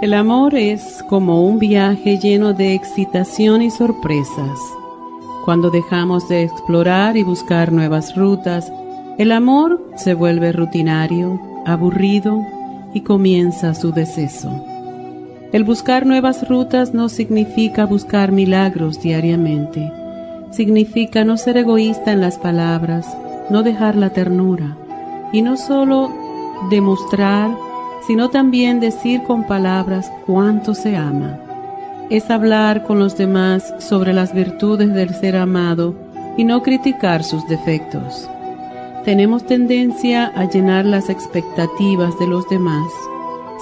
El amor es como un viaje lleno de excitación y sorpresas. Cuando dejamos de explorar y buscar nuevas rutas, el amor se vuelve rutinario, aburrido y comienza su deceso. El buscar nuevas rutas no significa buscar milagros diariamente. Significa no ser egoísta en las palabras, no dejar la ternura y no solo demostrar sino también decir con palabras cuánto se ama. Es hablar con los demás sobre las virtudes del ser amado y no criticar sus defectos. Tenemos tendencia a llenar las expectativas de los demás.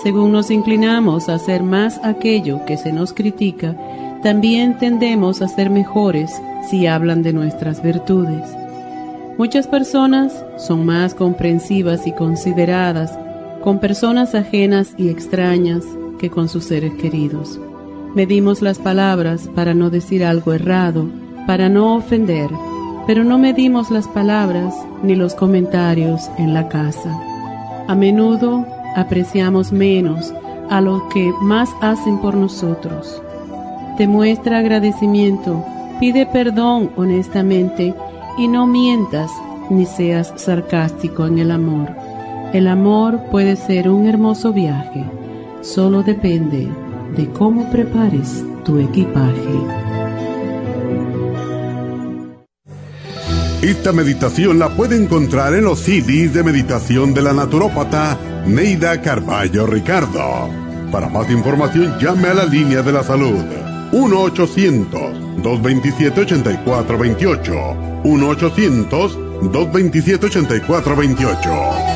Según nos inclinamos a hacer más aquello que se nos critica, también tendemos a ser mejores si hablan de nuestras virtudes. Muchas personas son más comprensivas y consideradas con personas ajenas y extrañas que con sus seres queridos. Medimos las palabras para no decir algo errado, para no ofender, pero no medimos las palabras ni los comentarios en la casa. A menudo apreciamos menos a los que más hacen por nosotros. Demuestra agradecimiento, pide perdón honestamente y no mientas ni seas sarcástico en el amor. El amor puede ser un hermoso viaje, solo depende de cómo prepares tu equipaje. Esta meditación la puede encontrar en los CDs de meditación de la naturópata Neida Carballo Ricardo. Para más información llame a la línea de la salud 1-800-227-8428. 1-800-227-8428.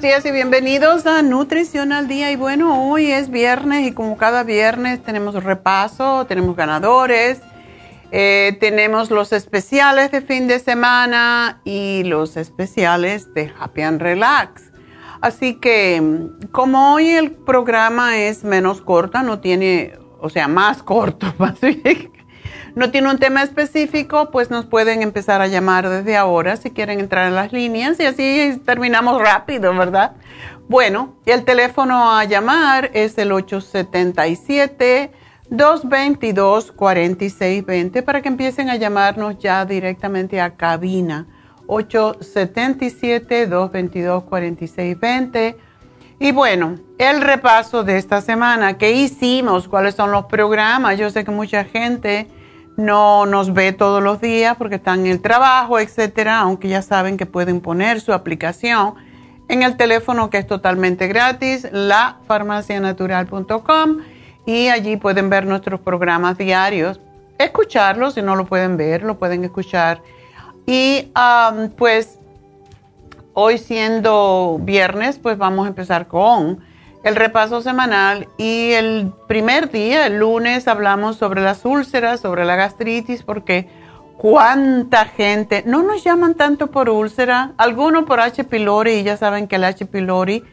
Buenos días y bienvenidos a Nutrición al Día. Y bueno, hoy es viernes y como cada viernes tenemos repaso, tenemos ganadores, eh, tenemos los especiales de fin de semana y los especiales de Happy and Relax. Así que como hoy el programa es menos corto, no tiene, o sea, más corto, más bien no tiene un tema específico, pues nos pueden empezar a llamar desde ahora si quieren entrar en las líneas y así terminamos rápido, ¿verdad? Bueno, el teléfono a llamar es el 877-222-4620 para que empiecen a llamarnos ya directamente a cabina. 877-222-4620 Y bueno, el repaso de esta semana, ¿qué hicimos? ¿Cuáles son los programas? Yo sé que mucha gente no nos ve todos los días porque están en el trabajo, etcétera, aunque ya saben que pueden poner su aplicación en el teléfono que es totalmente gratis, lafarmacianatural.com y allí pueden ver nuestros programas diarios, escucharlos, si no lo pueden ver, lo pueden escuchar. Y pues hoy siendo viernes, pues vamos a empezar con el repaso semanal y el primer día, el lunes, hablamos sobre las úlceras, sobre la gastritis, porque cuánta gente, no nos llaman tanto por úlcera, algunos por H. pylori y ya saben que el H. pylori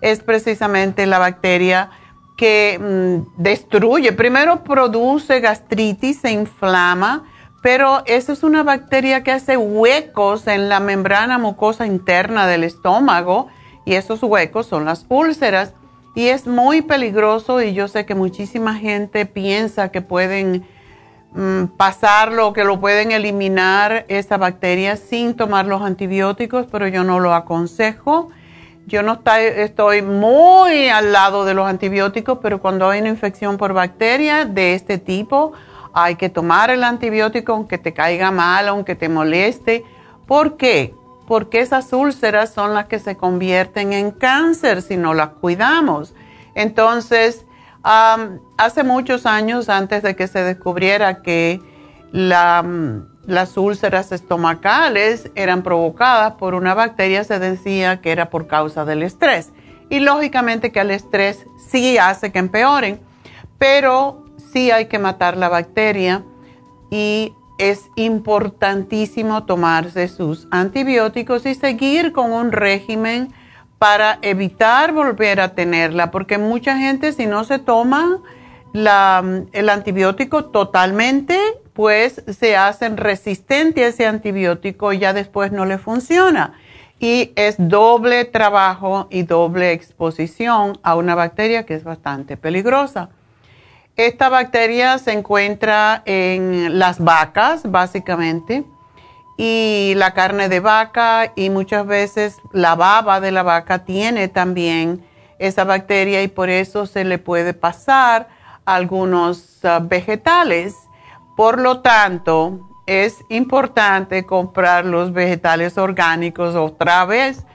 es precisamente la bacteria que mm, destruye, primero produce gastritis, se inflama, pero esa es una bacteria que hace huecos en la membrana mucosa interna del estómago y esos huecos son las úlceras y es muy peligroso y yo sé que muchísima gente piensa que pueden mm, pasarlo, que lo pueden eliminar esa bacteria sin tomar los antibióticos, pero yo no lo aconsejo. Yo no estoy muy al lado de los antibióticos, pero cuando hay una infección por bacteria de este tipo, hay que tomar el antibiótico aunque te caiga mal, aunque te moleste. ¿Por qué? Porque esas úlceras son las que se convierten en cáncer si no las cuidamos. Entonces, hace muchos años, antes de que se descubriera que las úlceras estomacales eran provocadas por una bacteria, se decía que era por causa del estrés. Y lógicamente que el estrés sí hace que empeoren, pero sí hay que matar la bacteria y es importantísimo tomarse sus antibióticos y seguir con un régimen para evitar volver a tenerla, porque mucha gente si no se toma el antibiótico totalmente, pues se hacen resistentes a ese antibiótico y ya después no le funciona. Y es doble trabajo y doble exposición a una bacteria que es bastante peligrosa. Esta bacteria se encuentra en las vacas, básicamente, y la carne de vaca y muchas veces la baba de la vaca tiene también esa bacteria y por eso se le puede pasar a algunos ah, vegetales. Por lo tanto, es importante comprar los vegetales orgánicos otra vez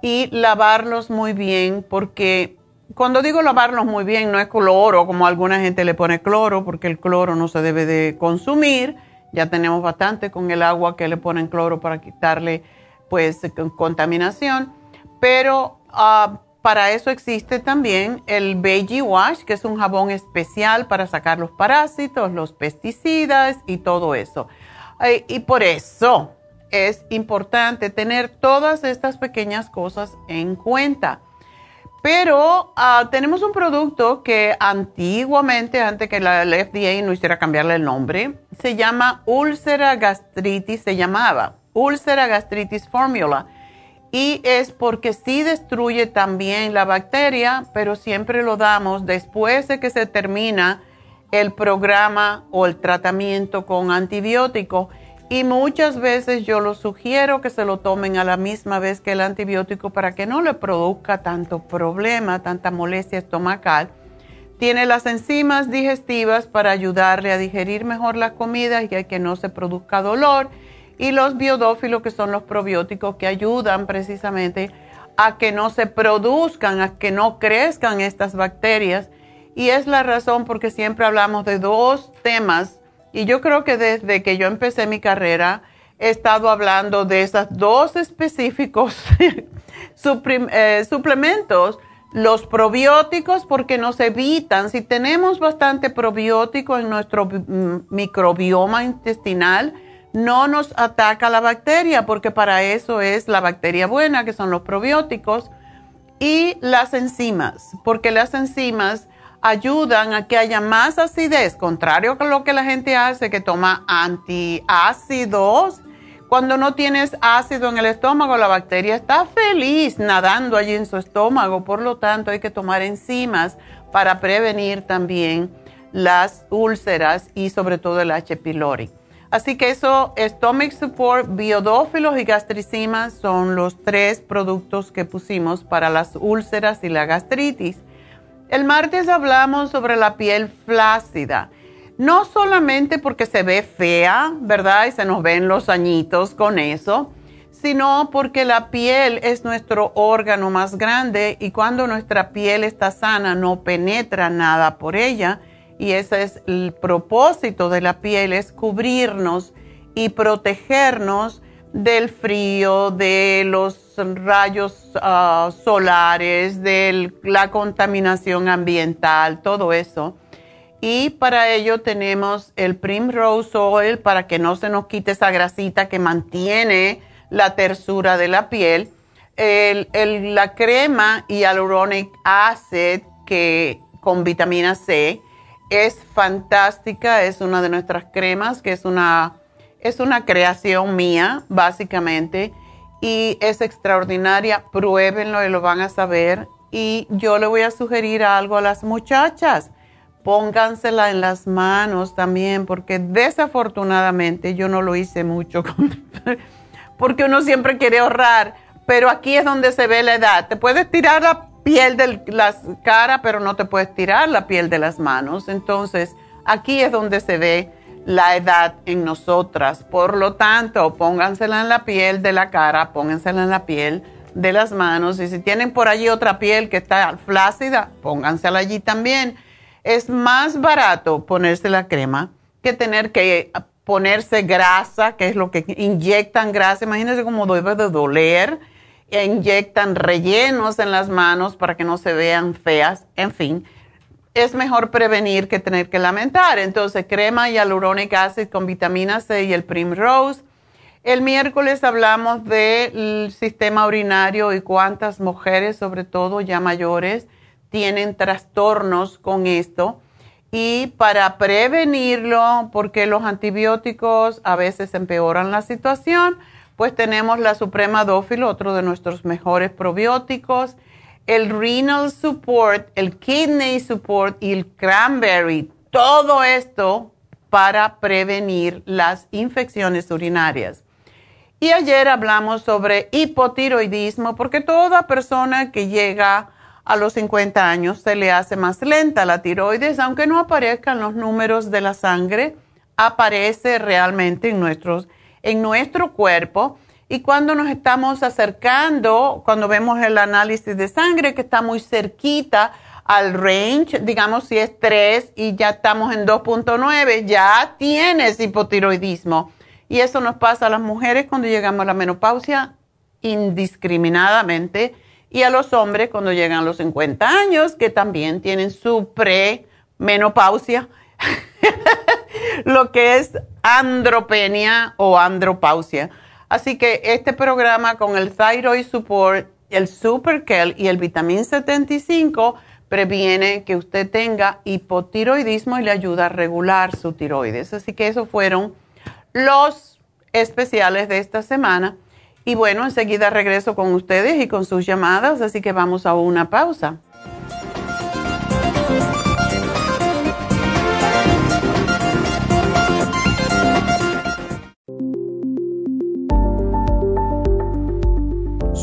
y lavarlos muy bien porque cuando digo lavarlos muy bien, no es cloro, como alguna gente le pone cloro, porque el cloro no se debe de consumir. Ya tenemos bastante con el agua que le ponen cloro para quitarle pues contaminación. Pero ah, para eso existe también el Veggie Wash, que es un jabón especial para sacar los parásitos, los pesticidas y todo eso. y por eso es importante tener todas estas pequeñas cosas en cuenta. Pero ah, tenemos un producto que antiguamente, antes que la, FDA no hiciera cambiarle el nombre, se llama úlcera gastritis, se llamaba úlcera gastritis formula. Y es porque sí destruye también la bacteria, pero siempre lo damos después de que se termina el programa o el tratamiento con antibiótico y muchas veces yo lo sugiero que se lo tomen a la misma vez que el antibiótico para que no le produzca tanto problema, tanta molestia estomacal. Tiene las enzimas digestivas para ayudarle a digerir mejor la comida y a que no se produzca dolor. Y los biodófilos, que son los probióticos que ayudan precisamente a que no se produzcan, a que no crezcan estas bacterias. Y es la razón porque siempre hablamos de dos temas y yo creo que desde que yo empecé mi carrera he estado hablando de esos dos específicos eh, suplementos, los probióticos porque nos evitan, si tenemos bastante probiótico en nuestro microbioma intestinal, no nos ataca la bacteria porque para eso es la bacteria buena, que son los probióticos, y las enzimas, porque las enzimas ayudan a que haya más acidez, contrario a lo que la gente hace que toma antiácidos. Cuando no tienes ácido en el estómago, la bacteria está feliz nadando allí en su estómago, por lo tanto hay que tomar enzimas para prevenir también las úlceras y sobre todo el H. pylori. Así que eso, Stomach Support, Biodófilos y Gastricimas son los tres productos que pusimos para las úlceras y la gastritis. El martes hablamos sobre la piel flácida. No solamente porque se ve fea, ¿verdad? Y se nos ven los añitos con eso, sino porque la piel es nuestro órgano más grande y cuando nuestra piel está sana no penetra nada por ella y ese es el propósito de la piel, es cubrirnos y protegernos del frío, de los rayos ah, solares, de la contaminación ambiental, todo eso. Y para ello tenemos el Primrose Oil para que no se nos quite esa grasita que mantiene la tersura de la piel. la crema Hyaluronic Acid que, con vitamina C es fantástica, es una de nuestras cremas, que es una, es una creación mía, básicamente, y es extraordinaria. Pruébenlo y lo van a saber. Y yo le voy a sugerir algo a las muchachas. Póngansela en las manos también, porque desafortunadamente yo no lo hice mucho, porque uno siempre quiere ahorrar, pero aquí es donde se ve la edad. Te puedes tirar la piel de la cara, pero no te puedes tirar la piel de las manos. Entonces, aquí es donde se ve la edad en nosotras. Por lo tanto, póngansela en la piel de la cara, póngansela en la piel de las manos. Y si tienen por allí otra piel que está flácida, póngansela allí también. Es más barato ponerse la crema que tener que ponerse grasa, que es lo que inyectan grasa. Imagínense cómo debe de doler inyectan rellenos en las manos para que no se vean feas, en fin. Es mejor prevenir que tener que lamentar. Entonces, crema y hyaluronic acid con vitamina C y el Primrose. El miércoles hablamos del sistema urinario y cuántas mujeres, sobre todo ya mayores, tienen trastornos con esto. Y para prevenirlo, porque los antibióticos a veces empeoran la situación, pues tenemos la Suprema Dófilo, otro de nuestros mejores probióticos, el Renal Support, el Kidney Support y el Cranberry. Todo esto para prevenir las infecciones urinarias. Y ayer hablamos sobre hipotiroidismo, porque toda persona que llega a los 50 años se le hace más lenta la tiroides, aunque no aparezcan los números de la sangre, aparece realmente en nuestros en nuestro cuerpo y cuando nos estamos acercando, cuando vemos el análisis de sangre que está muy cerquita al range, digamos si es 3 y ya estamos en 2.9, ya tienes hipotiroidismo. Y eso nos pasa a las mujeres cuando llegamos a la menopausia indiscriminadamente y a los hombres cuando llegan a los 50 años que también tienen su premenopausia. lo que es andropenia o andropausia. Así que este programa con el Thyroid Support, el Super Kell y el Vitamin 75 previene que usted tenga hipotiroidismo y le ayuda a regular su tiroides. Así que esos fueron los especiales de esta semana. Y bueno, enseguida regreso con ustedes y con sus llamadas, así que vamos a una pausa.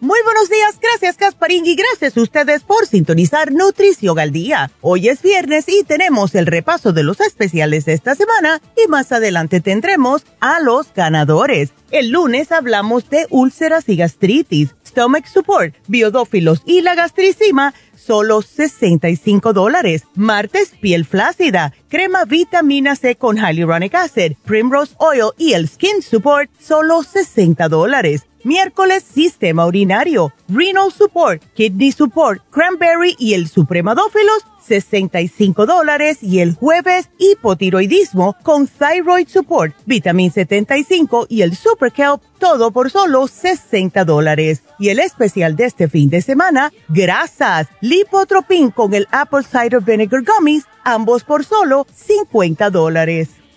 Muy buenos días, gracias Casparín y gracias a ustedes por sintonizar Nutrición al Día. Hoy es viernes y tenemos el repaso de los especiales de esta semana y más adelante tendremos a los ganadores. El lunes hablamos de úlceras y gastritis, stomach support, biodófilos y la gastricima, solo 65 dólares. Martes, piel flácida, crema vitamina C con hyaluronic acid, primrose oil y el skin support, solo 60 dólares. Miércoles, sistema urinario, renal support, kidney support, cranberry y el supremadófilos, 65 dólares. Y el jueves, hipotiroidismo con thyroid support, vitamin 75 y el super todo por solo 60 dólares. Y el especial de este fin de semana, grasas, lipotropin con el apple cider vinegar gummies, ambos por solo 50 dólares.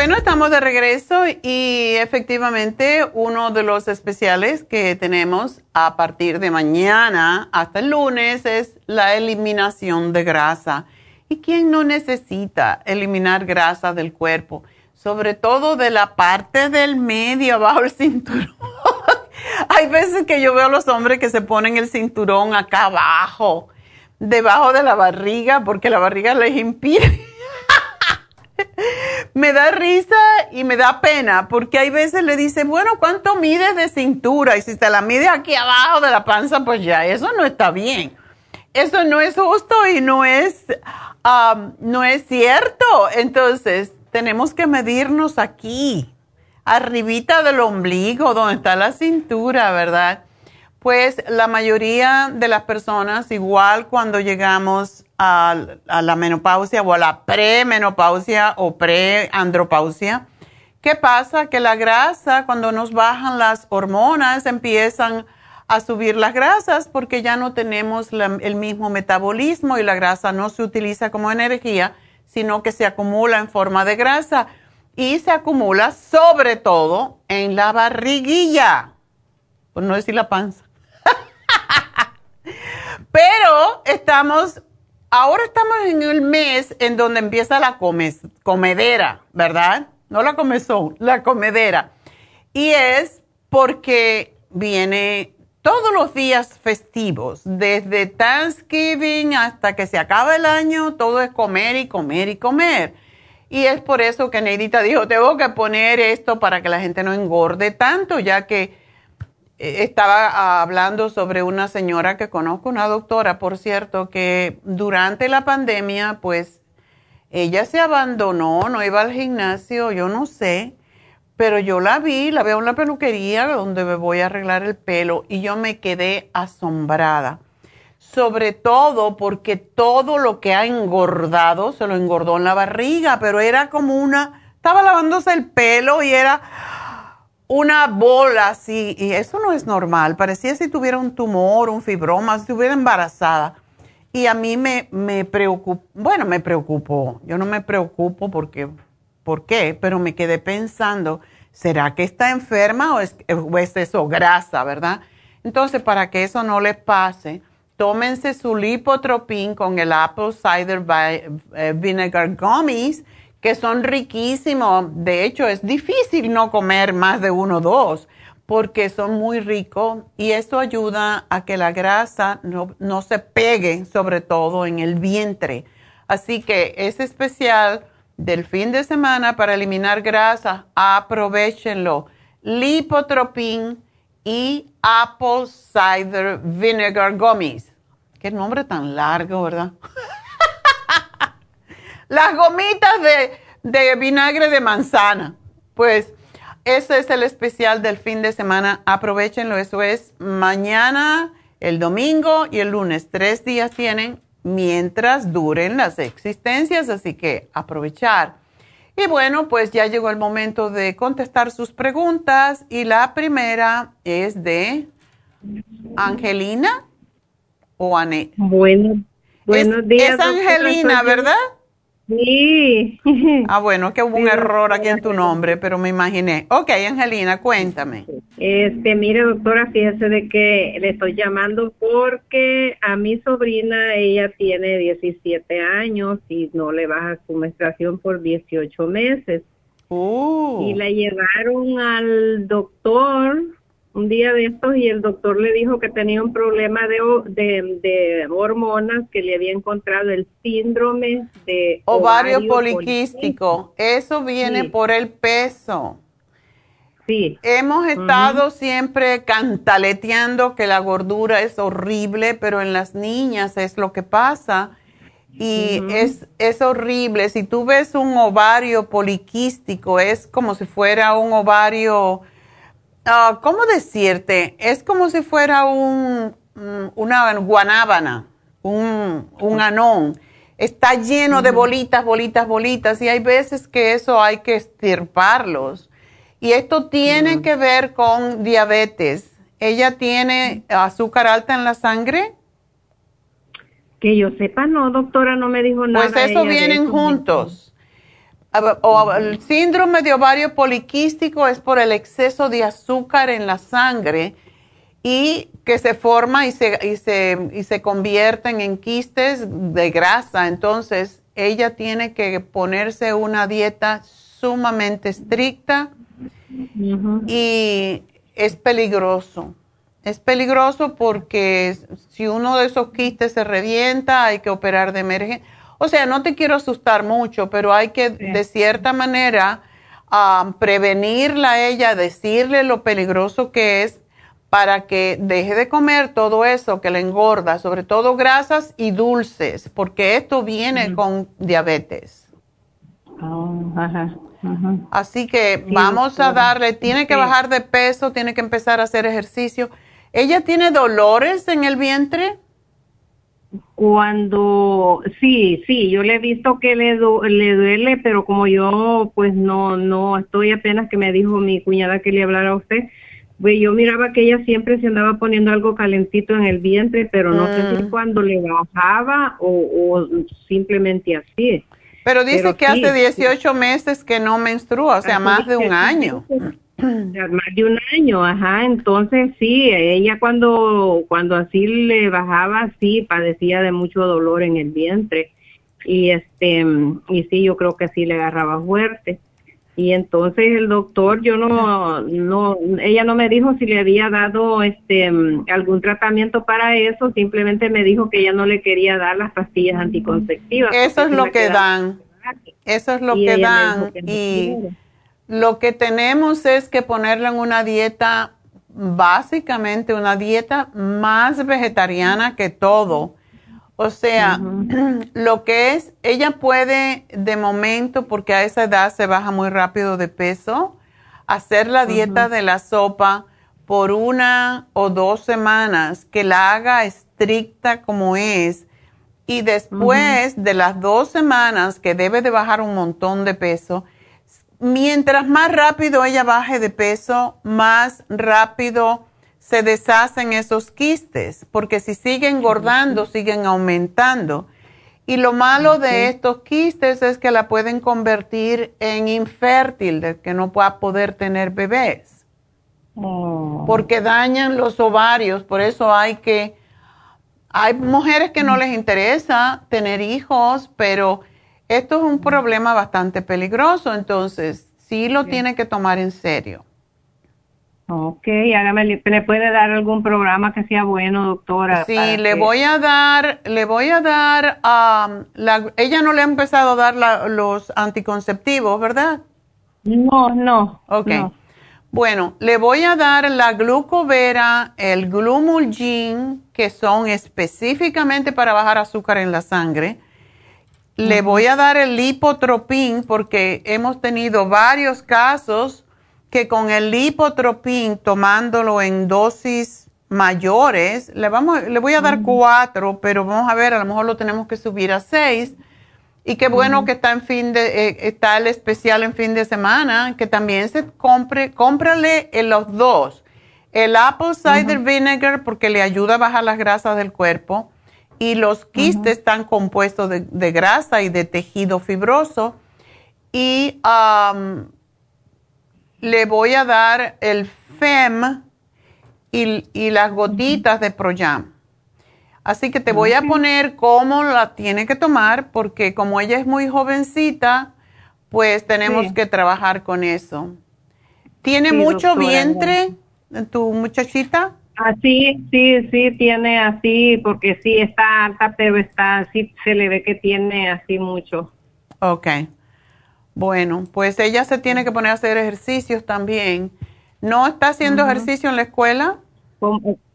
Bueno, estamos de regreso y efectivamente uno de los especiales que tenemos a partir de mañana hasta el lunes es la eliminación de grasa. ¿Y quién no necesita eliminar grasa del cuerpo? Sobre todo de la parte del medio, abajo el cinturón. Hay veces que yo veo a los hombres que se ponen el cinturón acá abajo, debajo de la barriga, porque la barriga les impide me da risa y me da pena porque hay veces le dicen, bueno, ¿cuánto mides de cintura? Y si te la mide aquí abajo de la panza, pues ya, eso no está bien. Eso no es justo y no es, no es cierto. Entonces, tenemos que medirnos aquí, arribita del ombligo, donde está la cintura, ¿verdad? Pues la mayoría de las personas, igual cuando llegamos a, la menopausia o a la premenopausia o preandropausia, ¿qué pasa? Que la grasa, cuando nos bajan las hormonas, empiezan a subir las grasas porque ya no tenemos el mismo metabolismo y la grasa no se utiliza como energía, sino que se acumula en forma de grasa y se acumula sobre todo en la barriguilla, por no decir la panza. Pero estamos, ahora estamos en el mes en donde empieza la comedera, ¿verdad? No la comezón, la comedera. Y es porque viene todos los días festivos, desde Thanksgiving hasta que se acaba el año, todo es comer y comer y comer. Y es por eso que Neidita dijo, tengo que poner esto para que la gente no engorde tanto, ya que estaba hablando sobre una señora que conozco, una doctora, por cierto, que durante la pandemia, pues ella se abandonó, no iba al gimnasio, yo no sé, pero yo la vi, la veo en la peluquería donde me voy a arreglar el pelo y yo me quedé asombrada. Sobre todo porque todo lo que ha engordado se lo engordó en la barriga, pero era como una, estaba lavándose el pelo y era una bola así, y eso no es normal, parecía si tuviera un tumor, un fibroma, si estuviera embarazada. Y a mí me, me preocupó, bueno, me preocupó, yo no me preocupo porque por qué, pero me quedé pensando, ¿será que está enferma o es, eso grasa, verdad? Entonces, para que eso no le pase, tómense su lipotropin con el apple cider eh, vinegar gummies, que son riquísimos. De hecho, es difícil no comer más de uno o dos porque son muy ricos y esto ayuda a que la grasa no, no se pegue, sobre todo en el vientre. Así que es especial del fin de semana para eliminar grasa, aprovechenlo. Lipotropin y Apple Cider Vinegar Gummies. Qué nombre tan largo, ¿verdad? Las gomitas de, de, vinagre de manzana. Pues ese es el especial del fin de semana. Aprovechenlo. Eso es mañana, el domingo y el lunes. Tres días tienen mientras duren las existencias, así que aprovechar. Y bueno, pues ya llegó el momento de contestar sus preguntas y la primera es de Angelina o Anet. Bueno, buenos días. Es Angelina, ¿verdad? Sí. Ah, bueno, que hubo un error aquí en tu nombre, pero me imaginé. Ok, Angelina, cuéntame. Este, mire, doctora, fíjese de que le estoy llamando porque a mi sobrina, ella tiene 17 años y no le baja su menstruación por 18 meses. Uh. Y la llevaron al doctor un día de estos y el doctor le dijo que tenía un problema de, de, hormonas, que le había encontrado el síndrome de ovario, poliquístico. Eso viene por el peso. Sí. Hemos estado siempre cantaleteando que la gordura es horrible, pero en las niñas es lo que pasa. Y es, es horrible. Si tú ves un ovario poliquístico, es como si fuera un ovario Ah, ¿cómo decirte? Es como si fuera un, una guanábana, un, un anón. Está lleno de bolitas, bolitas, bolitas y hay veces que eso hay que estirparlos. Y esto tiene que ver con diabetes. ¿Ella tiene azúcar alta en la sangre? Que yo sepa, no, doctora, no me dijo nada. Pues eso vienen juntos o el síndrome de ovario poliquístico es por el exceso de azúcar en la sangre y que se forma y se, y se, y se convierten en quistes de grasa. Entonces, ella tiene que ponerse una dieta sumamente estricta y es peligroso. Es peligroso porque si uno de esos quistes se revienta, hay que operar de emergencia o sea, no te quiero asustar mucho, pero hay que de cierta manera prevenirla a ella, decirle lo peligroso que es para que deje de comer todo eso que le engorda, sobre todo grasas y dulces, porque esto viene con diabetes. Oh, Así que vamos a darle, tiene que bajar de peso, tiene que empezar a hacer ejercicio. ¿Ella tiene dolores en el vientre? Cuando, sí, sí, yo le he visto que le, le duele, pero como yo pues no, no estoy apenas que me dijo mi cuñada que le hablara a usted, pues yo miraba que ella siempre se andaba poniendo algo calentito en el vientre, pero no sé si mm. cuando le bajaba o, simplemente así. Pero dice que hace 18 meses que no menstrua, o sea, más de un año. Más de un año, ajá. Entonces sí, ella cuando cuando así le bajaba, sí padecía de mucho dolor en el vientre y este y sí, yo creo que sí le agarraba fuerte. Y entonces el doctor, yo no, no, ella no me dijo si le había dado este algún tratamiento para eso, simplemente me dijo que ella no le quería dar las pastillas anticonceptivas. Eso es lo que dan. Eso es lo que dan. Y lo que tenemos es que ponerla en una dieta, básicamente una dieta más vegetariana que todo. O sea, lo que es, ella puede de momento, porque a esa edad se baja muy rápido de peso, hacer la dieta de la sopa por una o dos semanas, que la haga estricta como es. Y después de las dos semanas que debe de bajar un montón de peso, mientras más rápido ella baje de peso, más rápido se deshacen esos quistes, porque si siguen engordando, siguen aumentando. Y lo malo de estos quistes es que la pueden convertir en infértil, de que no pueda poder tener bebés. Oh. porque dañan los ovarios, por eso hay que, hay mujeres que no les interesa tener hijos, pero esto es un problema bastante peligroso, entonces sí lo tiene que tomar en serio. Ok, hágame, ¿le puede dar algún programa que sea bueno, doctora? Sí, le voy a dar, le voy a dar, um, la, ella no le ha empezado a dar los anticonceptivos, ¿verdad? No, no. Ok. Bueno, le voy a dar la glucovera, el glumulgin, que son específicamente para bajar azúcar en la sangre. Le voy a dar el lipotropin porque hemos tenido varios casos que con el lipotropin, tomándolo en dosis mayores, le, vamos, le voy a dar cuatro, pero vamos a ver, a lo mejor lo tenemos que subir a seis. Y qué bueno que está en fin de, eh, está el especial en fin de semana, que también se compre, cómprale en los dos. El apple cider vinegar porque le ayuda a bajar las grasas del cuerpo y los quistes están compuestos de, grasa y de tejido fibroso. Y le voy a dar el FEM y, y las gotitas de Proyam. Así que te voy a poner cómo la tiene que tomar, porque como ella es muy jovencita, pues tenemos que trabajar con eso. ¿Tiene mucho vientre tu muchachita? Así, sí, sí, tiene así, porque sí está alta, pero está así, se le ve que tiene así mucho. Ok. Bueno, pues ella se tiene que poner a hacer ejercicios también. ¿No está haciendo ejercicio en la escuela?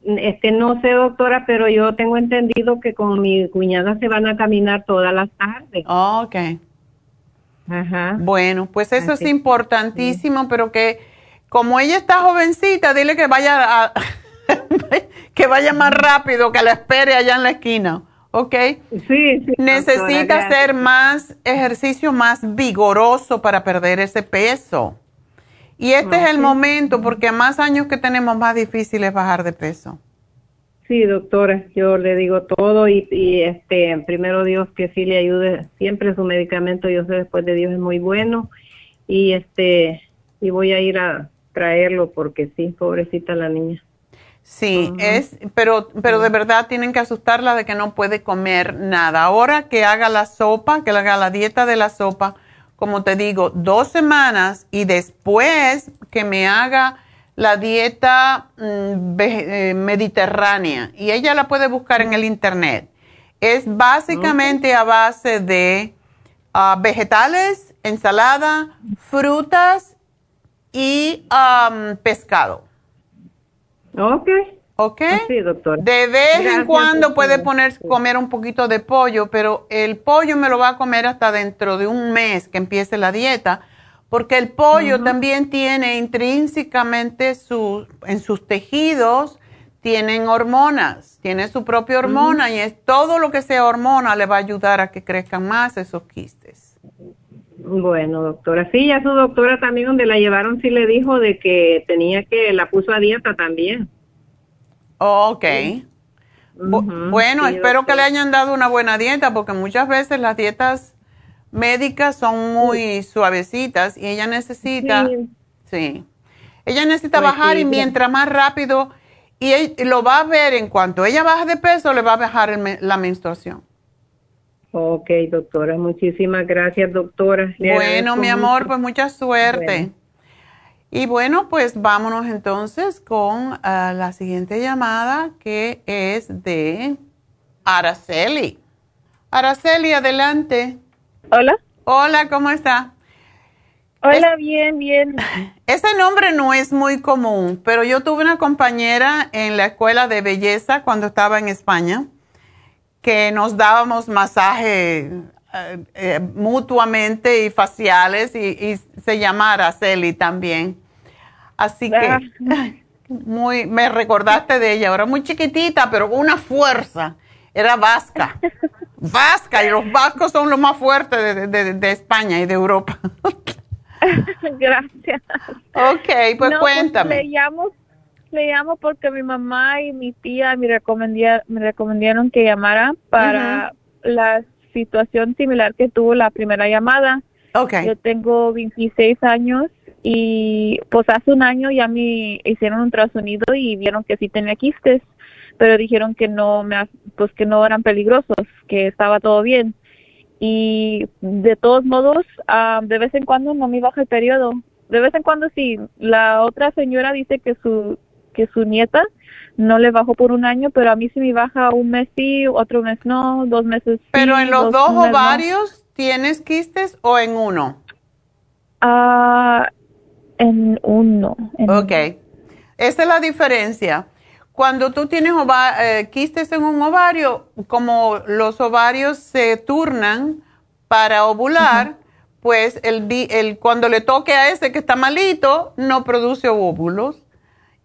Este, no sé, doctora, pero yo tengo entendido que con mi cuñada se van a caminar todas las tardes. ok. Ajá. Bueno, pues eso es importantísimo, pero que como ella está jovencita, dile que vaya a, que vaya más rápido, que la espere allá en la esquina, ¿ok? Sí, sí. Necesita hacer más ejercicio más vigoroso para perder ese peso. Y este es el momento, porque más años que tenemos, más difícil es bajar de peso. Sí, doctora, yo le digo todo y, este, primero Dios que sí le ayude siempre su medicamento, yo sé después de Dios es muy bueno y este, y voy a ir a traerlo porque sí, pobrecita la niña. Sí, es, pero, pero de verdad tienen que asustarla de que no puede comer nada. Ahora que haga la sopa, que haga la dieta de la sopa, como te digo, dos semanas y después que me haga la dieta mm, eh, mediterránea y ella la puede buscar en el internet. Es básicamente a base de ah, vegetales, ensalada, frutas y pescado. Ok. ¿Ok? Sí, doctor. De vez en cuando puede poner, comer un poquito de pollo, pero el pollo me lo va a comer hasta dentro de un mes que empiece la dieta, porque el pollo también tiene intrínsecamente su, en sus tejidos, tienen hormonas, tiene su propia hormona y es todo lo que sea hormona le va a ayudar a que crezcan más esos quistes. Bueno, doctora, sí, ya su doctora también donde la llevaron sí le dijo de que tenía que, la puso a dieta también. Ok. bueno, espero que le hayan dado una buena dieta porque muchas veces las dietas médicas son muy suavecitas y ella necesita, sí, ella necesita pues bajar y mientras más rápido, y lo va a ver en cuanto ella baja de peso, le va a bajar la menstruación. Ok, doctora, muchísimas gracias, doctora. bueno, mi amor, pues mucha suerte. Y bueno, pues vámonos entonces con ah, la siguiente llamada que es de Araceli. Araceli, adelante. Hola. Hola, ¿cómo está? Hola, bien, bien. Ese nombre no es muy común, pero yo tuve una compañera en la escuela de belleza cuando estaba en España que nos dábamos masaje eh, eh, mutuamente y faciales y, y se llama Araceli también. Así que muy, me recordaste de ella, ahora muy chiquitita, pero con una fuerza. Era vasca. vasca, y los vascos son los más fuertes de, España y de Europa. Gracias. Ok, pues, pues cuéntame. le llamo le llamo porque mi mamá y mi tía me, me recomendaron que llamara para la situación similar que tuvo la primera llamada. Okay. Yo tengo 26 años y pues hace un año ya me hicieron un ultrasonido y vieron que sí tenía quistes, pero dijeron que no me pues que no eran peligrosos, que estaba todo bien. Y de todos modos, ah, de vez en cuando no me baja el periodo. De vez en cuando sí. La otra señora dice que su que su nieta no le bajó por un año, pero a mí sí me baja un mes sí, otro mes no, dos meses sí. ¿Pero en los dos, ovarios tienes quistes o en uno? Ah, en uno. ok. Esa es la diferencia. Cuando tú tienes eh, quistes en un ovario, como los ovarios se turnan para ovular, pues el, el, cuando le toque a ese que está malito, no produce óvulos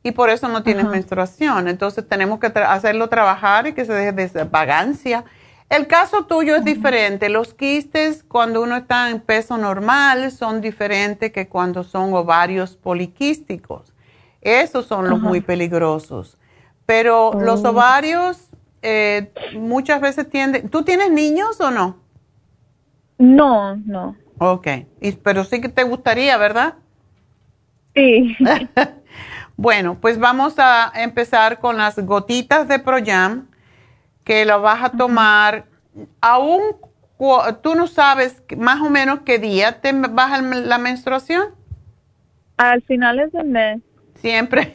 y por eso no tienes menstruación. Entonces tenemos que hacerlo trabajar y que se deje de vagancia. El caso tuyo es diferente. Los quistes cuando uno está en peso normal son diferentes que cuando son ovarios poliquísticos. Esos son los muy peligrosos. Pero los oh. ovarios eh, muchas veces tienden... ¿Tú tienes niños o no? No, no. Ok, pero sí que te gustaría, ¿verdad? Sí. Bueno, pues vamos a empezar con las gotitas de Proyam, que lo vas a tomar aún, tú no sabes más o menos qué día te baja la menstruación. Al finales del mes. Siempre.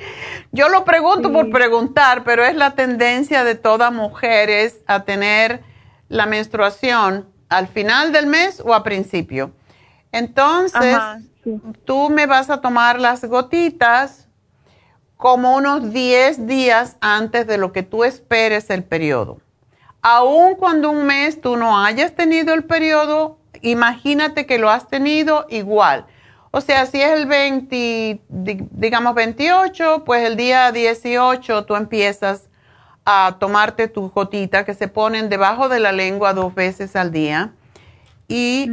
Yo lo pregunto por preguntar, pero es la tendencia de todas mujeres a tener la menstruación al final del mes o a principio. Entonces, tú me vas a tomar las gotitas como unos 10 días antes de lo que tú esperes el periodo. Aun cuando un mes tú no hayas tenido el periodo, imagínate que lo has tenido igual. O sea, si es el 20, digamos 28, pues el día 18 tú empiezas a tomarte tus gotitas que se ponen debajo de la lengua dos veces al día. Y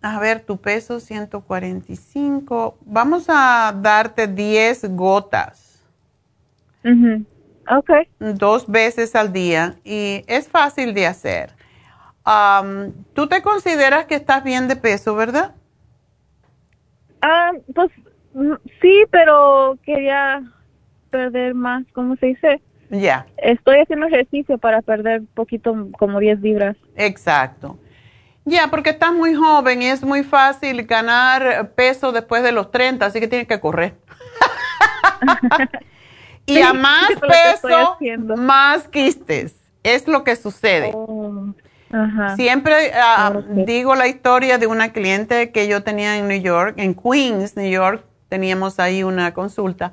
a ver, tu peso 145. Vamos a darte 10 gotas. Ok. Dos veces al día y es fácil de hacer. ¿Tú te consideras que estás bien de peso, verdad? Ah, pues mm, sí, pero quería perder más, ¿cómo se dice? Ya. Estoy haciendo ejercicio para perder poquito, como 10 libras. Exacto. Ya, porque estás muy joven y es muy fácil ganar peso después de los 30, así que tienes que correr. y a más peso, más quistes. Es lo que sucede. Oh, Siempre ah, digo la historia de una cliente que yo tenía en New York, en Queens, New York, teníamos ahí una consulta.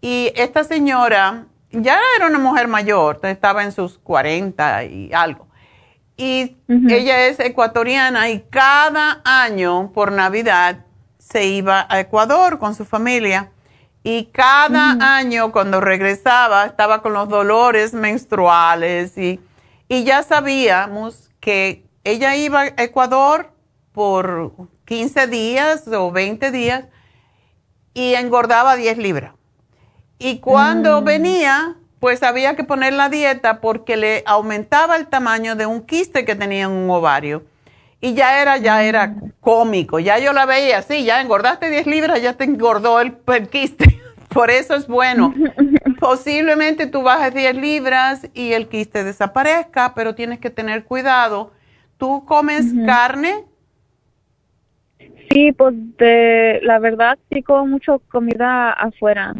Y esta señora ya era una mujer mayor, estaba en sus 40 y algo y ella es ecuatoriana y cada año por Navidad se iba a Ecuador con su familia y cada año cuando regresaba estaba con los dolores menstruales y, y ya sabíamos que ella iba a Ecuador por 15 días o 20 días y engordaba 10 libras. Y cuando mm. venía, pues había que poner la dieta porque le aumentaba el tamaño de un quiste que tenía en un ovario. Y ya era, ya era mm. cómico, ya yo la veía así, ya engordaste 10 libras, ya te engordó el, quiste. Por eso es bueno. Posiblemente tú bajes 10 libras y el quiste desaparezca, pero tienes que tener cuidado. ¿Tú comes carne? Sí, pues la verdad sí como mucho comida afuera.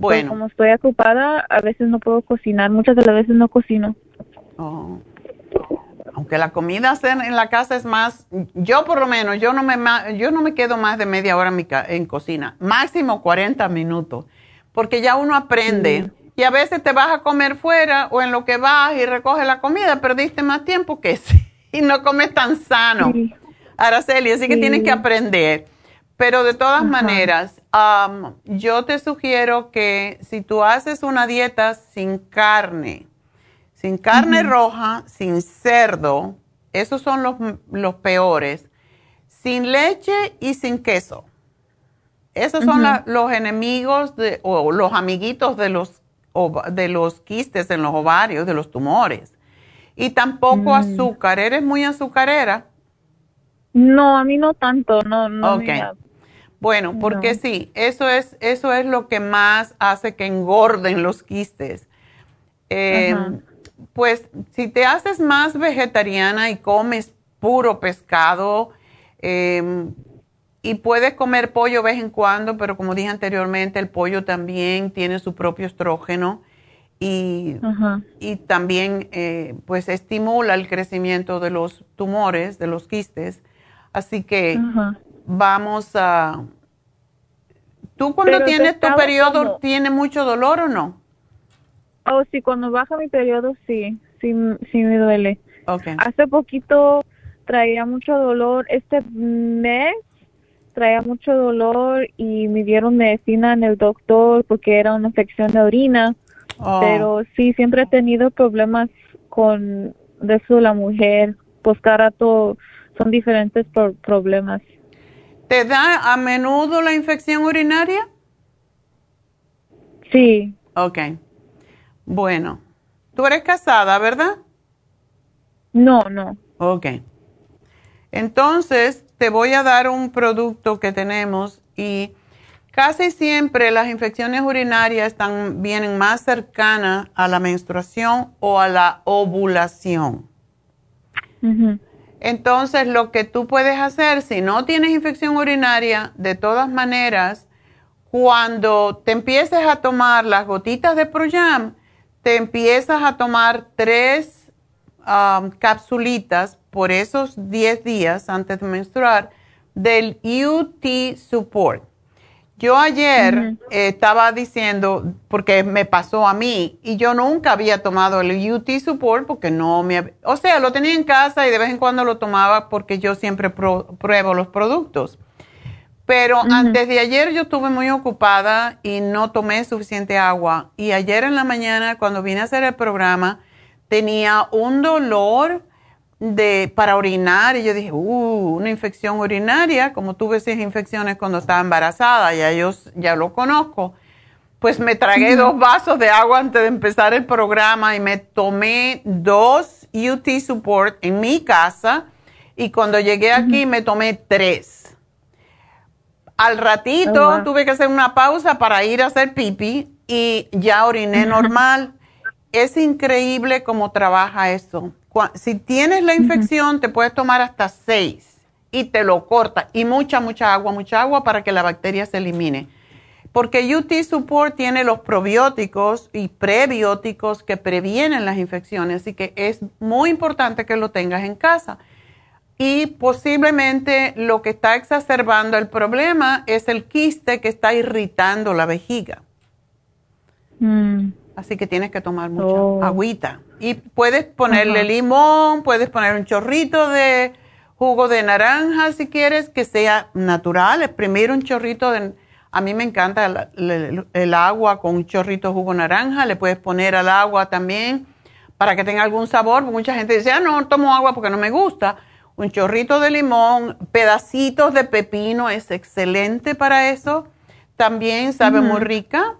Bueno. como estoy ocupada, a veces no puedo cocinar, muchas de las veces no cocino. Oh. Aunque la comida en la casa es más, yo por lo menos, yo no me, yo no me quedo más de media hora en, en cocina, máximo 40 minutos, porque ya uno aprende. Y a veces te vas a comer fuera o en lo que vas y recoges la comida, perdiste más tiempo que sí, y no comes tan sano. Araceli, así que tienes que aprender. Pero de todas maneras, yo te sugiero que si tú haces una dieta sin carne, sin carne roja, sin cerdo, esos son los, los, peores, sin leche y sin queso. Esos son los enemigos de, o los amiguitos de los, de los quistes en los ovarios, de los tumores. Y tampoco mm. azúcar. ¿Eres muy azucarera? No, a mí no tanto, no, no. Ok. Bueno, porque sí, eso es, eso es lo que más hace que engorden los quistes. Em, pues si te haces más vegetariana y comes puro pescado em, y puedes comer pollo de vez en cuando, pero como dije anteriormente, el pollo también tiene su propio estrógeno y, y también eh, pues estimula el crecimiento de los tumores, de los quistes. Así que vamos a... ¿Tú cuando tienes tu periodo tiene mucho dolor o no? Oh, sí, cuando baja mi periodo sí, sí, sí me duele. Okay. Hace poquito traía mucho dolor. Este mes traía mucho dolor y me dieron medicina en el doctor porque era una infección de orina. Oh. Pero sí, siempre he tenido problemas con eso la mujer. Pues cada todo son diferentes problemas. ¿Te da a menudo la infección urinaria? Sí. Ok. Bueno, tú eres casada, ¿verdad? No, no. Ok. Entonces, te voy a dar un producto que tenemos y casi siempre las infecciones urinarias están, vienen más cercanas a la menstruación o a la ovulación. Entonces, lo que tú puedes hacer, si no tienes infección urinaria, de todas maneras, cuando te empieces a tomar las gotitas de Proyam, te empiezas a tomar tres um, capsulitas por esos 10 días antes de menstruar del UT Support. Yo ayer estaba diciendo, porque me pasó a mí, y yo nunca había tomado el UT Support porque no me... O sea, lo tenía en casa y de vez en cuando lo tomaba porque yo siempre pruebo los productos. Pero antes de ayer yo estuve muy ocupada y no tomé suficiente agua. Y ayer en la mañana, cuando vine a hacer el programa, tenía un dolor de, para orinar y yo dije, uh, una infección urinaria, como tuve esas infecciones cuando estaba embarazada, ya yo ya lo conozco. Pues me tragué dos vasos de agua antes de empezar el programa y me tomé dos UT Support en mi casa y cuando llegué aquí me tomé tres. Al ratito oh, tuve que hacer una pausa para ir a hacer pipi y ya oriné normal. Es increíble cómo trabaja eso si tienes la infección, te puedes tomar hasta seis y te lo corta. Y mucha, mucha agua, mucha agua para que la bacteria se elimine. Porque UT Support tiene los probióticos y prebióticos que previenen las infecciones, así que es muy importante que lo tengas en casa. Y posiblemente lo que está exacerbando el problema es el quiste que está irritando la vejiga. Mm. Así que tienes que tomar mucha oh. agüita. Y puedes ponerle limón, puedes poner un chorrito de jugo de naranja si quieres, que sea natural. Exprimir un chorrito de... A mí me encanta el, agua con un chorrito de jugo de naranja. Le puedes poner al agua también para que tenga algún sabor. Mucha gente dice, ah, no, tomo agua porque no me gusta. Un chorrito de limón, pedacitos de pepino es excelente para eso. También sabe muy rica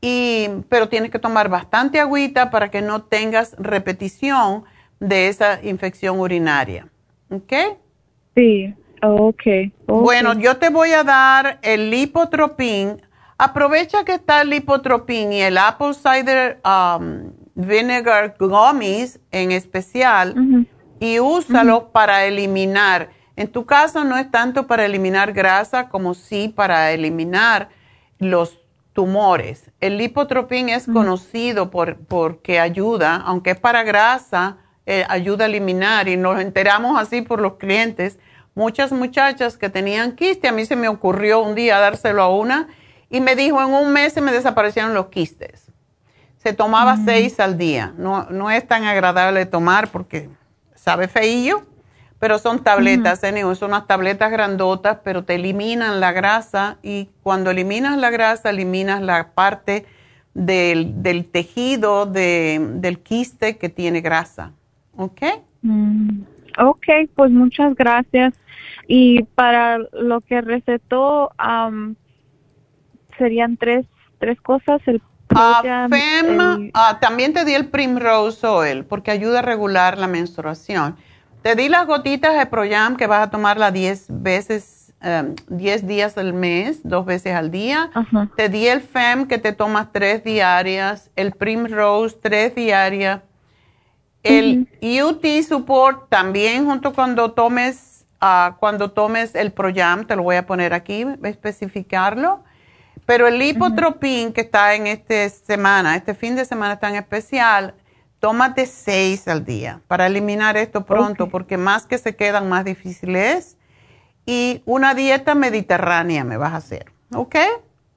y, pero tienes que tomar bastante agüita para que no tengas repetición de esa infección urinaria. ¿Ok? Sí, okay. Bueno, yo te voy a dar el lipotropín. Aprovecha que está el lipotropín y el apple cider um, vinegar gummies en especial y úsalo para eliminar. En tu caso no es tanto para eliminar grasa como sí para eliminar los tumores. El lipotropín es conocido por porque ayuda, aunque es para grasa, eh, ayuda a eliminar y nos enteramos así por los clientes. Muchas muchachas que tenían quiste, a mí se me ocurrió un día dárselo a una y me dijo en un mes se me desaparecieron los quistes. Se tomaba seis al día. No, no es tan agradable tomar porque sabe feillo, pero son tabletas, uh son unas tabletas grandotas, pero te eliminan la grasa y cuando eliminas la grasa, eliminas la parte del, del tejido de, del quiste que tiene grasa. ¿Ok? Mm, ok, pues muchas gracias. Y para lo que recetó, serían tres, tres cosas. El ah, ah, también te di el Primrose Oil porque ayuda a regular la menstruación. Te di las gotitas de Proyam que vas a tomarla 10 veces, 10 em, días al mes, dos veces al día. Te di el FEM que te tomas tres diarias, el Primrose tres diarias. El UT Support también junto cuando tomes, uh, cuando tomes el Proyam, te lo voy a poner aquí, especificarlo. Pero el lipotropin que está en esta semana, este fin de semana tan especial, tómate seis al día para eliminar esto pronto, porque más que se quedan, más difícil es. Y una dieta mediterránea me vas a hacer, ¿ok?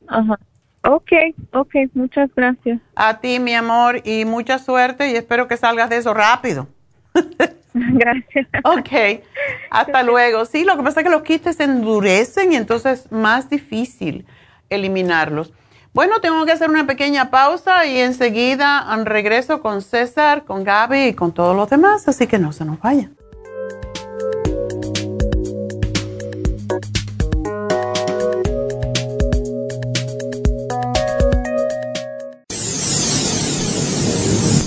Ajá. Ok, ok, muchas gracias. A ti, mi amor, y mucha suerte y espero que salgas de eso rápido. Gracias. ok, hasta luego. Sí, lo que pasa es que los quistes se endurecen y entonces es más difícil eliminarlos. Bueno, tengo que hacer una pequeña pausa y enseguida regreso con César, con Gaby y con todos los demás, así que no se nos vayan.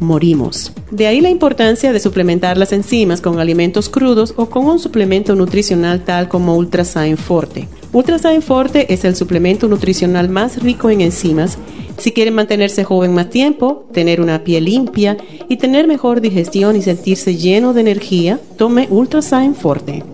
morimos. De ahí la importancia de suplementar las enzimas con alimentos crudos o con un suplemento nutricional tal como Ultrasign Forte. Ultrasign Forte es el suplemento nutricional más rico en enzimas si quieren mantenerse joven más tiempo, tener una piel limpia y tener mejor digestión y sentirse lleno de energía, tome Ultrasign Forte.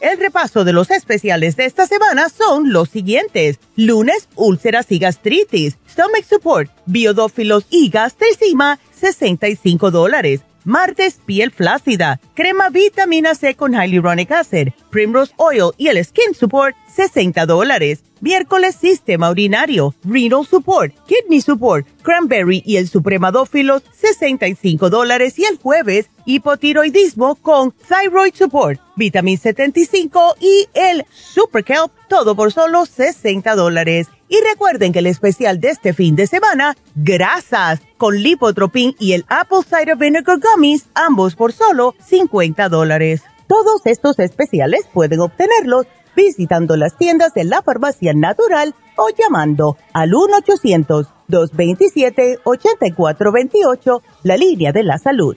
El repaso de los especiales de esta semana son los siguientes. Lunes, úlceras y gastritis, stomach support, biodófilos y gastricima, 65 dólares. Martes, piel flácida, crema vitamina C con hyaluronic acid, primrose oil y el skin support, 60 dólares. Miércoles, sistema urinario, renal support, kidney support, cranberry y el supremadófilos, 65 dólares. Y el jueves, hipotiroidismo con thyroid support, vitamin 75 y el super kelp, todo por solo 60 dólares. Y recuerden que el especial de este fin de semana, grasas, con lipotropin y el apple cider vinegar gummies, ambos por solo 50 dólares. Todos estos especiales pueden obtenerlos visitando las tiendas de la farmacia natural o llamando al 1-800-227-8428, la línea de la salud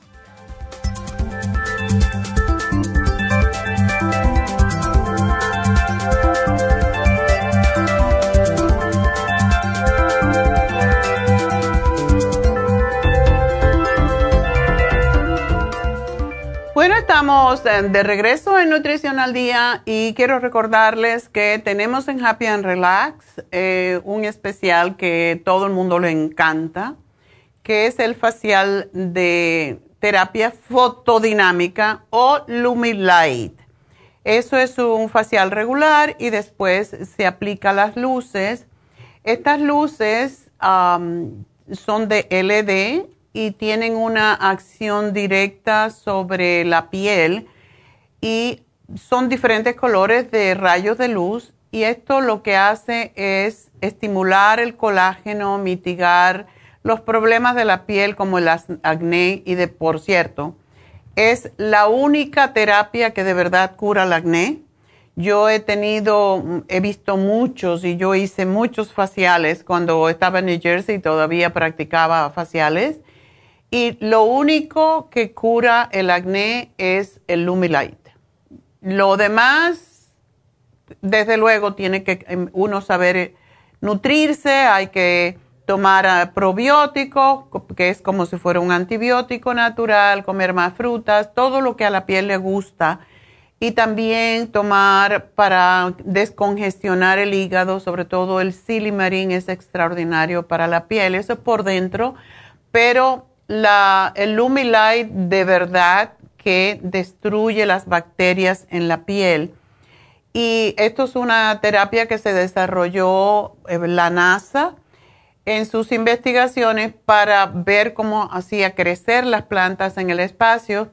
Estamos de regreso en Nutrición al Día y quiero recordarles que tenemos en Happy and Relax eh, un especial que todo el mundo le encanta, que es el facial de terapia fotodinámica o Lumilight. Eso es un facial regular y después se aplica las luces. Estas luces son de LED y tienen una acción directa sobre la piel y son diferentes colores de rayos de luz y esto lo que hace es estimular el colágeno, mitigar los problemas de la piel como el acné y de por cierto, es la única terapia que de verdad cura el acné. Yo he tenido, he visto muchos y yo hice muchos faciales cuando estaba en New Jersey y todavía practicaba faciales. Y lo único que cura el acné es el Lumilight. Lo demás, desde luego, tiene que em, uno saber nutrirse, hay que tomar ah, probióticos, que es como si fuera un antibiótico natural, comer más frutas, todo lo que a la piel le gusta y también tomar para descongestionar el hígado, sobre todo el silimarín es extraordinario para la piel, eso es por dentro, pero la, el Lumilight de verdad que destruye las bacterias en la piel. Y esto es una terapia que se desarrolló en la NASA en sus investigaciones para ver cómo hacía crecer las plantas en el espacio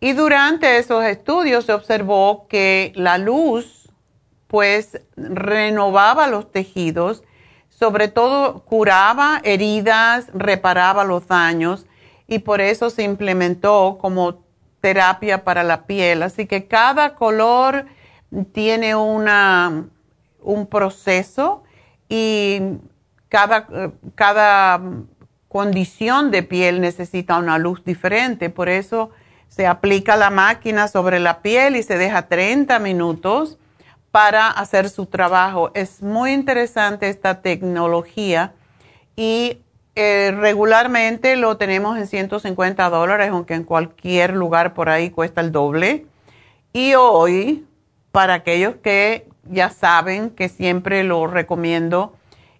y durante esos estudios se observó que la luz pues renovaba los tejidos, sobre todo curaba heridas, reparaba los daños y por eso se implementó como terapia para la piel. Así que cada color tiene una, un proceso y cada, cada condición de piel necesita una luz diferente. Por eso se aplica la máquina sobre la piel y se deja 30 minutos para hacer su trabajo. Es muy interesante esta tecnología y eh, regularmente lo tenemos en 150 dólares, aunque en cualquier lugar por ahí cuesta el doble. Y hoy, para aquellos que ya saben que siempre lo recomiendo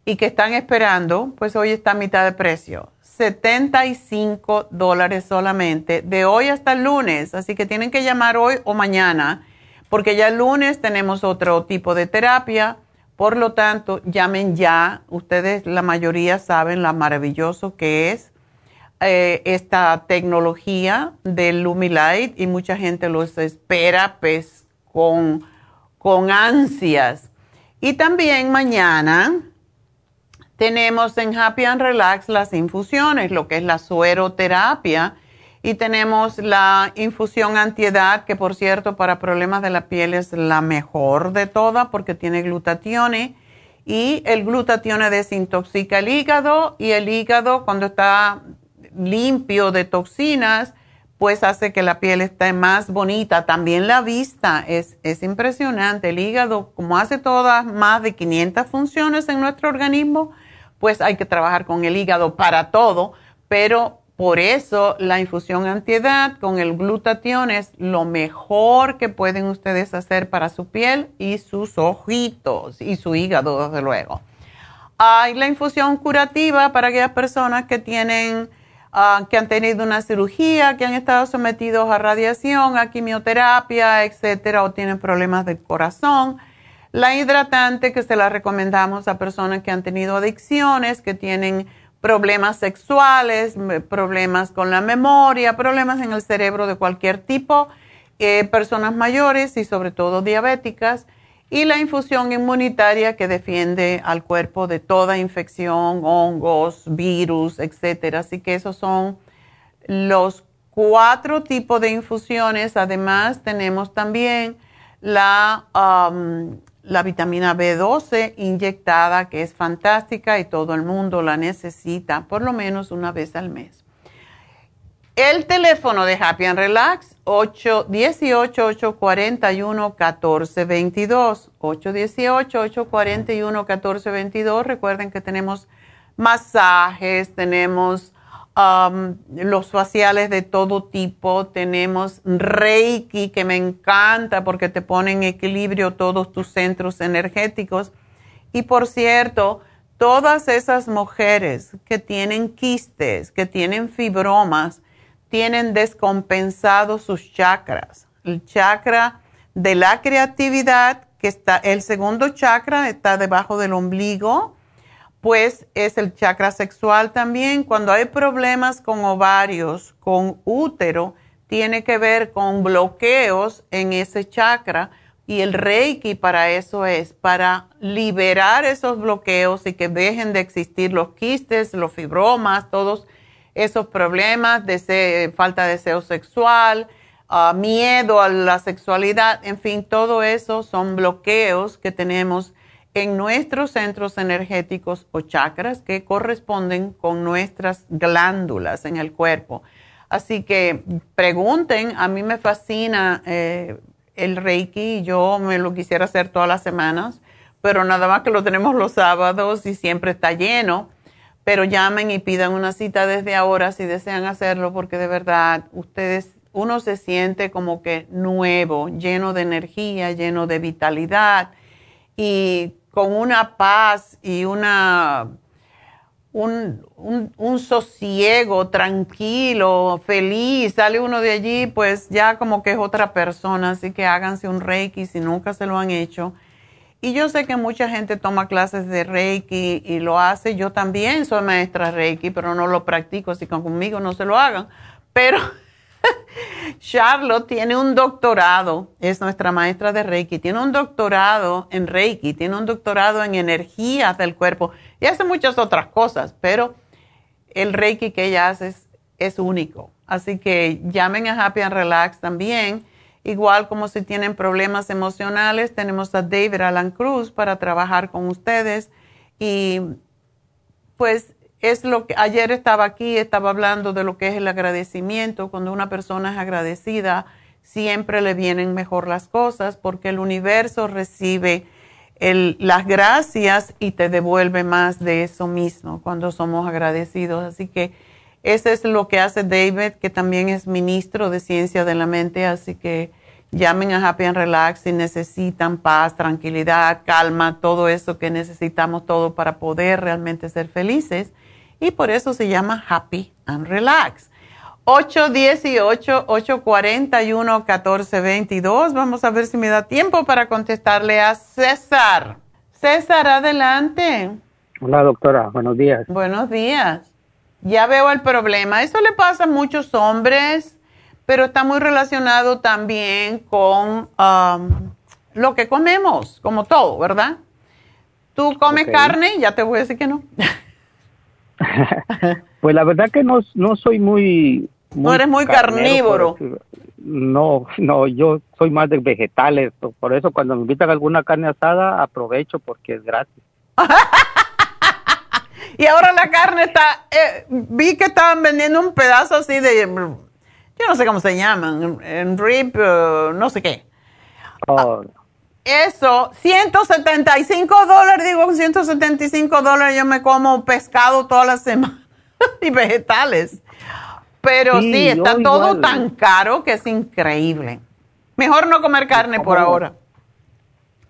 y que están esperando, pues hoy está a mitad de precio. 75 dólares solamente de hoy hasta el lunes. Así que tienen que llamar hoy o mañana, porque ya el lunes tenemos otro tipo de terapia. Por lo tanto, llamen ya. Ustedes, la mayoría, saben lo maravilloso que es eh, esta tecnología del Lumilight y mucha gente los espera pues con, con ansias. Y también mañana tenemos en Happy and Relax las infusiones, lo que es la sueroterapia, y tenemos la infusión antiedad, que por cierto para problemas de la piel es la mejor de todas porque tiene glutatione y el glutatione desintoxica el hígado y el hígado cuando está limpio de toxinas, pues hace que la piel esté más bonita. También la vista es, es impresionante. El hígado, como hace todas más de 500 funciones en nuestro organismo, pues hay que trabajar con el hígado para todo, pero por eso la infusión antiedad con el glutatión es lo mejor que pueden ustedes hacer para su piel y sus ojitos y su hígado, desde luego. Hay la infusión curativa para aquellas personas que tienen, ah, que han tenido una cirugía, que han estado sometidos a radiación, a quimioterapia, etcétera, o tienen problemas del corazón la hidratante que se la recomendamos a personas que han tenido adicciones, que tienen problemas sexuales, problemas con la memoria, problemas en el cerebro de cualquier tipo, eh, personas mayores y sobre todo diabéticas. Y la infusión inmunitaria que defiende al cuerpo de toda infección, hongos, virus, etc. Así que esos son los cuatro tipos de infusiones. Además, tenemos también la la vitamina B12 inyectada, que es fantástica y todo el mundo la necesita por lo menos una vez al mes. El teléfono de Happy and Relax, 818-841-1422. 818-841-1422. Recuerden que tenemos masajes, tenemos Um, los faciales de todo tipo, tenemos Reiki que me encanta porque te pone en equilibrio todos tus centros energéticos. Y por cierto, todas esas mujeres que tienen quistes, que tienen fibromas, tienen descompensados sus chakras. El chakra de la creatividad, que está, el segundo chakra está debajo del ombligo pues es el chakra sexual también. Cuando hay problemas con ovarios, con útero, tiene que ver con bloqueos en ese chakra y el reiki para eso es, para liberar esos bloqueos y que dejen de existir los quistes, los fibromas, todos esos problemas de falta de deseo sexual, miedo a la sexualidad, en fin, todo eso son bloqueos que tenemos en nuestros centros energéticos o chakras que corresponden con nuestras glándulas en el cuerpo. Así que pregunten, a mí me fascina eh, el Reiki, yo me lo quisiera hacer todas las semanas, pero nada más que lo tenemos los sábados y siempre está lleno. Pero llamen y pidan una cita desde ahora si desean hacerlo, porque de verdad ustedes, uno se siente como que nuevo, lleno de energía, lleno de vitalidad y con una paz y una un, un, sosiego tranquilo, feliz, sale uno de allí, pues ya como que es otra persona, así que háganse un reiki si nunca se lo han hecho. Y yo sé que mucha gente toma clases de reiki y lo hace, yo también soy maestra reiki, pero no lo practico, así que conmigo no se lo hagan. Pero Charlotte tiene un doctorado, es nuestra maestra de Reiki, tiene un doctorado en Reiki, tiene un doctorado en energías del cuerpo y hace muchas otras cosas, pero el Reiki que ella hace es, único. Así que llamen a Happy and Relax también. Igual como si tienen problemas emocionales, tenemos a David Alan Cruz para trabajar con ustedes. Y pues es lo que ayer estaba aquí, estaba hablando de lo que es el agradecimiento. Cuando una persona es agradecida, siempre le vienen mejor las cosas porque el universo recibe las gracias y te devuelve más de eso mismo cuando somos agradecidos. Así que eso es lo que hace David, que también es ministro de Ciencia de la Mente. Así que llamen a Happy and Relax si necesitan paz, tranquilidad, calma, todo eso que necesitamos todo para poder realmente ser felices y por eso se llama Happy and Relax. 818-841-1422. Vamos a ver si me da tiempo para contestarle a César. César, adelante. Hola, doctora. Buenos días. Buenos días. Ya veo el problema. Eso le pasa a muchos hombres, pero está muy relacionado también con um, lo que comemos, como todo, ¿verdad? Tú comes carne, ya te voy a decir que no. pues la verdad que no, no soy muy, No eres muy carnívoro. No, no, yo soy más de vegetales. Por eso cuando me invitan a alguna carne asada, aprovecho porque es gratis. y ahora la carne está, eh, vi que estaban vendiendo un pedazo así de, yo no sé cómo se llaman, en rib, eh, no sé qué. Oh. Eso, 175 dólares, digo, 175 dólares yo me como pescado toda la semana y vegetales. Pero sí, está todo tan caro que es increíble. Mejor no comer carne por ahora.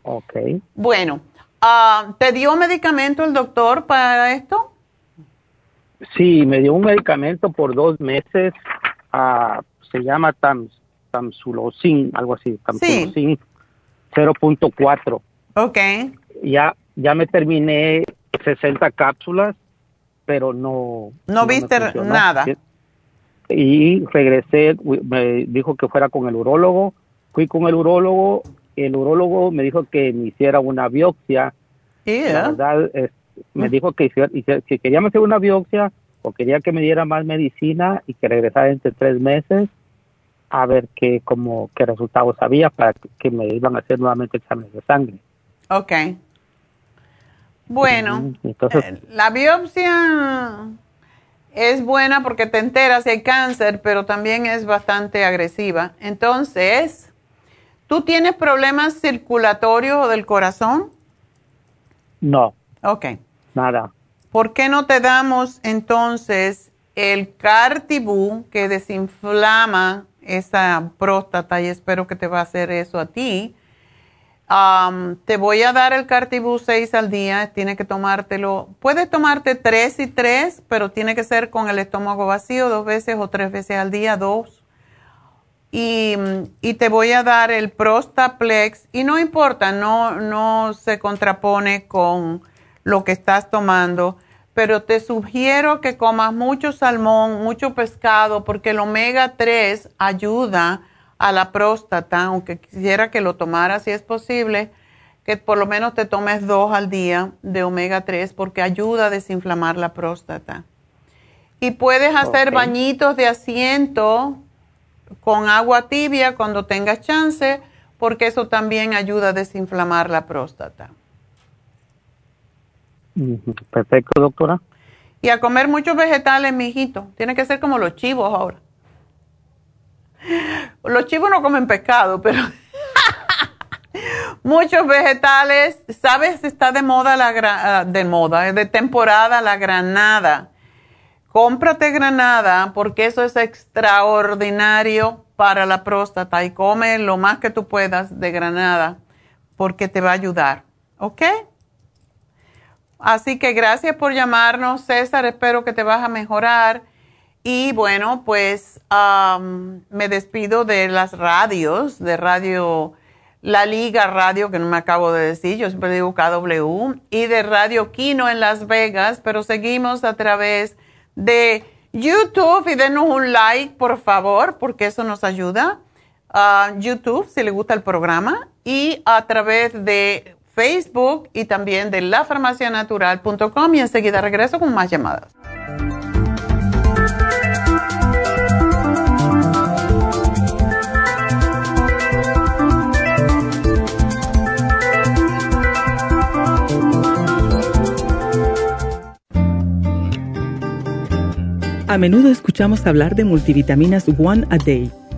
Ok. Bueno, ah, ¿te dio medicamento el doctor para esto? Sí, me dio un medicamento por dos meses. Uh, se llama Tams, Tamsulosin, algo así. Tamsulosin. 0.4. Ok. Ya, ya me terminé 60 cápsulas, pero no. No, viste nada. Y regresé, me dijo que fuera con el urólogo. Fui con el urólogo. El urólogo me dijo que me hiciera una biopsia. La verdad, me dijo que si quería hacer una biopsia o quería que me diera más medicina y que regresara entre tres meses a ver qué, como, qué resultados había para que me iban a hacer nuevamente exámenes de sangre. Ok. Bueno, Entonces, eh, la biopsia es buena porque te enteras si hay cáncer, pero también es bastante agresiva. Entonces, ¿tú tienes problemas circulatorios o del corazón? No. Ok. Nada. ¿Por qué no te damos entonces el Cartibú que desinflama esa próstata y espero que te va a hacer eso a ti. te voy a dar el Cartibú 6 al día, tiene que tomártelo, puedes tomarte 3 y 3, pero tiene que ser con el estómago vacío dos veces o tres veces al día, dos. Y, y te voy a dar el Prostaplex y no importa, no, no se contrapone con lo que estás tomando pero te sugiero que comas mucho salmón, mucho pescado, porque el omega 3 ayuda a la próstata, aunque quisiera que lo tomaras si es posible, que por lo menos te tomes dos al día de omega 3 porque ayuda a desinflamar la próstata. Y puedes hacer bañitos de asiento con agua tibia cuando tengas chance, porque eso también ayuda a desinflamar la próstata. Perfecto, doctora. Y a comer muchos vegetales, mijito. Tiene que ser como los chivos ahora. Los chivos no comen pescado, pero muchos vegetales. ¿Sabes? Está de moda la ah, de moda, de temporada la granada. Cómprate granada porque eso es extraordinario para la próstata y come lo más que tú puedas de granada porque te va a ayudar. ¿Ok? Así que gracias por llamarnos, César. Espero que te vas a mejorar. Y bueno, pues me despido de las radios, de Radio La Liga Radio, que no me acabo de decir, yo siempre digo KW, y de Radio Kino en Las Vegas, pero seguimos a través de YouTube y denos un like, por favor, porque eso nos ayuda. YouTube, si le gusta el programa, y a través de Facebook y también de lafarmacianatural.com y enseguida regreso con más llamadas. A menudo escuchamos hablar de multivitaminas One a Day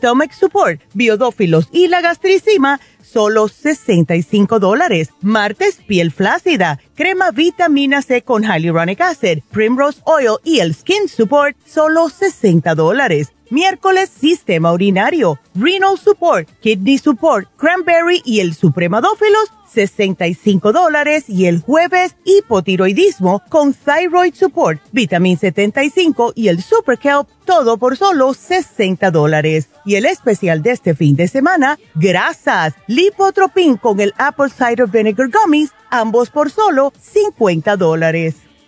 stomach support, biodófilos y la gastricima solo 65 dólares. Martes, piel flácida, crema vitamina C con hyaluronic acid, primrose oil y el skin support, solo 60 dólares. Miércoles, sistema urinario, renal support, kidney support, cranberry y el supremadófilos, 65 dólares y el jueves hipotiroidismo con thyroid support, vitamin 75 y el super kelp, todo por solo 60 dólares. Y el especial de este fin de semana, grasas, lipotropin con el apple cider vinegar gummies, ambos por solo 50 dólares.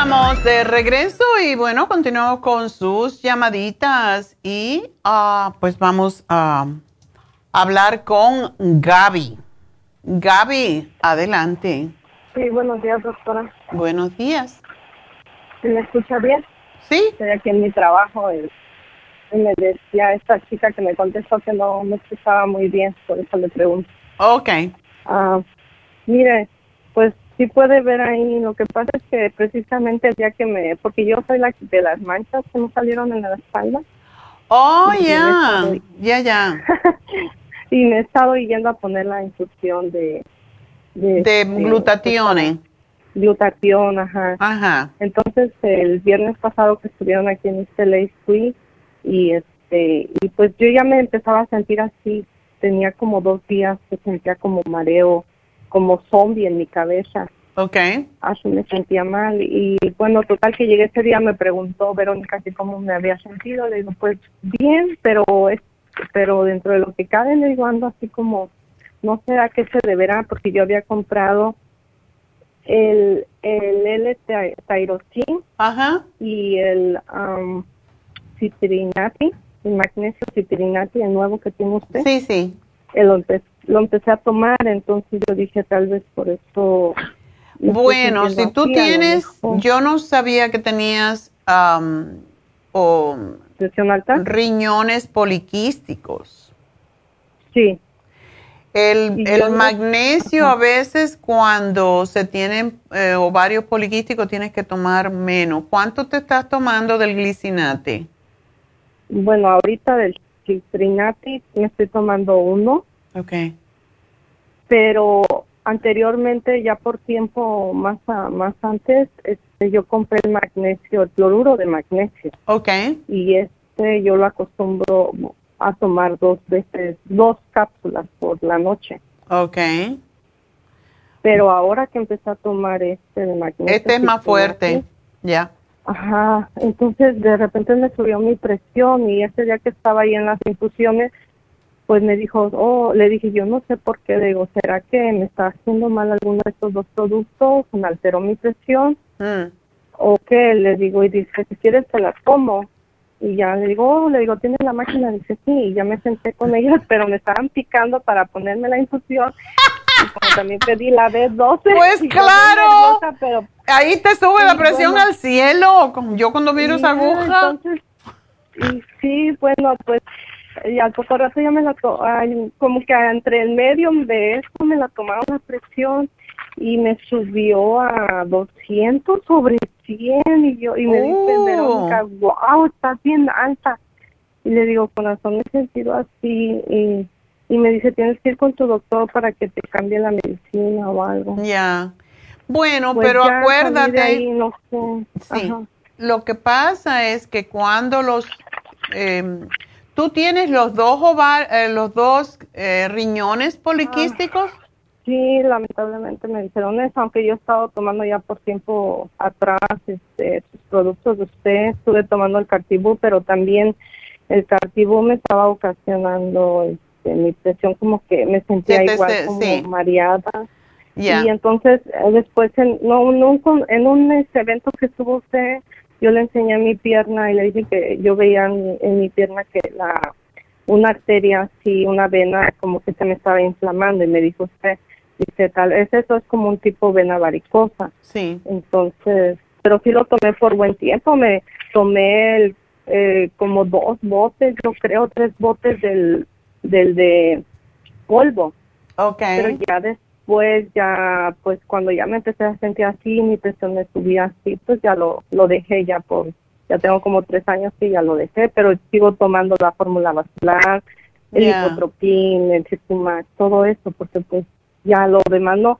De regreso y bueno, continuamos con sus llamaditas y ah, pues vamos a hablar con Gaby. Gaby, adelante. Sí, buenos días, doctora. Buenos días. ¿Me escucha bien? Sí. Estoy aquí en mi trabajo y, me decía esta chica que me contestó que no me escuchaba muy bien, por eso le pregunto. Ok. Ah, mire, pues sí puede ver ahí. Lo que pasa es que precisamente el día que me, porque yo soy la de las manchas que me salieron en la espalda. Oh, ya, ya, ya. y me he estado yendo a poner la infusión de... De, de glutatione. Glutatión, ajá. Ajá. Entonces, el viernes pasado que estuvieron aquí en este ley fui y este y pues yo ya me empezaba a sentir así. Tenía como dos días que sentía como mareo, como zombie en mi cabeza. Ok. Así me sentía mal. Y bueno, total que llegué ese día, me preguntó Verónica si cómo me había sentido. Le digo, pues bien, pero es, pero dentro de lo que cabe, le digo, ando así como, no sé a qué se deberá, porque yo había comprado el, el L-Tyrosin Ajá. y el um, citrinati, el magnesio citrinati, el nuevo que tiene usted. Sí, sí. Lo, empecé a tomar, entonces yo dije, tal vez por eso bueno, si tú tienes, yo no sabía que tenías o riñones poliquísticos. Sí. El, el magnesio a veces cuando se tienen eh, ovarios poliquísticos tienes que tomar menos. ¿Cuánto te estás tomando del glicinate? Bueno, ahorita del glicinato me estoy tomando uno. Ok. Pero anteriormente, ya por tiempo más más antes, este, yo compré el magnesio, el cloruro de magnesio. Ok. Y este yo lo acostumbro a tomar dos veces, dos cápsulas por la noche. Ok. Pero ahora que empecé a tomar este de magnesio. Este es más fuerte, ya. Ajá, entonces de repente me subió mi presión y ese día que estaba ahí en las infusiones, pues me dijo, oh, le dije, yo no sé por qué, digo, ¿será que me está haciendo mal alguno de estos dos productos? Me alteró mi presión. Mm. ¿O qué? Le digo, y dice, si quieres te la tomo. Y ya le digo, oh, le digo, ¿tienes la máquina? Dice, sí, y ya me senté con ellas, pero me estaban picando para ponerme la infusión. Y como también pedí la B12. Pues claro. Ahí te sube la presión al cielo, yo cuando miro esa aguja. Entonces, y sí, bueno, pues y al poco rato ya me la to como que entre el medio de esto me la tomaron la presión y me subió a 200 sobre 100 y yo y me dice Verónica wow estás bien alta y le digo corazón me he sentido así y, y me dice tienes que ir con tu doctor para que te cambie la medicina o algo ya. Bueno pues pero acuérdate ahí, no sé. sí. Lo que pasa es que cuando los eh, ¿Tú tienes los dos ovar, eh, los dos eh, riñones poliquísticos? sí, lamentablemente me dijeron eso, aunque yo he estado tomando ya por tiempo atrás este, productos de usted, estuve tomando el cartibú, pero también el cartibú me estaba ocasionando este, mi presión como que me sentía igual como mareada. Y entonces eh, después en, no, en un evento que estuvo usted yo le enseñé mi pierna y le dije que yo veía en, mi pierna que la una arteria así, una vena como que se me estaba inflamando y me dijo usted, dice tal, es eso es como un tipo vena varicosa. Sí. Entonces, pero sí lo tomé por buen tiempo, me tomé el, eh, como dos botes, yo creo tres botes del, del de polvo. Okay. Pero ya después después ya, pues cuando ya me empecé a sentir así, mi presión me subía así, pues ya lo, lo dejé ya por, ya tengo como tres años que ya lo dejé, pero sigo tomando la fórmula vascular, el yeah. el circumax, todo eso, porque pues ya lo demás no.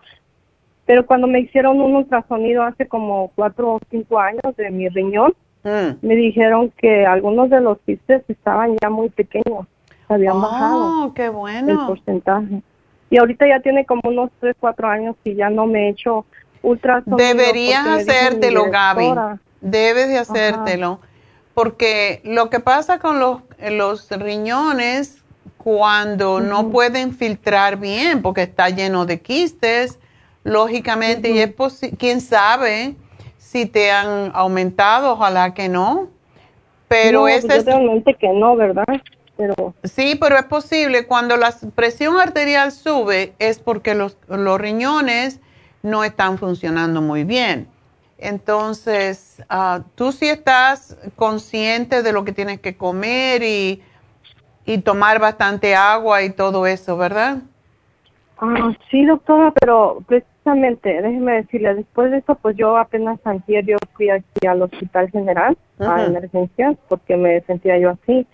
Pero cuando me hicieron un ultrasonido hace como cuatro o cinco años de mi riñón, mm. me dijeron que algunos de los quistes estaban ya muy pequeños, habían oh, bajado qué bueno. el porcentaje y ahorita ya tiene como unos 3, 4 años y ya no me he hecho ultrasonido. Deberías hacértelo, Gaby. Debes de hacértelo. Porque lo que pasa con los, los riñones cuando no pueden filtrar bien porque está lleno de quistes, lógicamente, y es quién sabe si te han aumentado, ojalá que no. Pero no, ese es que no, ¿verdad? Sí, pero es posible. Cuando la presión arterial sube es porque los, los riñones no están funcionando muy bien. Entonces, uh, tú sí estás consciente de lo que tienes que comer y, y tomar bastante agua y todo eso, ¿verdad? Ah, sí, doctora, pero precisamente, déjeme decirle, después de eso, pues yo apenas antier yo fui aquí al Hospital General a emergencias porque me sentía yo así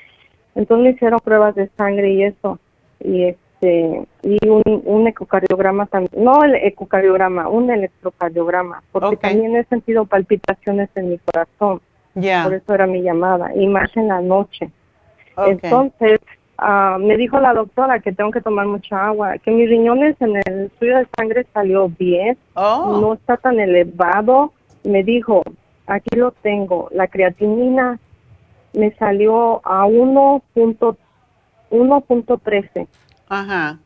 Entonces me hicieron pruebas de sangre y eso. Y este y un, un ecocardiograma también, no el ecocardiograma, un electrocardiograma, porque también he sentido palpitaciones en mi corazón. Por eso era mi llamada, y más en la noche. Entonces, uh, me dijo la doctora que tengo que tomar mucha agua, que mis riñones en el estudio de sangre salió bien, oh. no está tan elevado. Me dijo, aquí lo tengo, la creatinina me salió a 1.13. Ajá.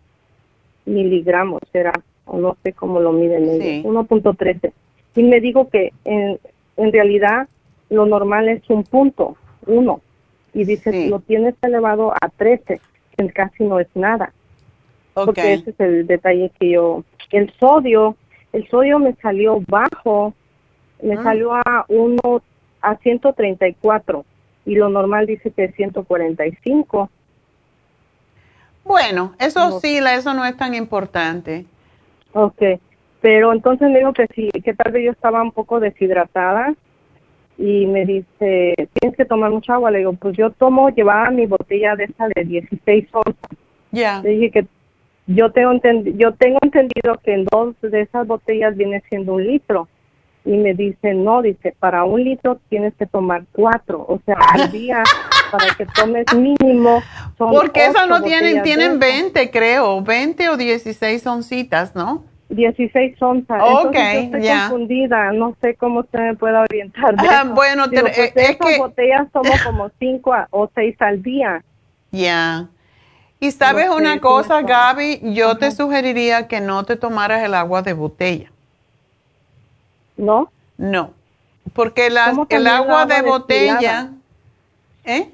Miligramos era, o no sé cómo lo miden ellos, 1.13. Y me dijo que en, en realidad lo normal es un punto, uno y dice, lo tienes elevado a 13, que casi no es nada. Porque ese es el detalle que yo, el sodio, el sodio me salió bajo, me ah. salió a uno, a 134 y lo normal dice que es 145. Bueno, eso sí, eso no es tan importante. Ok, pero entonces me dijo que sí, que tal vez yo estaba un poco deshidratada y me dice, tienes que tomar mucha agua. Le digo, pues yo tomo, llevaba mi botella de esa de 16 onzas. Ya. Le dije que yo tengo, yo tengo entendido que en dos de esas botellas viene siendo un litro. Y me dice, no, dice, para un litro tienes que tomar cuatro. O sea, al día, para que tomes mínimo. Porque esas no tienen, tienen 20, creo, 20 o 16 oncitas, ¿no? 16 onzas. Ok, estoy confundida, no sé cómo usted me puede orientar. Ah, bueno, Digo, pues eh, es que... botellas somos como 5 o 6 al día. Ya. Y sabes una cosa, Gaby, yo te sugeriría que no te tomaras el agua de botella. ¿No? No, porque el agua de botella... ¿Eh?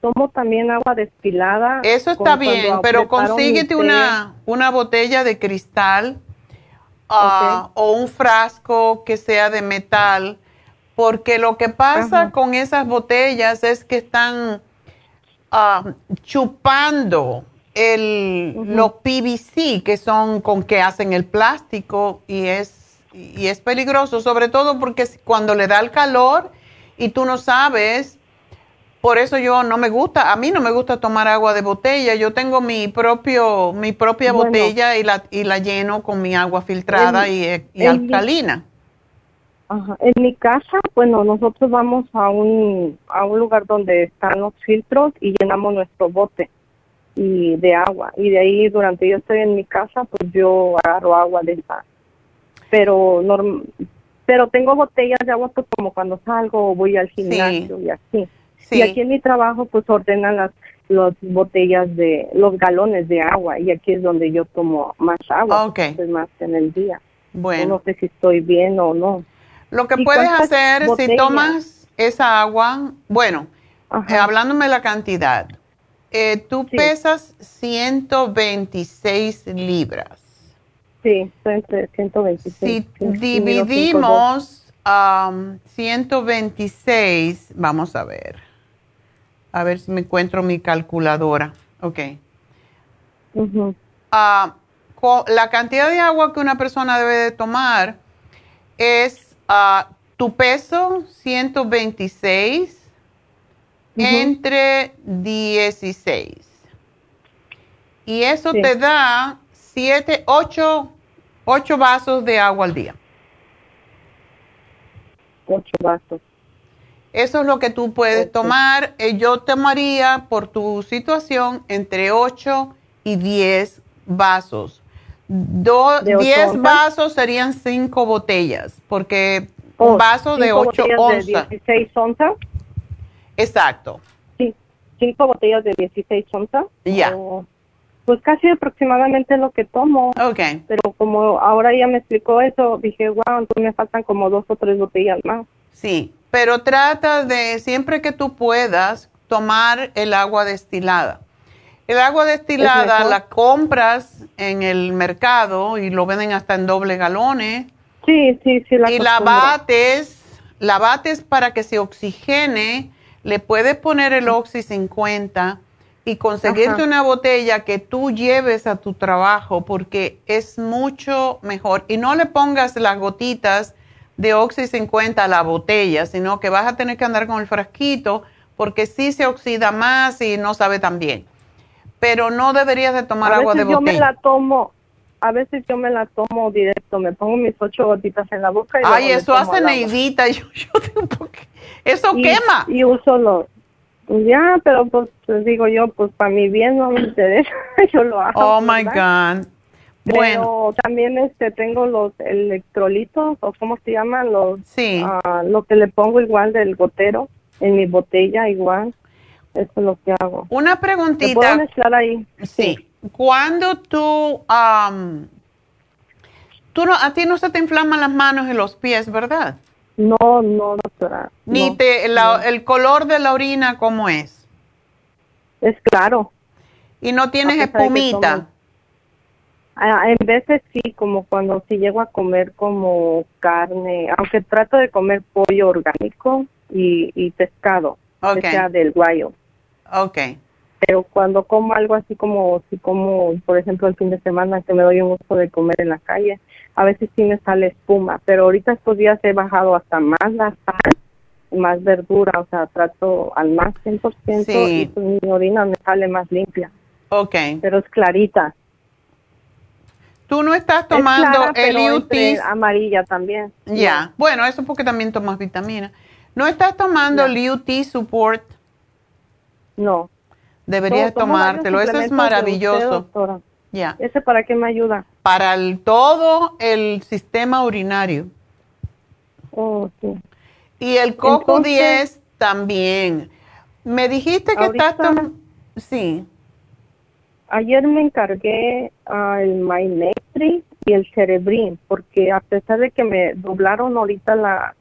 tomo también agua destilada. Eso está bien, pero consíguete una, una botella de cristal ah, o un frasco que sea de metal, porque lo que pasa con esas botellas es que están ah, chupando el, los PVC, que son con que hacen el plástico, y es, y es peligroso, sobre todo porque cuando le da el calor y tú no sabes por eso yo no me gusta, a mí no me gusta tomar agua de botella. Yo tengo mi propio, mi propia botella y la, y la lleno con mi agua filtrada y, alcalina. En mi casa, bueno, nosotros vamos a un, a un lugar donde están los filtros y llenamos nuestro bote y de agua. Y de ahí, durante yo estoy en mi casa, pues yo agarro agua de esa. Pero, pero tengo botellas de agua pues como cuando salgo o voy al gimnasio y así. Y aquí en mi trabajo pues ordenan las, las botellas de, los galones de agua y aquí es donde yo tomo más agua, pues, más en el día. Bueno. No sé si estoy bien o no. Lo que puedes hacer si tomas esa agua, bueno, eh, hablándome de la cantidad, eh, tú pesas 126 libras. Sí, entre 126. Si dividimos 126, vamos a ver. A ver si me encuentro mi calculadora. Ok. Ah, la cantidad de agua que una persona debe de tomar es uh, tu peso 126 entre 16. Y eso te da 7, 8, 8 vasos de agua al día. 8 vasos. Eso es lo que tú puedes tomar. Eh, yo tomaría por tu situación entre 8 y 10 vasos. 10 vasos serían 5 botellas, porque un oh, vaso de 8 onzas. De 16 onzas. Exacto. Sí, 5 botellas de 16 onzas. Ya. Pues casi aproximadamente lo que tomo. Ok. Pero como ahora ya me explicó eso, dije, wow, entonces me faltan como dos o tres botellas más. Sí, pero trata de, siempre que tú puedas, tomar el agua destilada. El agua destilada la compras en el mercado y lo venden hasta en doble galones. Sí, sí, sí. La y la bates, la bates para que se oxigene, le puedes poner el Oxy 50 y conseguirte una botella que tú lleves a tu trabajo porque es mucho mejor. Y no le pongas las gotitas de Oxy 50 a la botella, sino que vas a tener que andar con el frasquito porque sí se oxida más y no sabe tan bien. Pero no deberías de tomar agua de botella. Yo me la tomo, a veces yo me la tomo directo, me pongo mis ocho gotitas en la boca y Ay, eso hace neidita, yo, yo eso quema. Y uso los, ya, pero pues digo yo, pues para mi bien no me interesa, yo lo hago. Oh my God. Bueno, también este tengo los electrolitos o cómo se llaman los sí. Ah, lo que le pongo igual del gotero en mi botella igual. Eso es lo que hago. Una preguntita. puedo mezclar ahí? Sí. Cuando tú tú no a ti no se te inflaman las manos y los pies, ¿verdad? No, no, doctora. Ni te el color de la orina cómo es? Es claro. ¿Y no tienes espumita? Ah, en veces sí, como cuando si llego a comer como carne, aunque trato de comer pollo orgánico y, y pescado, que sea del guayo. Ok. Pero cuando como algo así como, si como, por ejemplo, el fin de semana que me doy un gusto de comer en la calle, a veces sí me sale espuma, pero ahorita estos días he bajado hasta más la sal, más verdura, o sea, trato al más 100% sí. y pues mi orina me sale más limpia. Ok. Pero es clarita. Tú no estás tomando el UT. amarilla también. Ya, bueno, eso porque también tomas vitamina. ¿No estás tomando el UT Support? No. Deberías tomártelo, eso es maravilloso. Ya. ¿Ese para qué me ayuda? Para el, todo el sistema urinario. Oh, sí. Y el coco 10 también. Me dijiste que estás tomando... Sí ayer me encargué al uh, y el Cerebrin, porque a pesar de que me doblaron ahorita la,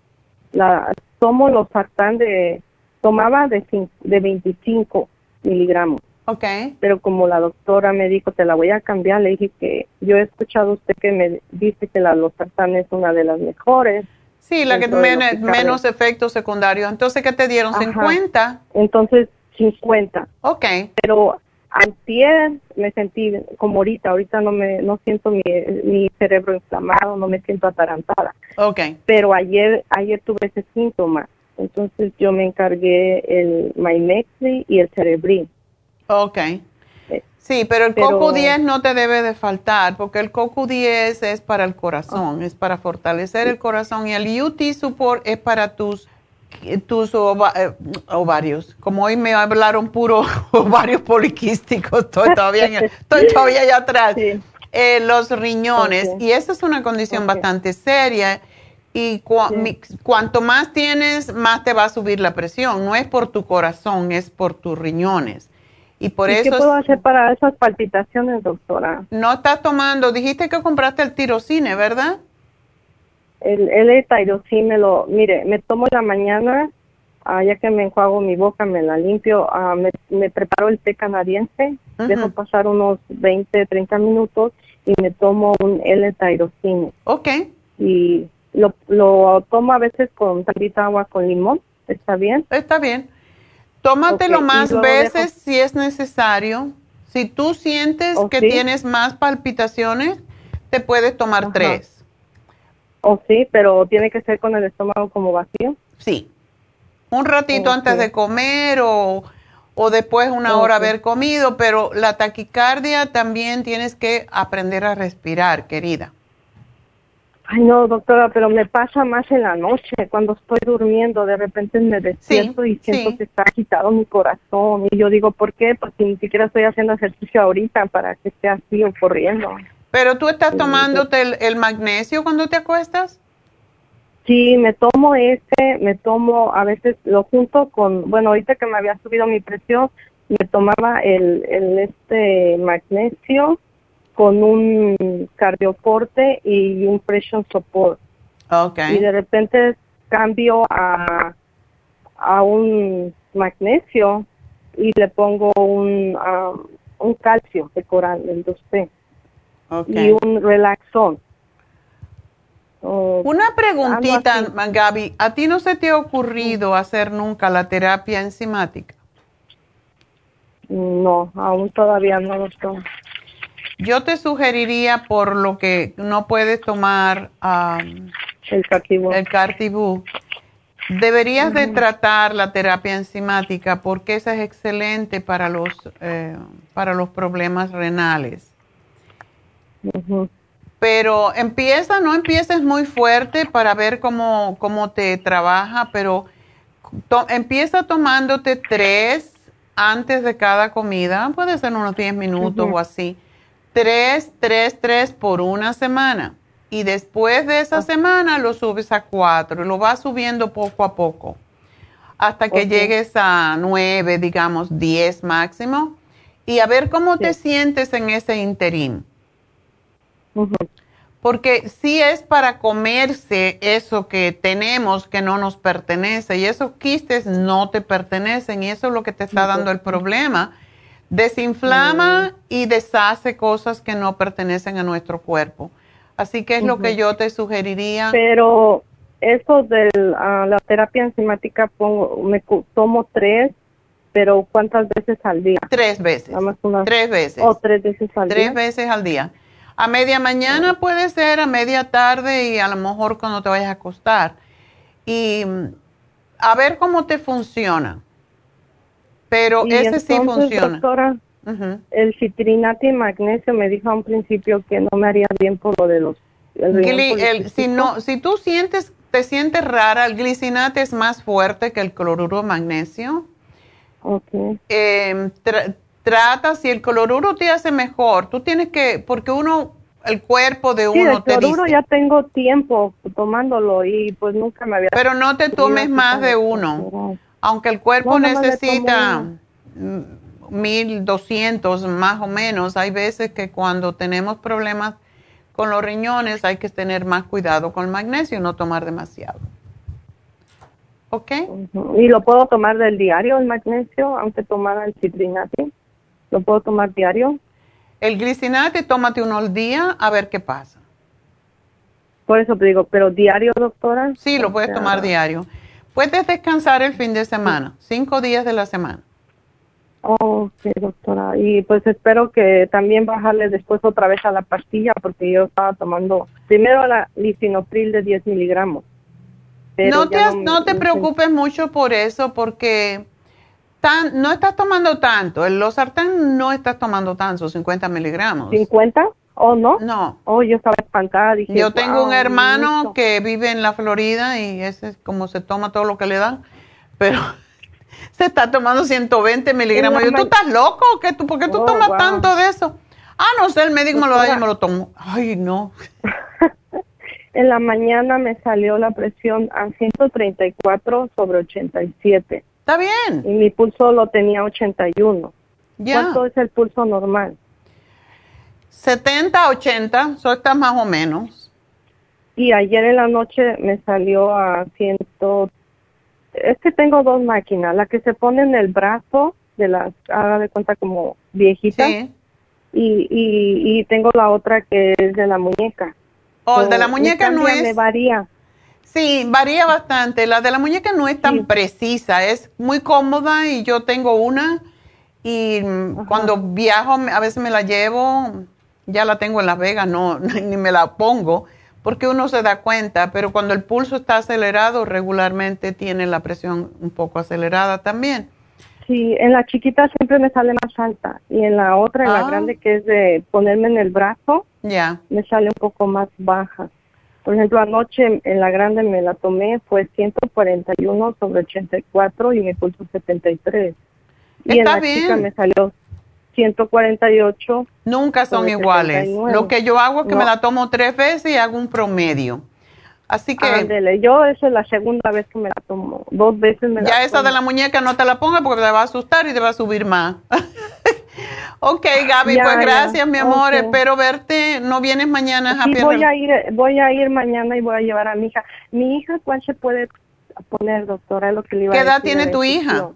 la tomo los sartán de, tomaba de, de 25 miligramos. Ok. Pero como la doctora me dijo, te la voy a cambiar, le dije que yo he escuchado usted que me dice que la losartán es una de las mejores. Sí, la que tiene menos efectos secundarios. Entonces, ¿qué te dieron? ¿50? Entonces, 50. Ok. Pero antier me sentí como ahorita, ahorita no me no siento mi, mi cerebro inflamado, no me siento atarantada. Okay. Pero ayer ayer tuve ese síntoma, entonces yo me encargué el Mymexi y el Cerebrin. Okay. Eh, sí, pero el Coco 10 no te debe de faltar, porque el Coco 10 es para el corazón, es para fortalecer el corazón y el UT Support es para tus tus eh, ovarios. Como hoy me hablaron puro ovarios poliquísticos, estoy todavía, estoy todavía allá atrás. Eh, los riñones, y esa es una condición bastante seria. Y cuanto más tienes, más te va a subir la presión. No es por tu corazón, es por tus riñones. Y por eso. ¿Qué puedo hacer para esas palpitaciones, doctora? No estás tomando, dijiste que compraste el tirocine, ¿verdad? el, el me lo, mire, me tomo la mañana, ah, ya que me enjuago mi boca, me la limpio, ah, me, me, preparo el té canadiense, dejo pasar unos 20, 30 minutos y me tomo un L-tirocine. Ok. Y lo, lo tomo a veces con tantita agua con limón, ¿está bien? Está bien. Tómatelo más veces si es necesario. Si tú sientes que tienes más palpitaciones, te puedes tomar tres. Oh, sí, pero tiene que ser con el estómago como vacío. Sí. Un ratito antes de comer o, o después una hora haber comido, pero la taquicardia también tienes que aprender a respirar, querida. Ay, no, doctora, pero me pasa más en la noche, cuando estoy durmiendo, de repente me despierto y siento que está agitado mi corazón. Y yo digo, ¿por qué? Porque ni siquiera estoy haciendo ejercicio ahorita para que esté así o corriendo. ¿Pero tú estás tomándote el, magnesio cuando te acuestas? Sí, me tomo ese, me tomo, a veces lo junto con, bueno, ahorita que me había subido mi presión, me tomaba el, el este magnesio con un cardioporte y un pressure support. Okay. Y de repente cambio a, a un magnesio y le pongo un, um, un calcio de coral, el 2 y un relaxón. Una preguntita, Gaby, ¿a ti no se te ha ocurrido hacer nunca la terapia enzimática? No, aún todavía no lo tomo. Yo te sugeriría, por lo que no puedes tomar el cartibú, el cartibú Deberías de tratar la terapia enzimática porque esa es excelente para los, eh, para los problemas renales. Pero empieza, no empieces muy fuerte para ver cómo, cómo te trabaja, pero empieza tomándote tres antes de cada comida, puede ser unos 10 minutos o así. Tres, tres, tres por una semana. Y después de esa semana lo subes a cuatro y lo vas subiendo poco a poco hasta que llegues a nueve, digamos, diez máximo. Y a ver cómo te sientes en ese interín. Porque si es para comerse eso que tenemos que no nos pertenece y esos quistes no te pertenecen y eso es lo que te está dando el problema. Desinflama mm. y deshace cosas que no pertenecen a nuestro cuerpo. Así que es lo que yo te sugeriría. Pero eso de la terapia enzimática pongo, me tomo tres, pero ¿cuántas veces al día? Tres veces. tres veces. O tres veces al día. Tres veces al día. A media mañana puede ser, a media tarde y a lo mejor cuando te vayas a acostar. Y a ver cómo te funciona. Pero ese sí funciona. El citrinato y magnesio me dijo a un principio que no me haría bien por lo de los... si, no, si tú sientes, te sientes rara, el glicinate es más fuerte que el cloruro de magnesio. Okay. Em, trata, si el cloruro te hace mejor, tú tienes que, porque uno, el cuerpo de uno te dice... el cloruro ya tengo tiempo tomándolo y pues nunca me había... Pero no te tomes más de uno, aunque el cuerpo necesita 1200 más o menos. Hay veces que cuando tenemos problemas con los riñones hay que tener más cuidado con el magnesio y no tomar demasiado. ¿Ok? ¿Y lo puedo tomar del diario el magnesio, aunque tomara el citrinate? ¿Lo puedo tomar diario? El glicinate, tómate uno al día a ver qué pasa. Por eso te digo, ¿pero diario, doctora? Sí, lo puedes tomar diario. Puedes descansar el fin de semana, cinco días de la semana. Ok, doctora. Y pues espero que también bajarle después otra vez a la pastilla porque yo estaba tomando primero la lisinopril de 10 miligramos. No te, no, te preocupes mucho por eso porque tan, no estás tomando tanto. El losartán no estás tomando tanto, 50 miligramos. ¿50? ¿O no? No. Oh, yo estaba espantada. yo tengo un hermano que vive en la Florida y ese es como se toma todo lo que le dan. Pero se está tomando 120 miligramos. Yo, ¿tú estás loco? ¿Qué, tú, ¿Por qué tú oh, tomas tanto de eso? Ah, no sé, el médico me lo da y me lo tomo. Ay, no. en la mañana me salió la presión a 134 sobre 87. Está bien. Y mi pulso lo tenía 81. Ya. ¿Cuánto es el pulso normal? 70, 80, eso está más o menos. Y ayer en la noche me salió a 130 es que tengo dos máquinas, la que se pone en el brazo de las, haga de cuenta como viejita, y, y, y, tengo la otra que es de la muñeca. Oh, el de la muñeca no es... varía. Sí, varía bastante. La de la muñeca no es tan precisa, es muy cómoda y yo tengo una y cuando viajo a veces me la llevo, ya la tengo en Las Vegas, no, ni me la pongo porque uno se da cuenta, pero cuando el pulso está acelerado, regularmente tiene la presión un poco acelerada también. Sí, en la chiquita siempre me sale más alta y en la otra, en la ah. grande que es de ponerme en el brazo, ya me sale un poco más baja. Por ejemplo, anoche en la grande me la tomé, fue 141 sobre 84 y mi pulso 73. Y en la chica me salió 148. Nunca son iguales. Lo que yo hago es que me la tomo tres veces y hago un promedio. Así que... Ándele, yo esa es la segunda vez que me la tomo. Dos veces me Ya esa de la muñeca no te la pongas porque te va a asustar y te va a subir más. ok, Gaby, pues gracias, mi amor. Espero verte. ¿No vienes mañana? Sí, voy a, ir, voy a ir mañana y voy a llevar a mi hija. Mi hija, ¿cuál se puede poner, doctora? Lo que le ¿Qué edad tiene tu hija?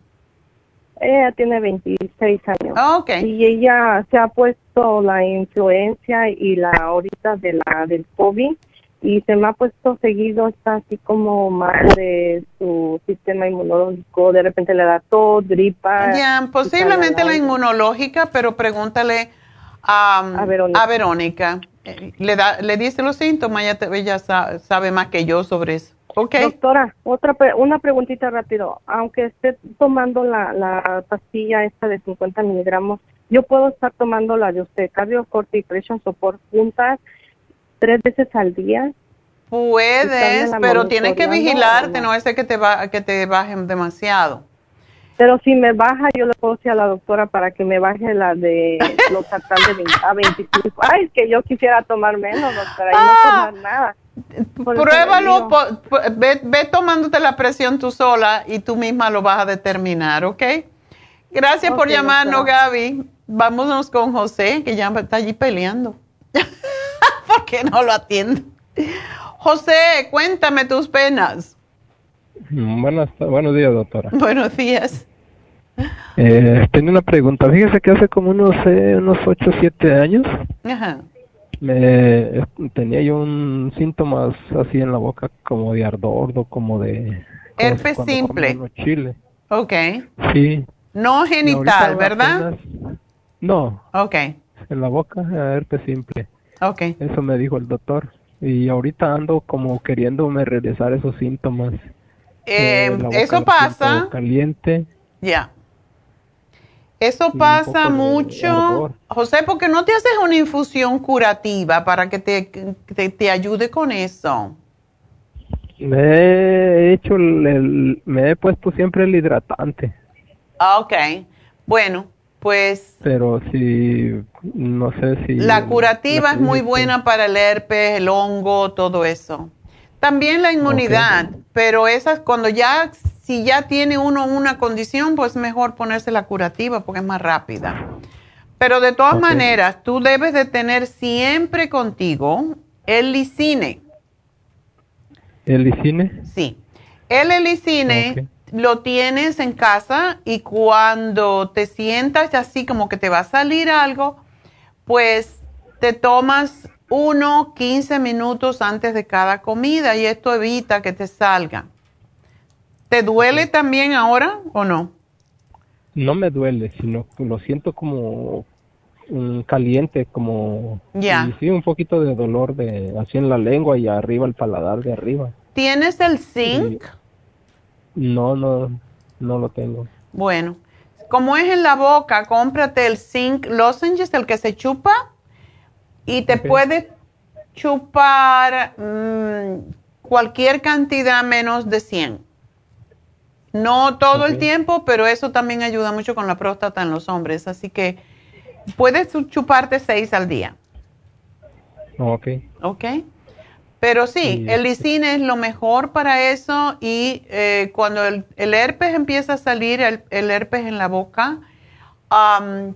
Ella tiene 26 años. Ah, okay. Y ella se ha puesto la influencia y la ahorita de la del COVID y se me ha puesto seguido, está así como mal de su sistema inmunológico, de repente le da tos, gripa. Ya, posiblemente la inmunológica, pero pregúntale a, Verónica. Eh, le, da, le dice los síntomas, ella, ella sabe más que yo sobre eso. Doctora, otra una preguntita rápido. Aunque esté tomando la, la pastilla esta de 50 miligramos, yo puedo estar tomando la de usted, Cardio Cortipression Support, juntas tres veces al día. Puedes, pero tienes que vigilarte, no, es que te, va, que te bajen demasiado. Pero si me baja, yo le puedo decir a la doctora para que me baje la de los de a 25. Ay, que yo quisiera tomar menos, doctora, y no ah, tomar nada. Pruébalo, ve, ve, tomándote la presión tú sola y tú misma lo vas a determinar, ¿ok? Gracias por llamarnos, Gaby. Vámonos con José, que ya está allí peleando. ¿Por qué no lo atiende? José, cuéntame tus penas. Buenas, buenos días, doctora. Buenos días. Eh, tengo una pregunta. Fíjese que hace como unos, eh, unos 8 o 7 años Me, tenía yo un síntomas así en la boca como de ardor o como de... Herpes simple. Chile. Ok. Sí. No genital, ¿verdad? no. Ok. En la boca, herpes simple. Ok. Eso me dijo el doctor. Y ahorita ando como queriéndome regresar esos síntomas. Eh, eso pasa. Caliente. Ya. Eso pasa mucho, José, porque no te haces una infusión curativa para que te, te, ayude con eso. Me he hecho, el, me he puesto siempre el hidratante. Ah, ok. Bueno, pues... Pero si, no sé si... La curativa es muy buena para el herpes, el hongo, todo eso. También la inmunidad, pero esas cuando ya si ya tiene uno una condición, pues mejor ponerse la curativa porque es más rápida. Pero de todas maneras, tú debes de tener siempre contigo el licine. ¿El licine? Sí. El licine lo tienes en casa y cuando te sientas así como que te va a salir algo, pues te tomas uno, 15 minutos antes de cada comida y esto evita que te salga. ¿Te duele también ahora o no? No me duele, sino que lo siento como caliente, como sí, un poquito de dolor de así en la lengua y arriba el paladar de arriba. ¿Tienes el zinc? No, no, no lo tengo. Bueno, como es en la boca, cómprate el zinc lozenges, el que se chupa, y te puede chupar mm, cualquier cantidad menos de 100. No todo el tiempo, pero eso también ayuda mucho con la próstata en los hombres. Así que puedes chuparte seis al día. Ok. Ok. Pero sí, el lisine es lo mejor para eso y eh, cuando el, herpes empieza a salir, el, herpes en la boca,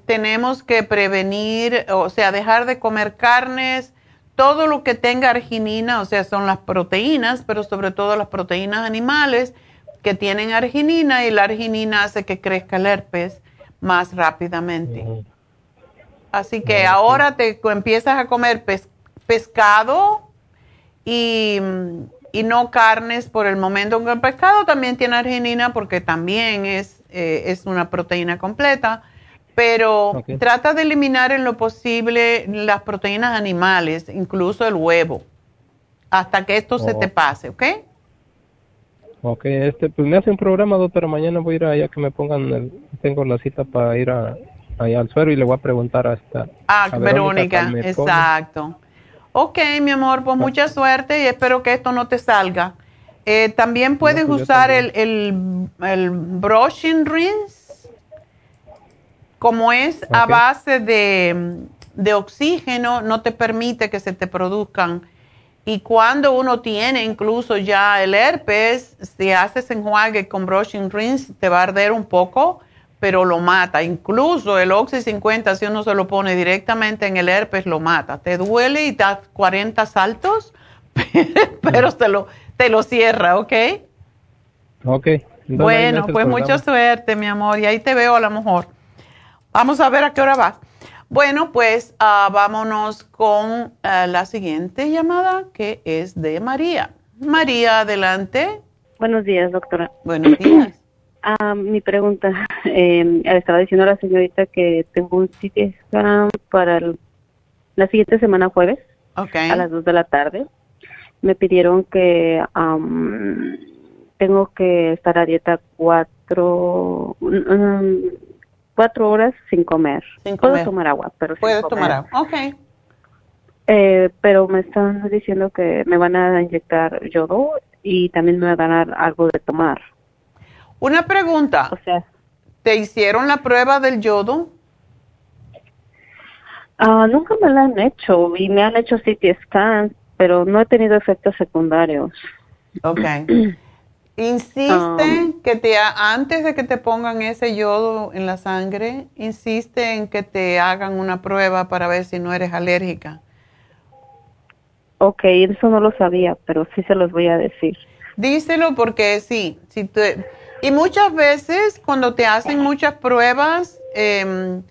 tenemos que prevenir, o sea, dejar de comer carnes, todo lo que tenga arginina, o sea, son las proteínas, pero sobre todo las proteínas animales que tienen arginina y la arginina hace que crezca el herpes más rápidamente. Así que ahora te empiezas a comer pescado y, no carnes por el momento. El pescado también tiene arginina porque también es, eh, es una proteína completa, pero trata de eliminar en lo posible las proteínas animales, incluso el huevo, hasta que esto se te oh. pase, ¿ok? Ok, este, pues me hace un programa, doctora. Mañana voy a ir allá que me pongan, tengo la cita para ir a, allá al suero y le voy a preguntar a esta. Ah, Verónica, exacto. Ok, mi amor, pues mucha suerte y espero que esto no te salga. Eh, también puedes pues usar el, el, el, brushing rinse, como es a base de, de oxígeno, no te permite que se te produzcan y cuando uno tiene incluso ya el herpes, si haces enjuague con brushing rinse, te va a arder un poco, pero lo mata. Incluso el Oxy 50, si uno se lo pone directamente en el herpes, lo mata. Te duele y das 40 saltos, pero te lo, te lo cierra, ¿ok? Ok. bueno, pues mucha suerte, mi amor, y ahí te veo a lo mejor. Vamos a ver a qué hora vas. Bueno, pues ah, vámonos con ah, la siguiente llamada que es de María. María, adelante. Buenos días, doctora. Buenos días. Ah, mi pregunta, eh, estaba diciendo a la señorita que tengo un scan para la siguiente semana jueves okay. a las 2 de la tarde me pidieron que tengo que estar a dieta cuatro, cuatro horas sin comer. Puedo tomar agua, pero Puedes tomar agua, ok. Eh, pero me están diciendo que me van a inyectar yodo y también me van a dar algo de tomar. Una pregunta. O sea, ¿te hicieron la prueba del yodo? Ah, nunca me la han hecho y me han hecho CT scan, pero no he tenido efectos secundarios. Ok. Insiste um, que te antes de que te pongan ese yodo en la sangre, insiste en que te hagan una prueba para ver si no eres alérgica. Ok, eso no lo sabía, pero sí se los voy a decir. Díselo porque sí, si te, y muchas veces cuando te hacen muchas pruebas em,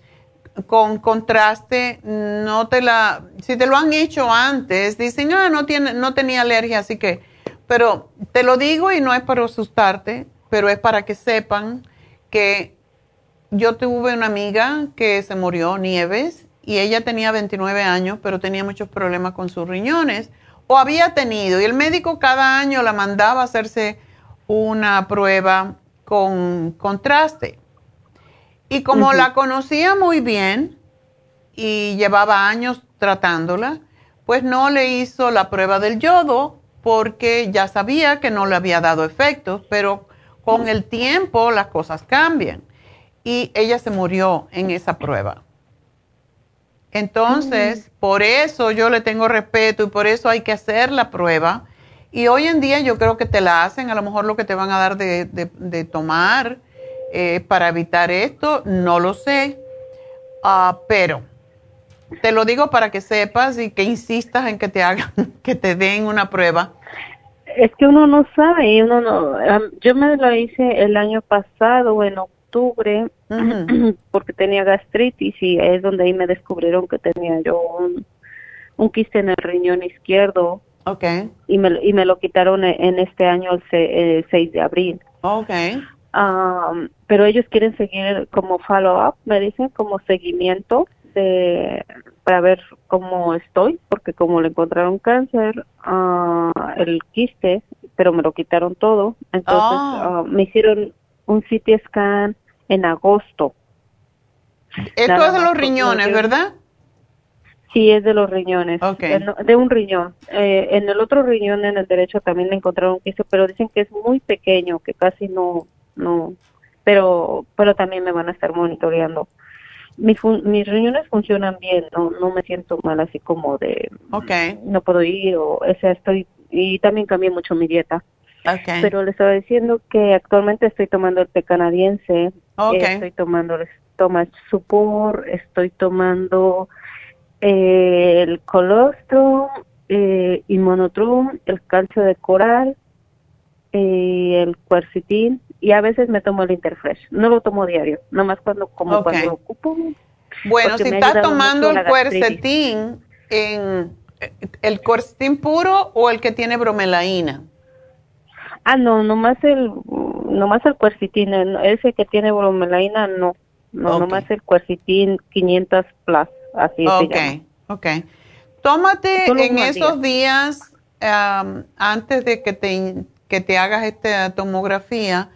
con contraste, no te la, si te lo han hecho antes, dicen, ah, no tiene, no tenía alergia, así que pero te lo digo y no es para asustarte, pero es para que sepan que yo tuve una amiga que se murió, Nieves, y ella tenía 29 años, pero tenía muchos problemas con sus riñones, o había tenido, y el médico cada año la mandaba a hacerse una prueba con contraste. Y como la conocía muy bien y llevaba años tratándola, pues no le hizo la prueba del yodo porque ya sabía que no le había dado efectos, pero con el tiempo las cosas cambian. Y ella se murió en esa prueba. Entonces, mm. por eso yo le tengo respeto y por eso hay que hacer la prueba. Y hoy en día yo creo que te la hacen, a lo mejor lo que te van a dar de, tomar eh, para evitar esto, no lo sé. Ah, pero te lo digo para que sepas y que insistas en que te hagan, que te den una prueba. Es que uno no sabe, uno no. Yo me lo hice el año pasado, en octubre, porque tenía gastritis y es donde ahí me descubrieron que tenía yo un, un quiste en el riñón izquierdo. Okay. Y me, y me lo quitaron en este año el, 6 de abril. Okay. pero ellos quieren seguir como follow-up, me dicen, como seguimiento de para ver cómo estoy, porque como le encontraron cáncer, uh, el quiste, pero me lo quitaron todo, entonces ah. me hicieron un CT scan en agosto. Esto es de los riñones, ¿verdad? Sí, es de los riñones, de, un riñón. Eh, en el otro riñón, en el derecho, también le encontraron quiste, pero dicen que es muy pequeño, que casi no, no, pero, pero también me van a estar monitoreando mis, mis riñones funcionan bien, no, no me siento mal así como de okay. no puedo ir o, sea, estoy y también cambié mucho mi dieta. Pero le estaba diciendo que actualmente estoy tomando el té canadiense, estoy tomando el Stomach Support, estoy tomando eh, el colostrum, eh, inmonotrum, el calcio de coral, eh, el quercetin y a veces me tomo el Interfresh. No lo tomo diario, nomás cuando como cuando lo ocupo. Bueno, si estás tomando el quercetin, en el quercetin puro o el que tiene bromelaína. Ah, no, nomás el nomás el quercetin, ese que tiene bromelaína no. No, nomás el quercetin 500 plus, así okay. Ok, Tómate en esos días, antes de que te, que te hagas esta tomografía,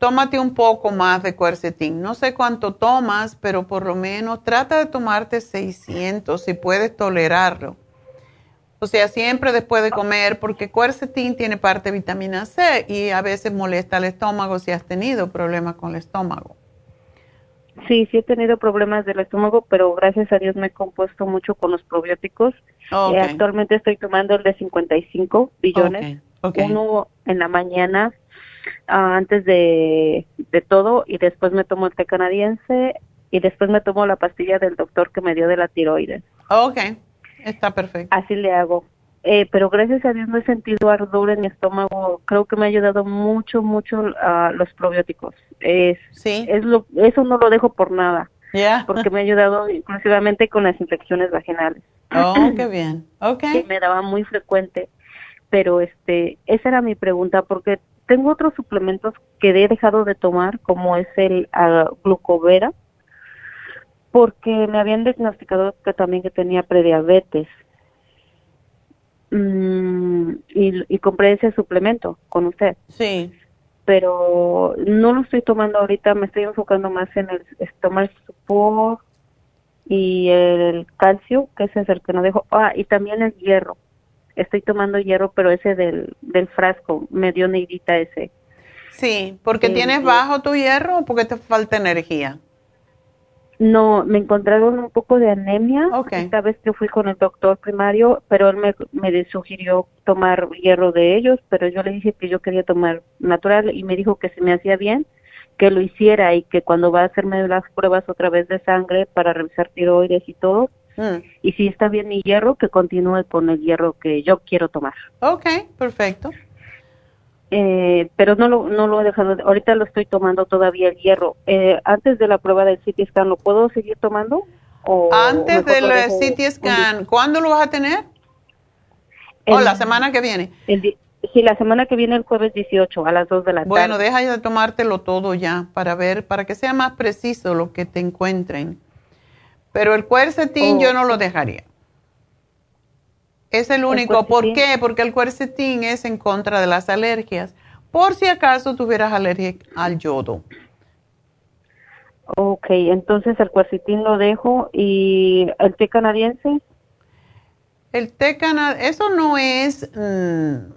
tómate un poco más de cuercetín. No sé cuánto tomas, pero por lo menos trata de tomarte 600 si puedes tolerarlo. O sea, siempre después de comer, porque cuercetín tiene parte de vitamina C y a veces molesta el estómago si has tenido problemas con el estómago. Sí, sí he tenido problemas del estómago, pero gracias a Dios me he compuesto mucho con los probióticos. Eh, actualmente estoy tomando el de 55 billones, uno en la mañana antes de, de todo y después me tomo el té canadiense y después me tomo la pastilla del doctor que me dio de la tiroides. Ok, está perfecto. Así le hago. Eh, pero gracias a Dios no he sentido ardor en mi estómago. Creo que me ha ayudado mucho, mucho a los probióticos. Es, sí. Es lo, eso no lo dejo por nada. Ya. Porque me ha ayudado inclusivamente con las infecciones vaginales. Oh, qué bien. Ok. Que me daba muy frecuente. Pero este, esa era mi pregunta, porque tengo otros suplementos que he dejado de tomar, como es el uh, glucovera, porque me habían diagnosticado que también que tenía prediabetes. mm, y, compré ese suplemento con usted. Sí. Pero no lo estoy tomando ahorita, me estoy enfocando más en el tomar support y el calcio, que ese es el que no dejo. Ah, y también el hierro. Estoy tomando hierro, pero ese del, del frasco, me dio negrita ese. Sí, porque tienes bajo tu hierro o porque te falta energía. No, me encontraron un poco de anemia esta vez que fui con el doctor primario, pero él me, me sugirió tomar hierro de ellos, pero yo le dije que yo quería tomar natural y me dijo que se me hacía bien, que lo hiciera y que cuando va a hacerme las pruebas otra vez de sangre para revisar tiroides y todo, mm. y si está bien mi hierro, que continúe con el hierro que yo quiero tomar. Ok, perfecto. Eh, pero no lo, no lo he dejado, ahorita lo estoy tomando todavía el hierro. Eh, antes de la prueba del CT scan, ¿lo puedo seguir tomando? O antes del CT scan, ¿cuándo lo vas a tener? ¿O la semana que viene? El, sí, la semana que viene, el jueves 18, a las 2 de la tarde. Bueno, deja de tomártelo todo ya para ver, para que sea más preciso lo que te encuentren. Pero el cuercetín yo no lo dejaría. Es el único. ¿Por qué? Porque el cuercetín es en contra de las alergias. Por si acaso tuvieras alergia al yodo. Ok, entonces el cuercetín lo dejo y el té canadiense. El té canadiense, eso no es, mm,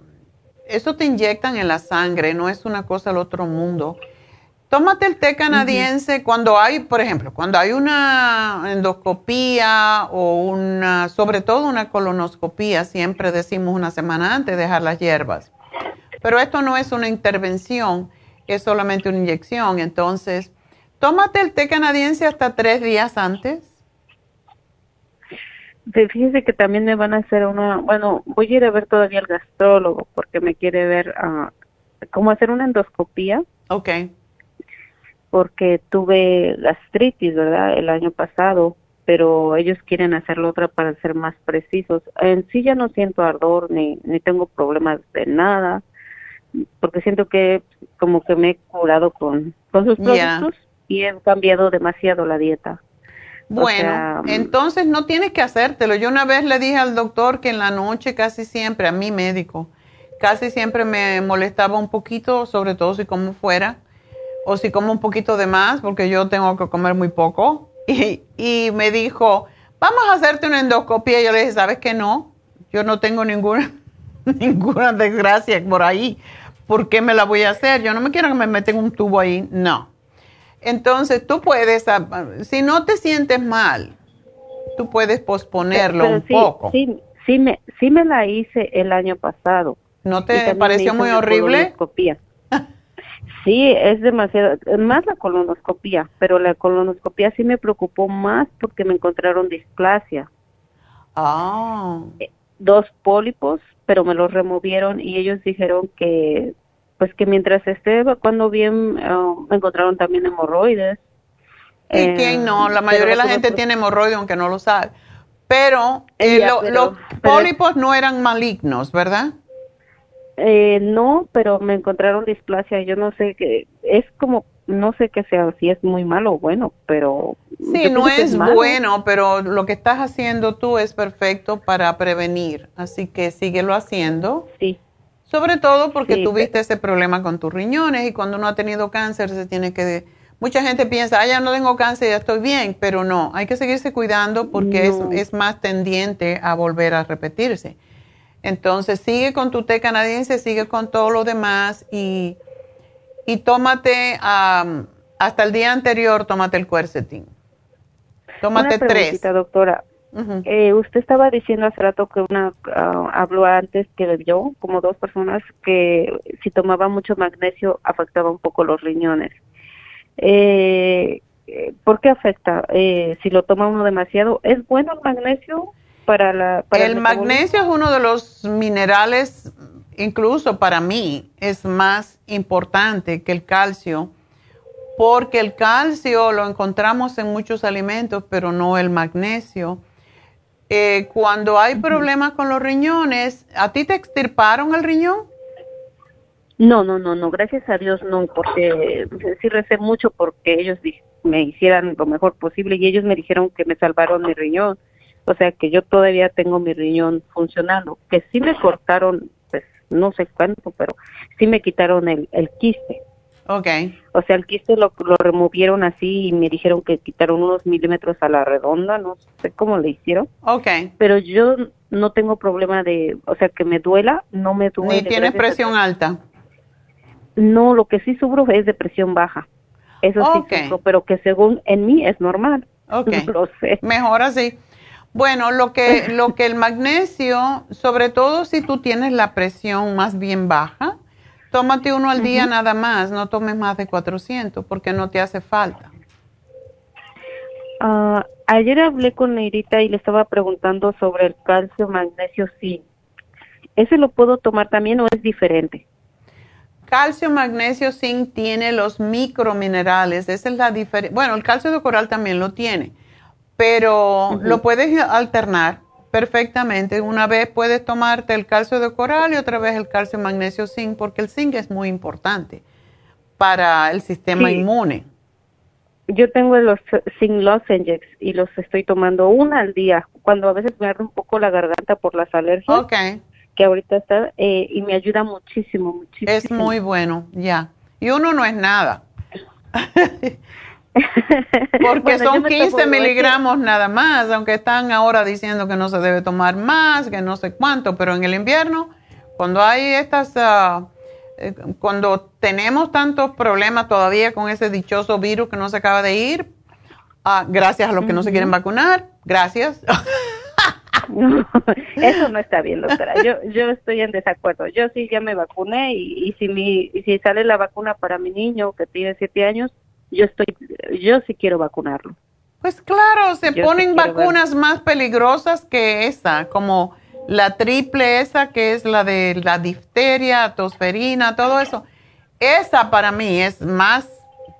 eso te inyectan en la sangre, no es una cosa del otro mundo. Tómate el té canadiense cuando hay, por ejemplo, cuando hay una endoscopía o una, sobre todo una colonoscopía, siempre decimos una semana antes dejar las hierbas. Pero esto no es una intervención, es solamente una inyección. Entonces, tómate el té canadiense hasta tres días antes. Fíjese que también me van a hacer una, bueno, voy a ir a ver todavía al gastrólogo porque me quiere ver uh, cómo hacer una endoscopía. Okay porque tuve gastritis, ¿verdad? El año pasado, pero ellos quieren hacerlo otra para ser más precisos. En sí ya no siento ardor ni, ni tengo problemas de nada, porque siento que como que me he curado con, con sus productos y he cambiado demasiado la dieta. Bueno, entonces no tienes que hacértelo. Yo una vez le dije al doctor que en la noche casi siempre, a mi médico, casi siempre me molestaba un poquito, sobre todo si como fuera, o si como un poquito de más, porque yo tengo que comer muy poco. Y, y me dijo, vamos a hacerte una endoscopia. Y yo le dije, ¿sabes qué no? Yo no tengo ninguna, ninguna desgracia por ahí. ¿Por qué me la voy a hacer? Yo no me quiero que me meten un tubo ahí. No. Entonces tú puedes, ah, si no te sientes mal, tú puedes posponerlo un poco. Sí, sí me, sí me la hice el año pasado. ¿No te pareció muy horrible? Sí, es demasiado, más la colonoscopía, pero la colonoscopía sí me preocupó más porque me encontraron displasia. Ah. Eh, dos pólipos, pero me los removieron y ellos dijeron que, pues que mientras esté cuando bien, ah, me encontraron también hemorroides. ¿Y quién no? La mayoría de la gente tiene hemorroides, aunque no lo sabe. Pero, eh, los pólipos no eran malignos, ¿verdad? Eh, no, pero me encontraron displasia. Yo no sé qué, es como, no sé qué sea, si es muy malo o bueno, pero. Sí, no es, bueno, pero lo que estás haciendo tú es perfecto para prevenir. Así que síguelo haciendo. Sí. Sobre todo porque tuviste ese problema con tus riñones y cuando uno ha tenido cáncer se tiene que. Mucha gente piensa, ah, ya no tengo cáncer, ya estoy bien, pero no, hay que seguirse cuidando porque es, es más tendiente a volver a repetirse. Entonces sigue con tu té canadiense, sigue con todo lo demás y, y tómate hasta el día anterior, tómate el cuercetín. Tómate una tres. doctora. eh, usted estaba diciendo hace rato que una uh, habló antes que yo, como dos personas, que si tomaba mucho magnesio afectaba un poco los riñones. Eh, ¿Por qué afecta? Eh, si lo toma uno demasiado, ¿es bueno el magnesio? Para la... el, magnesio es uno de los minerales, incluso para mí, es más importante que el calcio, porque el calcio lo encontramos en muchos alimentos, pero no el magnesio. Eh, cuando hay problemas con los riñones, ¿a ti te extirparon el riñón? No, no, no, no, gracias a Dios no, porque sí recé mucho porque ellos me hicieran lo mejor posible y ellos me dijeron que me salvaron mi riñón O sea que yo todavía tengo mi riñón funcionando, que sí me cortaron, pues no sé cuánto, pero sí me quitaron el, el quiste. Ok. O sea, el quiste lo, lo removieron así y me dijeron que quitaron unos milímetros a la redonda, no sé cómo le hicieron. Ok. Pero yo no tengo problema de, o sea, que me duela, no me duele. ¿Ni tienes presión alta? No, lo que sí sufro es de presión baja. Eso sí sufro, pero que según en mí es normal. Ok. Lo sé. Mejor así. Bueno, lo que, lo que el magnesio, sobre todo si tú tienes la presión más bien baja, tómate uno al día nada más, no tomes más de 400 porque no te hace falta. Ah, ayer hablé con Neirita y le estaba preguntando sobre el calcio, magnesio, sí. ¿Ese lo puedo tomar también o es diferente? Calcio, magnesio, zinc tiene los microminerales. Esa es la diferencia. Bueno, el calcio de coral también lo tiene, pero lo puedes alternar perfectamente. Una vez puedes tomarte el calcio de coral y otra vez el calcio magnesio zinc, porque el zinc es muy importante para el sistema inmune. Yo tengo los zinc lozenges y los estoy tomando una al día, cuando a veces me arde un poco la garganta por las alergias. Que ahorita está, eh, y me ayuda muchísimo, muchísimo. Es muy bueno, ya. Y uno no es nada. Porque son 15 miligramos nada más, aunque están ahora diciendo que no se debe tomar más, que no sé cuánto, pero en el invierno, cuando hay estas, eh, cuando tenemos tantos problemas todavía con ese dichoso virus que no se acaba de ir, ah, gracias a los que no se quieren vacunar, gracias. eso no está bien, doctora. Yo, yo estoy en desacuerdo. Yo sí ya me vacuné y, y si mi, y si sale la vacuna para mi niño que tiene siete años, yo estoy, yo sí quiero vacunarlo. Pues claro, se ponen vacunas más peligrosas que esa, como la triple esa que es la de la difteria, tosferina, todo eso. Esa para mí es más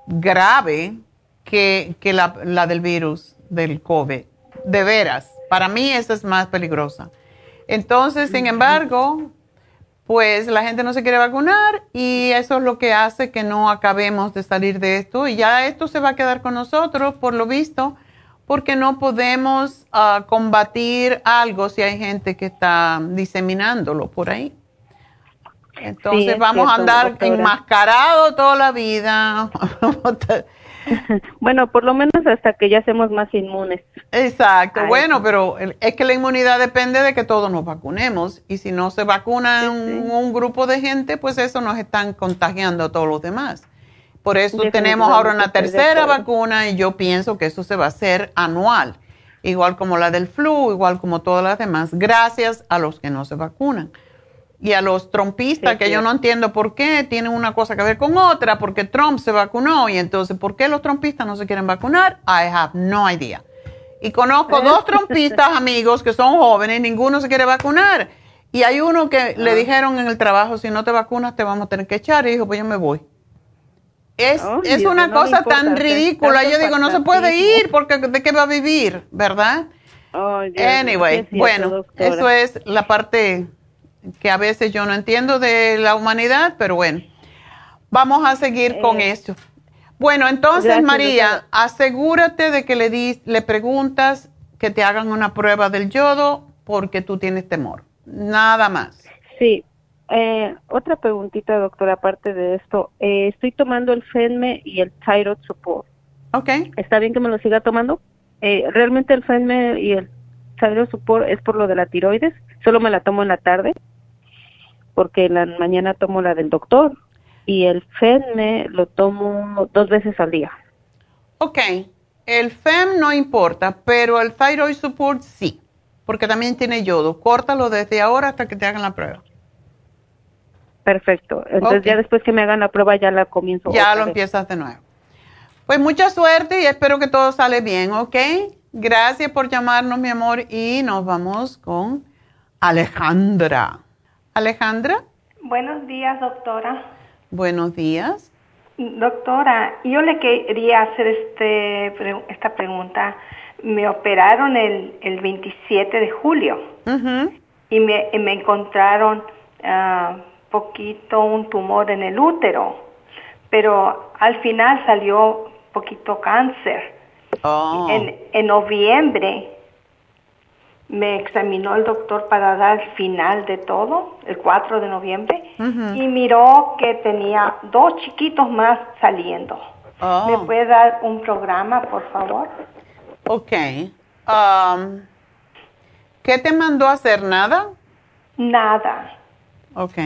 grave que, que la, la del virus del COVID. De veras, para mí esa es más peligrosa. Entonces, sin embargo, pues la gente no se quiere vacunar y eso es lo que hace que no acabemos de salir de esto y ya esto se va a quedar con nosotros por lo visto porque no podemos ah, combatir algo si hay gente que está diseminándolo por ahí. Entonces vamos a andar enmascarados toda la vida. bueno, por lo menos hasta que ya seamos más inmunes. Exacto. bueno, pero es que la inmunidad depende de que todos nos vacunemos y si no se vacuna Un, grupo de gente, pues eso nos están contagiando a todos los demás. Por eso tenemos ahora una tercera vacuna y yo pienso que eso se va a hacer anual, igual como la del flu, igual como todas las demás, gracias a los que no se vacunan y a los trompistas, que yo no entiendo por qué tienen una cosa que ver con otra, porque Trump se vacunó y entonces, ¿por qué los trompistas no se quieren vacunar? I have no idea. Y conozco dos trompistas amigos que son jóvenes, ninguno se quiere vacunar. Y hay uno que le ah. dijeron en el trabajo, si no te vacunas te vamos a tener que echar, y dijo, pues yo me voy. Es, es una cosa tan ridícula. Yo digo, no se puede ir porque de qué va a vivir, ¿verdad? anyway, bueno, eso es la parte que a veces yo no entiendo de la humanidad, pero bueno, vamos a seguir con eh, esto. Bueno, entonces María, asegúrate de que le, di, le preguntas que te hagan una prueba del yodo porque tú tienes temor, nada más. Sí, eh, otra preguntita, doctora, aparte de esto. Eh, estoy tomando el FENME y el Thyroid Support. Ok. ¿Está bien que me lo siga tomando? Eh, realmente el FENME y el Thyroid Support es por lo de la tiroides. Solo me la tomo en la tarde porque la mañana tomo la del doctor y el FEM lo tomo dos veces al día. Ok, el FEM no importa, pero el Thyroid Support sí, porque también tiene yodo. Córtalo desde ahora hasta que te hagan la prueba. Perfecto. Entonces ya después que me hagan la prueba ya la comienzo. Ya lo empiezas de nuevo. Pues mucha suerte y espero que todo sale bien, ¿ok? Gracias por llamarnos, mi amor, y nos vamos con Alejandra. Alejandra. Buenos días, doctora. Buenos días. Doctora, yo le quería hacer este, esta pregunta. Me operaron el, el 27 de julio y me, me encontraron uh, poquito un tumor en el útero, pero al final salió poquito cáncer. Oh. En, en noviembre me examinó el doctor para dar el final de todo, el 4 de noviembre, y miró que tenía dos chiquitos más saliendo. Oh. ¿Me puede dar un programa, por favor? Ok. Um, ¿Qué te mandó a hacer? ¿Nada? Nada. Ok.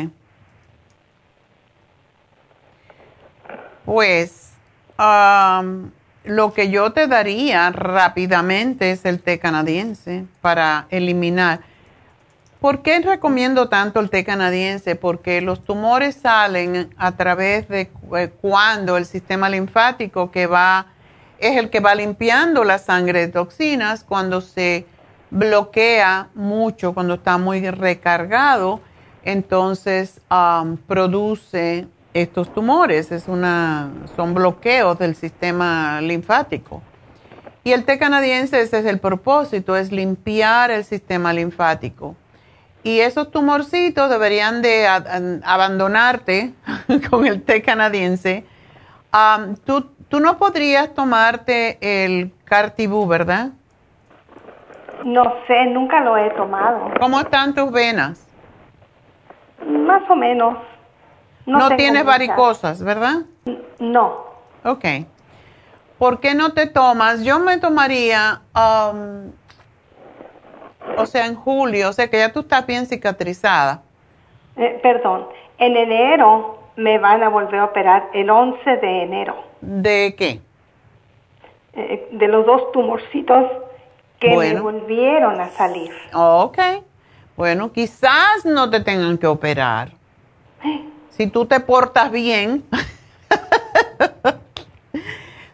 Pues um, lo que yo te daría rápidamente es el té canadiense para eliminar. ¿Por qué recomiendo tanto el té canadiense? Porque los tumores salen a través de eh, cuando el sistema linfático que va, es el que va limpiando la sangre de toxinas, cuando se bloquea mucho, cuando está muy recargado, entonces produce estos tumores. Es una, son bloqueos del sistema linfático. Y el té canadiense, ese es el propósito, es limpiar el sistema linfático. Y esos tumorcitos deberían de abandonarte con el té canadiense. ¿tú, tú no podrías tomarte el Cartibú, ¿verdad? No sé, nunca lo he tomado. ¿Cómo están tus venas? Más o menos. No, tienes varicosas, ¿verdad? No. Ok. ¿Por qué no te tomas? Yo me tomaría, um, o sea, en julio, o sea que ya tú estás bien cicatrizada. Eh, perdón, en enero me van a volver a operar el 11 de enero. ¿De qué? Eh, de los dos tumorcitos que me volvieron a salir. Ok. Bueno, quizás no te tengan que operar. Si tú te portas bien.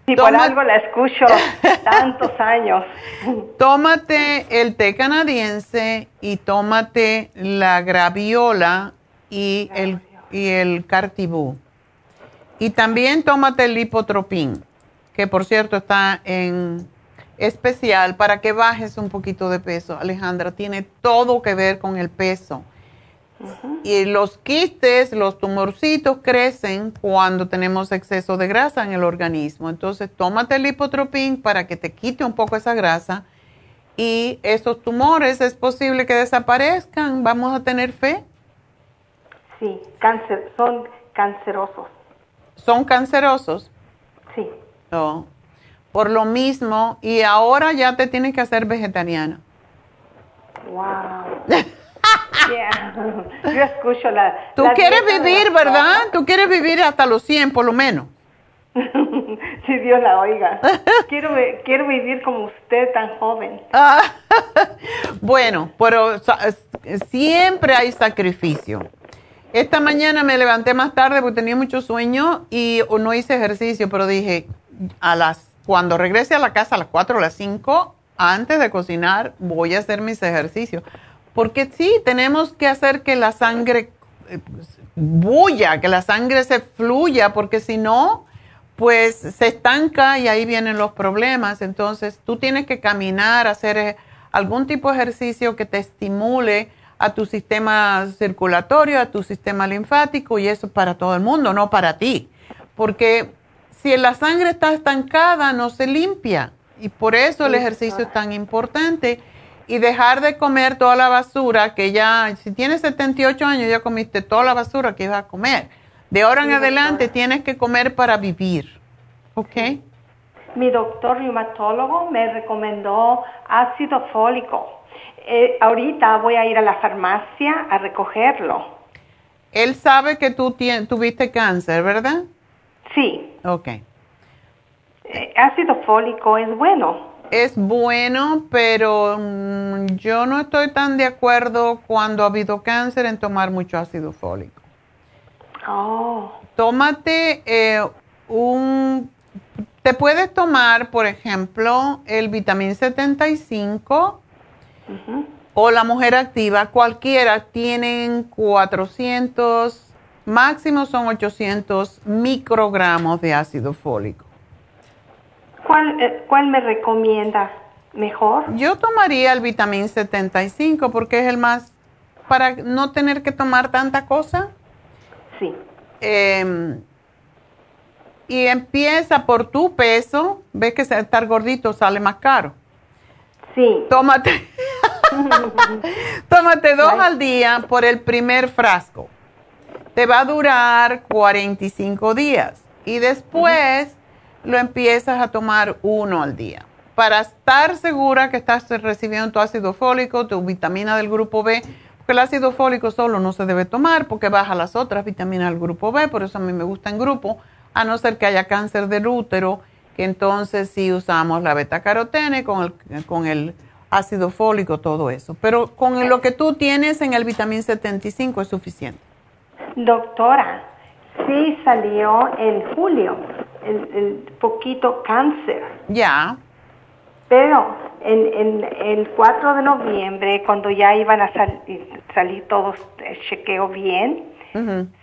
Si por algo la escucho tantos años. Tómate el té canadiense y tómate la graviola y el, y el cartibú. Y también tómate el lipotropín, que por cierto está en especial para que bajes un poquito de peso. Alejandra, tiene todo que ver con el peso. Y los quistes, los tumorcitos crecen cuando tenemos exceso de grasa en el organismo. Entonces, tómate el lipotropín para que te quite un poco esa grasa y esos tumores es posible que desaparezcan. ¿Vamos a tener fe? Sí, cáncer, son cancerosos. ¿Son cancerosos? Sí. Oh. Por lo mismo, y ahora ya te tienes que hacer vegetariana. Wow. Yo escucho la... Tú quieres vivir, ¿verdad? Tú quieres vivir hasta los 100 por lo menos. si Dios la oiga. quiero, quiero vivir como usted tan joven. bueno, pero siempre hay sacrificio. Esta mañana me levanté más tarde porque tenía mucho sueño y no hice ejercicio, pero dije, a las cuando regrese a la casa a las 4 o las 5, antes de cocinar, voy a hacer mis ejercicios. Porque sí, tenemos que hacer que la sangre eh, bulla, que la sangre se fluya, porque si no, pues se estanca y ahí vienen los problemas. Entonces, tú tienes que caminar, hacer eh, algún tipo de ejercicio que te estimule a tu sistema circulatorio, a tu sistema linfático, y eso para todo el mundo, no para ti. Porque si la sangre está estancada, no se limpia. Y por eso el ejercicio es tan importante y dejar de comer toda la basura que ya, si tienes 78 años, ya comiste toda la basura que ibas a comer. De ahora en adelante tienes que comer para vivir. ¿Ok? Mi doctor reumatólogo me recomendó ácido fólico. Eh, ahorita voy a ir a la farmacia a recogerlo. Él sabe que tú tuviste cáncer, ¿verdad? Sí. Ok. Eh, ácido fólico es bueno es bueno, pero mm, yo no estoy tan de acuerdo cuando ha habido cáncer en tomar mucho ácido fólico. Oh. Tómate eh, un... Te puedes tomar, por ejemplo, el vitamín 75 o la mujer activa, cualquiera tienen 400, máximo son 800 microgramos de ácido fólico. ¿Cuál, eh, ¿Cuál me recomienda mejor? Yo tomaría el vitamín 75 porque es el más, para no tener que tomar tanta cosa. Sí. Em, y empieza por tu peso, ves que estar gordito sale más caro. Sí. Tómate. Tómate dos al día por el primer frasco. Te va a durar 45 días y después lo empiezas a tomar uno al día. Para estar segura que estás recibiendo tu ácido fólico, tu vitamina del grupo B, porque el ácido fólico solo no se debe tomar porque baja las otras vitaminas del grupo B, por eso a mí me gusta en grupo, a no ser que haya cáncer del útero, que entonces sí usamos la beta carotene con el, con el ácido fólico, todo eso. Pero con lo que tú tienes en el vitamina 75 es suficiente. Doctora, sí salió en julio el, poquito cáncer. Ya. Pero en, el 4 de noviembre, cuando ya iban a salir todos el chequeo bien,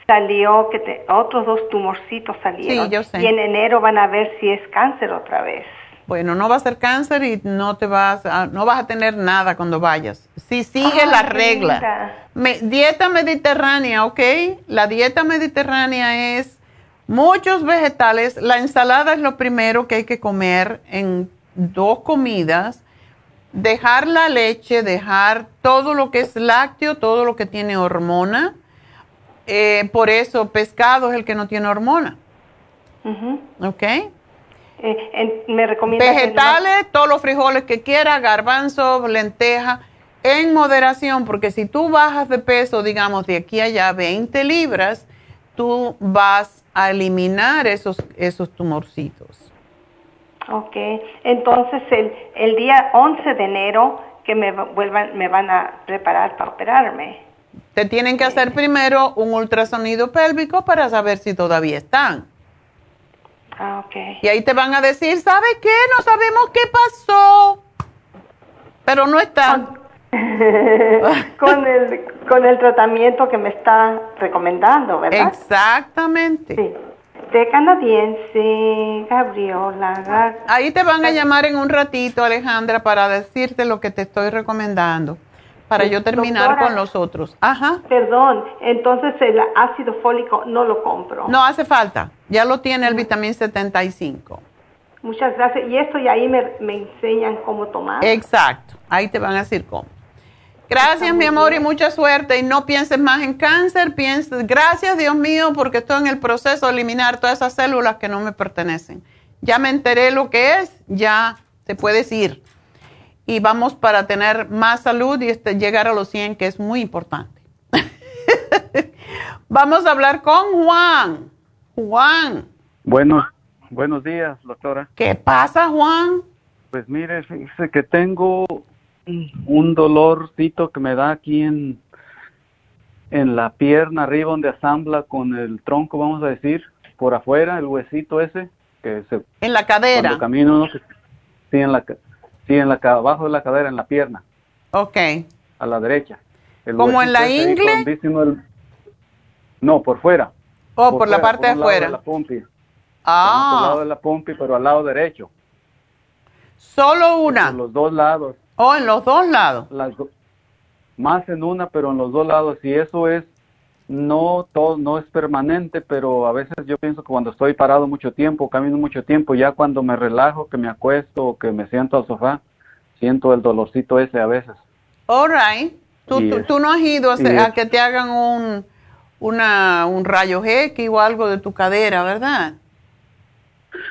salió que otros dos tumorcitos salieron. Sí, yo sé. Y en enero van a ver si es cáncer otra vez. Bueno, no va a ser cáncer y no te vas a, no vas a tener nada cuando vayas. Si sigue la regla. dieta mediterránea, ¿ok? La dieta mediterránea es muchos vegetales. La ensalada es lo primero que hay que comer en dos comidas. Dejar la leche, dejar todo lo que es lácteo, todo lo que tiene hormona. Eh, por eso pescado es el que no tiene hormona. ¿Ok? Eh, me recomienda vegetales, todos los frijoles que quiera, garbanzo, lenteja, en moderación, porque si tú bajas de peso, digamos, de aquí a allá 20 libras, tú vas a eliminar esos, esos tumorcitos. Ok, entonces el, el día 11 de enero que me vuelvan, me van a preparar para operarme. Te tienen que hacer primero un ultrasonido pélvico para saber si todavía están. Ah, y ahí te van a decir, ¿sabe qué? No sabemos qué pasó. Pero no está. Con, el, con el tratamiento que me está recomendando, ¿verdad? Exactamente. Sí. De canadiense, Gabriela. Ahí te van a llamar en un ratito, Alejandra, para decirte lo que te estoy recomendando para yo terminar con los otros. Ajá. Perdón, entonces el ácido fólico no lo compro. No hace falta, ya lo tiene el vitamín 75. Muchas gracias. Y esto y ahí me, enseñan cómo tomar. Exacto, ahí te van a decir cómo. Gracias, mi amor, y mucha suerte. Y no pienses más en cáncer, pienses, gracias, Dios mío, porque estoy en el proceso de eliminar todas esas células que no me pertenecen. Ya me enteré lo que es, ya te puedes ir y vamos para tener más salud y este, llegar a los 100, que es muy importante. vamos a hablar con Juan. Juan. Buenos, buenos días, doctora. ¿Qué pasa, Juan? Pues mire, fíjese que tengo un dolorcito que me da aquí en, en la pierna arriba donde asambla con el tronco, vamos a decir, por afuera, el huesito ese. que se En la cadera. Cuando camino, sí, en la Sí, en la, abajo de la cadera, en la pierna. Ok. A la derecha. ¿Como en la ingle? no, por fuera. Oh, por, la parte de afuera. De la pompi. Ah. Por el lado de la pompi, pero al lado derecho. Solo una. En los dos lados. Oh, en los dos lados. más en una, pero en los dos lados. Y eso es no todo no es permanente, pero a veces yo pienso que cuando estoy parado mucho tiempo, camino mucho tiempo, ya cuando me relajo, que me acuesto o que me siento al sofá, siento el dolorcito ese a veces. All right. ¿Tú, tú, no has ido a, que te hagan un, una, un rayo X o algo de tu cadera, ¿verdad?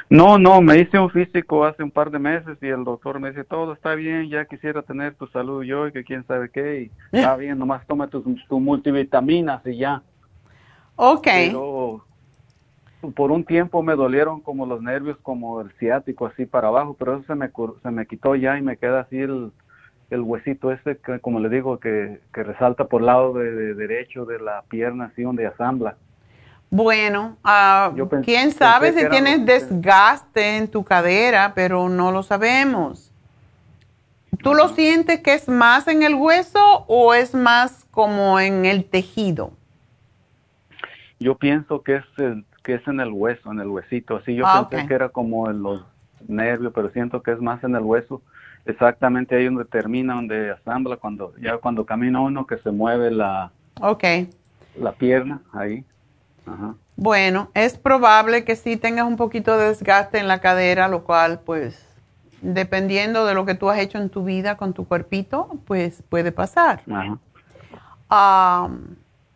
No, no, me hice un físico hace un par de meses y el doctor me dice, todo está bien, ya quisiera tener tu salud yo y que quién sabe qué, y está bien, nomás toma tus tu multivitaminas y ya. Ok. Pero por un tiempo me dolieron como los nervios, como el ciático, así para abajo, pero eso se me, se me quitó ya y me queda así el, el huesito este, que, como le digo, que, que resalta por el lado de, derecho de la pierna, así donde asambla. Bueno, uh, quién sabe si tienes desgaste en tu cadera, pero no lo sabemos. ¿Tú lo sientes que es más en el hueso o es más como en el tejido? Yo pienso que es que es en el hueso, en el huesito. Así yo ah, pensé que era como en los nervios, pero siento que es más en el hueso. Exactamente ahí donde termina, donde asambla, cuando ya cuando camina uno que se mueve la, okay. la pierna ahí. Bueno, es probable que sí tengas un poquito de desgaste en la cadera, lo cual pues dependiendo de lo que tú has hecho en tu vida con tu cuerpito, pues puede pasar.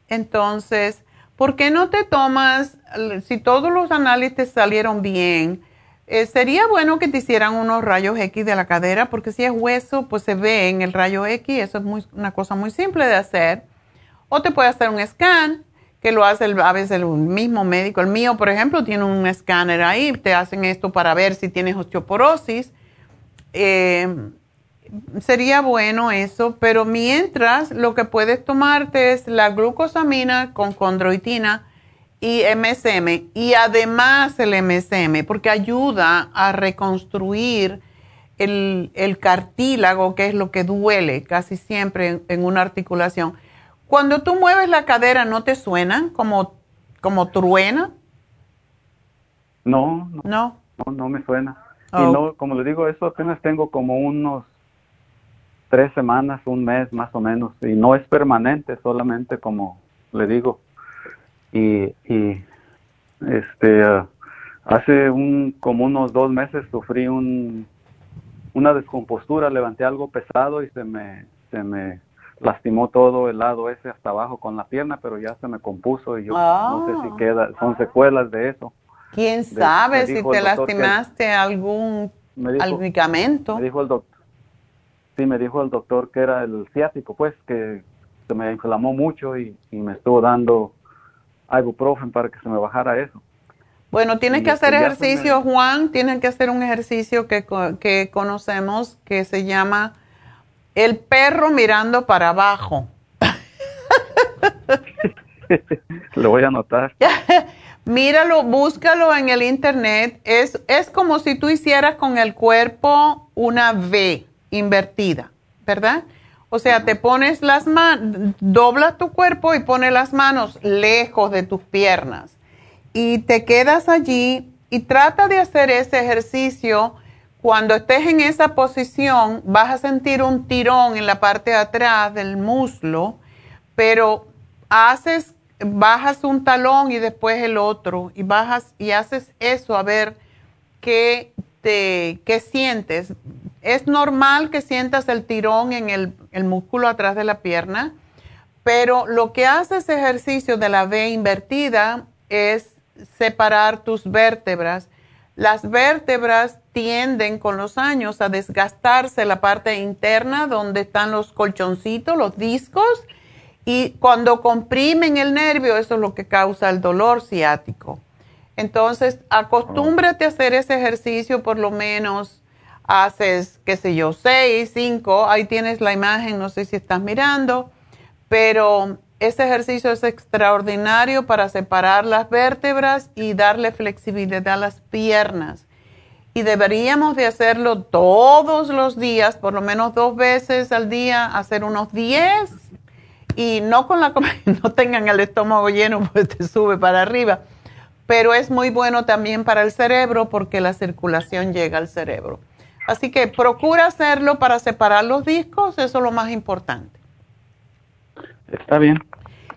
entonces, ¿por qué no te tomas, si todos los análisis salieron bien, eh, sería bueno que te hicieran unos rayos X de la cadera, porque si es hueso, pues se ve en el rayo X, eso es muy, una cosa muy simple de hacer. O te puede hacer un scan, que lo hace a veces el mismo médico. El mío, por ejemplo, tiene un escáner ahí, te hacen esto para ver si tienes osteoporosis. Eh, sería bueno eso, pero mientras lo que puedes tomarte es la glucosamina con condroitina y MSM y además el MSM porque ayuda a reconstruir el, cartílago, que es lo que duele casi siempre en, una articulación. Cuando tú mueves la cadera, ¿no te suena como, como truena? No, no, no, no, me suena. Y oh. no, como le digo, eso apenas tengo como unos tres semanas, un mes más o menos, y no es permanente, solamente como le digo, y, y este hace un como unos dos meses sufrí un una descompostura levanté algo pesado y se me se me lastimó todo el lado ese hasta abajo con la pierna pero ya se me compuso y yo no sé si ah. queda son secuelas de eso quién sabe si te lastimaste algún medicamento me dijo el doctor sí me dijo el doctor que era el ciático pues que se me inflamó mucho y, y me estuvo dando ibuprofen para que se me bajara eso. Bueno, tienes que hacer ejercicio, Juan, tienes que hacer un ejercicio que, que conocemos que se llama el perro mirando para abajo. Lo voy a anotar. Míralo, búscalo en el internet. Es, es como si tú hicieras con el cuerpo una V invertida, ¿verdad? O sea, te pones las manos, doblas tu cuerpo y pones las manos lejos de tus piernas. Y te quedas allí y trata de hacer ese ejercicio. Cuando estés en esa posición, vas a sentir un tirón en la parte de atrás del muslo, pero haces, bajas un talón y después el otro, y bajas y haces eso a ver qué, te, qué sientes es normal que sientas el tirón en el, músculo atrás de la pierna, pero lo que hace ese ejercicio de la V invertida es separar tus vértebras. Las vértebras tienden con los años a desgastarse la parte interna donde están los colchoncitos, los discos, y cuando comprimen el nervio, eso es lo que causa el dolor ciático. Entonces, acostúmbrate a hacer ese ejercicio por lo menos haces, qué sé yo, seis, cinco, ahí tienes la imagen, no sé si estás mirando, pero ese ejercicio es extraordinario para separar las vértebras y darle flexibilidad a las piernas. Y deberíamos de hacerlo todos los días, por lo menos dos veces al día, hacer unos 10 y no con la no tengan el estómago lleno, pues te sube para arriba. Pero es muy bueno también para el cerebro porque la circulación llega al cerebro. Así que procura hacerlo para separar los discos, eso es lo más importante. Está bien.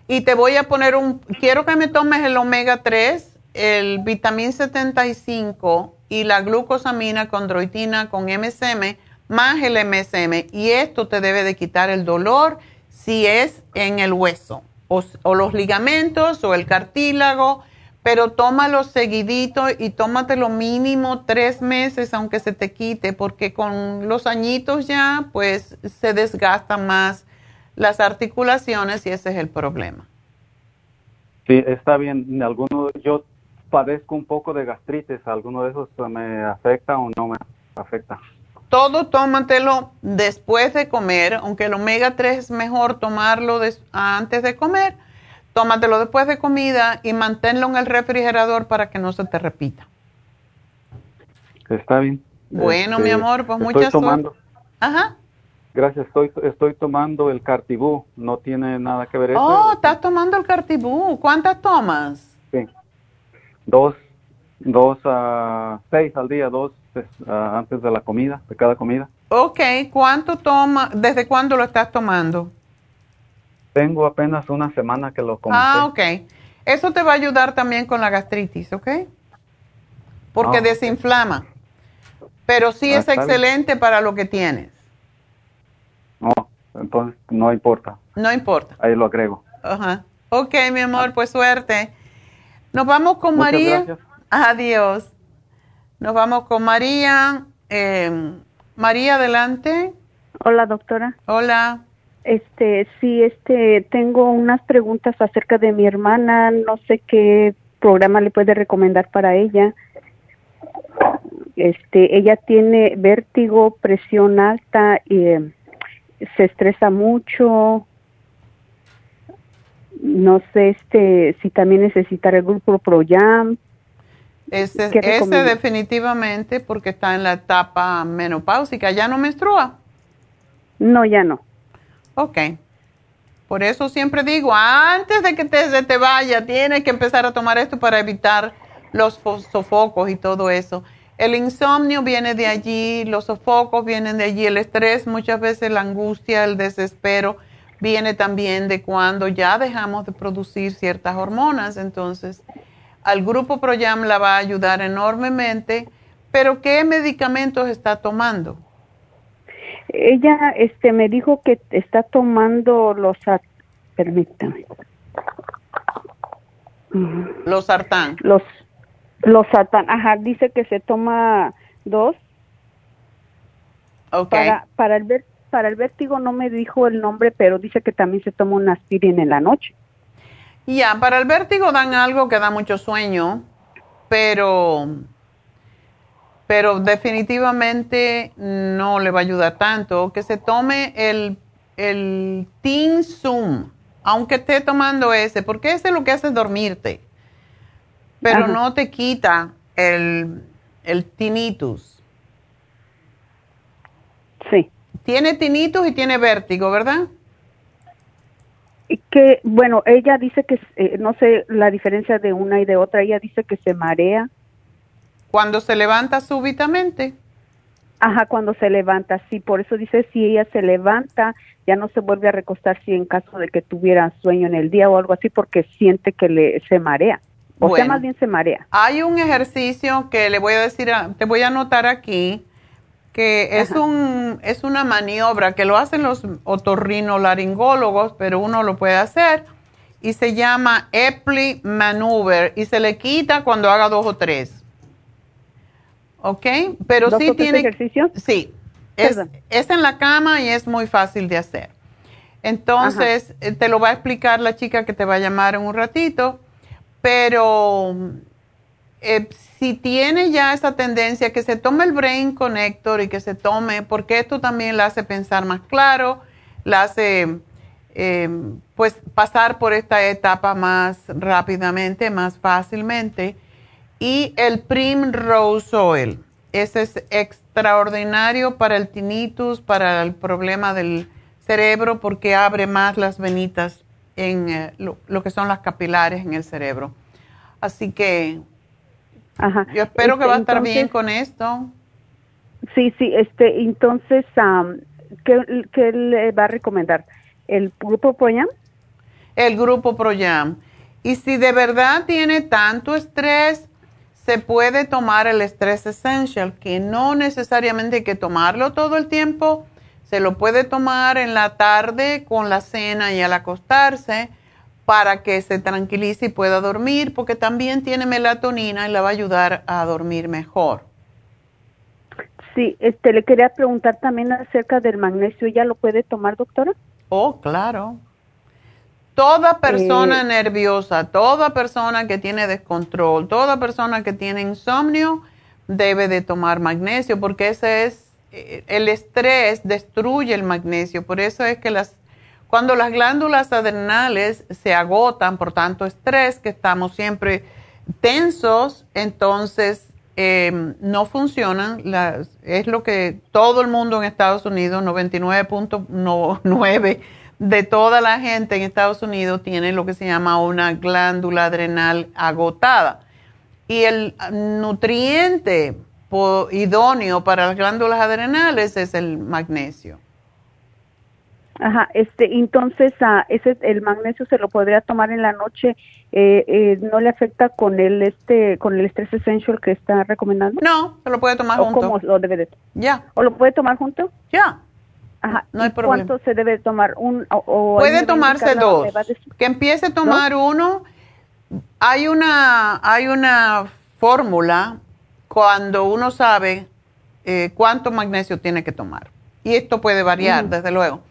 Y te voy a poner un, quiero que me tomes el omega 3, el vitamín 75 y la glucosamina con droitina con MSM más el MSM. Y esto te debe de quitar el dolor si es en el hueso o, los ligamentos o el cartílago pero tómalo seguidito y tómate lo mínimo tres meses aunque se te quite, porque con los añitos ya pues se desgastan más las articulaciones y ese es el problema. Sí, está bien. Alguno, yo padezco un poco de gastritis, ¿alguno de esos me afecta o no me afecta? Todo tómatelo después de comer, aunque el omega 3 es mejor tomarlo antes de comer tómatelo después de comida y manténlo en el refrigerador para que no se te repita. Está bien. Bueno, mi este, amor, pues muchas tomando. Ajá. Gracias, estoy, estoy tomando el Cartibú, no tiene nada que ver eso. Oh, estás tomando el Cartibú, ¿cuántas tomas? Sí, dos, dos a seis al día, dos pues, antes de la comida, de cada comida. Ok, ¿cuánto toma, desde cuándo lo estás tomando? Tengo apenas una semana que lo comencé. Ah, ok. Eso te va a ayudar también con la gastritis, ¿ok? Porque ah, desinflama. Pero sí ah, es excelente para lo que tienes. No, entonces no importa. No importa. Ahí lo agrego. Ajá. Ok, mi amor, pues suerte. Nos vamos con María. Adiós. Nos vamos con María. Eh, María, adelante. Hola, doctora. Hola. Este, sí, este, tengo unas preguntas acerca de mi hermana. No sé qué programa le puede recomendar para ella. Este, ella tiene vértigo, presión alta y eh, se estresa mucho. No sé, este, si también necesita el grupo ProYam. Ese, ese definitivamente porque está en la etapa menopáusica. ¿Ya no menstrua? No, ya no. Ok. Por eso siempre digo, antes de que te, se te vaya, tienes que empezar a tomar esto para evitar los sofocos y todo eso. El insomnio viene de allí, los sofocos vienen de allí, el estrés, muchas veces la angustia, el desespero, viene también de cuando ya dejamos de producir ciertas hormonas. Entonces, al grupo ProYam la va a ayudar enormemente, pero ¿qué medicamentos está tomando? Ella este me dijo que está tomando los permítame. Los sartán. Los los sartán, ajá, dice que se toma dos. Okay. Para para el para el vértigo no me dijo el nombre, pero dice que también se toma una aspirina en la noche. Ya, para el vértigo dan algo que da mucho sueño, pero pero definitivamente no le va a ayudar tanto. Que se tome el, el Zoom, aunque esté tomando ese, porque ese lo que hace es dormirte, pero no te quita el, el tinnitus. Sí. Tiene tinnitus y tiene vértigo, ¿verdad? Que, bueno, ella dice que, eh, no sé la diferencia de una y de otra, ella dice que se marea cuando se levanta súbitamente. Ajá, cuando se levanta, sí, por eso dice si ella se levanta, ya no se vuelve a recostar si en caso de que tuviera sueño en el día o algo así, porque siente que le se marea. O sea, más bien se marea. Hay un ejercicio que le voy a decir, te voy a anotar aquí, que es un es una maniobra que lo hacen los otorrinolaringólogos, pero uno lo puede hacer y se llama Epley Maneuver y se le quita cuando haga dos o tres. ¿ok? Pero sí tiene... ejercicio? Sí, es, es, en la cama y es muy fácil de hacer. Entonces, eh, te lo va a explicar la chica que te va a llamar en un ratito, pero eh, si tiene ya esa tendencia, que se tome el Brain Connector y que se tome, porque esto también la hace pensar más claro, la hace eh, pues pasar por esta etapa más rápidamente, más fácilmente y el Primrose Oil. Ese es extraordinario para el tinnitus, para el problema del cerebro, porque abre más las venitas en eh, lo, que son las capilares en el cerebro. Así que yo espero que va a estar bien con esto. Sí, sí, este, entonces, ¿qué, le va a recomendar? ¿El grupo ProYam? El grupo ProYam. Y si de verdad tiene tanto estrés, se puede tomar el Stress Essential, que no necesariamente hay que tomarlo todo el tiempo, se lo puede tomar en la tarde con la cena y al acostarse para que se tranquilice y pueda dormir, porque también tiene melatonina y le va a ayudar a dormir mejor. Sí, este, le quería preguntar también acerca del magnesio, ¿ya lo puede tomar, doctora? Oh, claro. Toda persona nerviosa, toda persona que tiene descontrol, toda persona que tiene insomnio debe de tomar magnesio porque ese es eh, el estrés destruye el magnesio, por eso es que las cuando las glándulas adrenales se agotan por tanto estrés que estamos siempre tensos, entonces em, no funcionan. es lo que todo el mundo en Estados Unidos, 99.9 de toda la gente en Estados Unidos tiene lo que se llama una glándula adrenal agotada. Y el nutriente idóneo para las glándulas adrenales es el magnesio. Ajá, este, entonces uh, ese el magnesio se lo podría tomar en la noche, eh, eh, no le afecta con el este con el estrés essential que está recomendando. No, se lo puede tomar ¿O junto. ¿Cómo lo debe de? Ya. ¿O lo puede tomar junto? Ya. Ajá. No hay ¿Y problema. ¿Cuánto se debe tomar? Un o, o Puede tomarse dos. Que empiece a tomar uno. Hay una, hay una fórmula cuando uno sabe eh, cuánto magnesio tiene que tomar. Y esto puede variar, desde luego.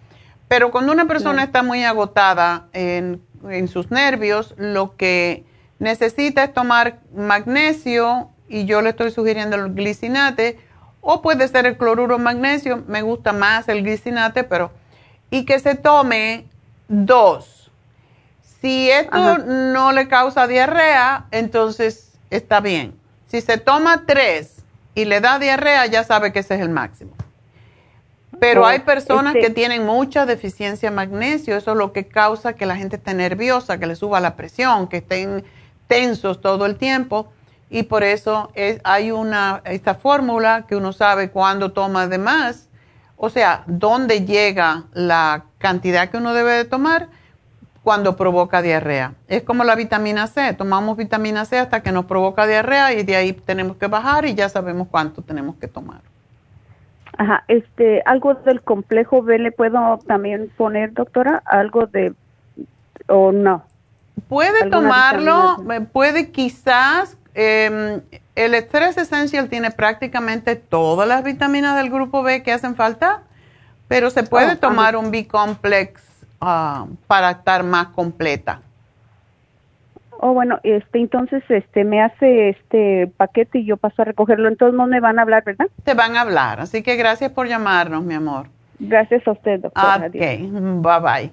Pero cuando una persona está muy agotada en, en sus nervios, lo que necesita es tomar magnesio, y yo le estoy sugiriendo el glicinate, o puede ser el cloruro de magnesio, me gusta más el glicinate, pero, y que se tome dos. Si esto no le causa diarrea, entonces está bien. Si se toma tres y le da diarrea, ya sabe que ese es el máximo. Pero Oh, hay personas este- que tienen mucha deficiencia de magnesio, eso es lo que causa que la gente esté nerviosa, que le suba la presión, que estén tensos todo el tiempo. Y por eso es, hay una, esta fórmula que uno sabe cuándo toma de más, o sea, dónde llega la cantidad que uno debe de tomar cuando provoca diarrea. Es como la vitamina C, tomamos vitamina C hasta que nos provoca diarrea y de ahí tenemos que bajar y ya sabemos cuánto tenemos que tomar. Ajá, este, algo del complejo B le puedo también poner, doctora, algo de o no. Puede ¿Alguna tomarlo, eh, puede quizás, eh, el estrés esencial tiene prácticamente todas las vitaminas del grupo B que hacen falta, pero se puede Oh, tomar un B-complex ah, para estar más completa. Oh, bueno, este, entonces, este, me hace este paquete y yo paso a recogerlo. Entonces no me van a hablar, ¿verdad? Te van a hablar, así que gracias por llamarnos, mi amor. Gracias a usted, doctora. Ok, bye bye.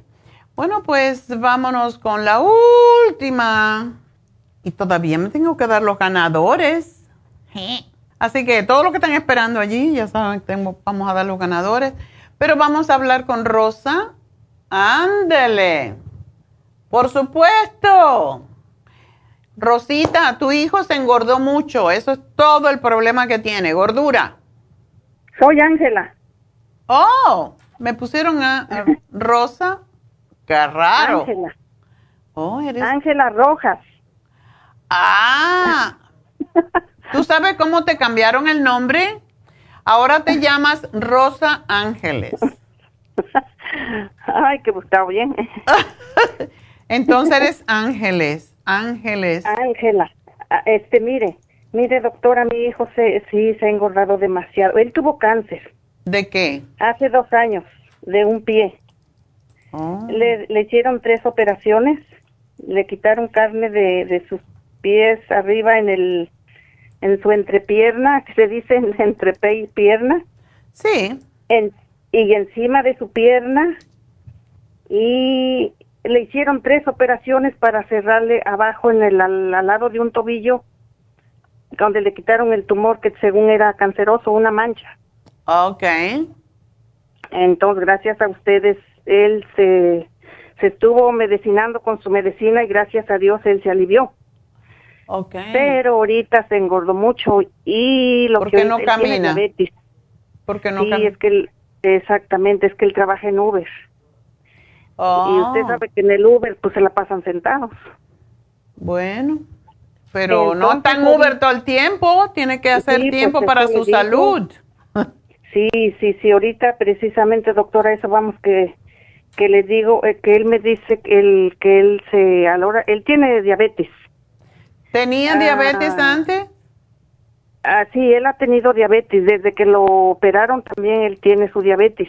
Bueno, pues vámonos con la última. Y todavía me tengo que dar los ganadores. Así que todo lo que están esperando allí, ya saben, tengo- vamos a dar los ganadores. Pero vamos a hablar con Rosa. Ándele. Por supuesto. Rosita, tu hijo se engordó mucho. Eso es todo el problema que tiene, gordura. Soy Ángela. Oh, me pusieron a, a Rosa. Qué raro. Ángela. Oh, eres. Ángela Rojas. Ah. ¿Tú sabes cómo te cambiaron el nombre? Ahora te llamas Rosa Ángeles. Ay, que buscado bien. Entonces eres Ángeles. Ángeles. Ángela. Ah, Este, mire, mire, doctora, mi hijo se, sí se ha engordado demasiado. Él tuvo cáncer. ¿De qué? Hace dos años, de un pie. Oh. Le, le hicieron tres operaciones. Le quitaron carne de, de sus pies arriba en el en su entrepierna, que se dice en- entre pe y pierna. Sí. En, y encima de su pierna. Y le hicieron tres operaciones para cerrarle abajo en el al, al lado de un tobillo, donde le quitaron el tumor que según era canceroso, una mancha. Ok. Entonces, gracias a ustedes, él se, se estuvo medicinando con su medicina y gracias a Dios él se alivió. Ok. Pero ahorita se engordó mucho y lo ¿Por que qué no él tiene camina? diabetes. Porque no sí, cam- es que exactamente, es que él trabaja en Uber. Oh. Y usted sabe que en el Uber pues se la pasan sentados. Bueno, pero no Entonces, está en pues, Uber todo el tiempo. Tiene que hacer Sí, pues, tiempo eso para su salud. Sí, sí, sí, ahorita precisamente, doctora, eso vamos que que le digo eh, que él me dice que él que él se a la hora él tiene diabetes. ¿Tenía Ah. diabetes antes? Ah, sí, él ha tenido diabetes desde que lo operaron también él tiene su diabetes.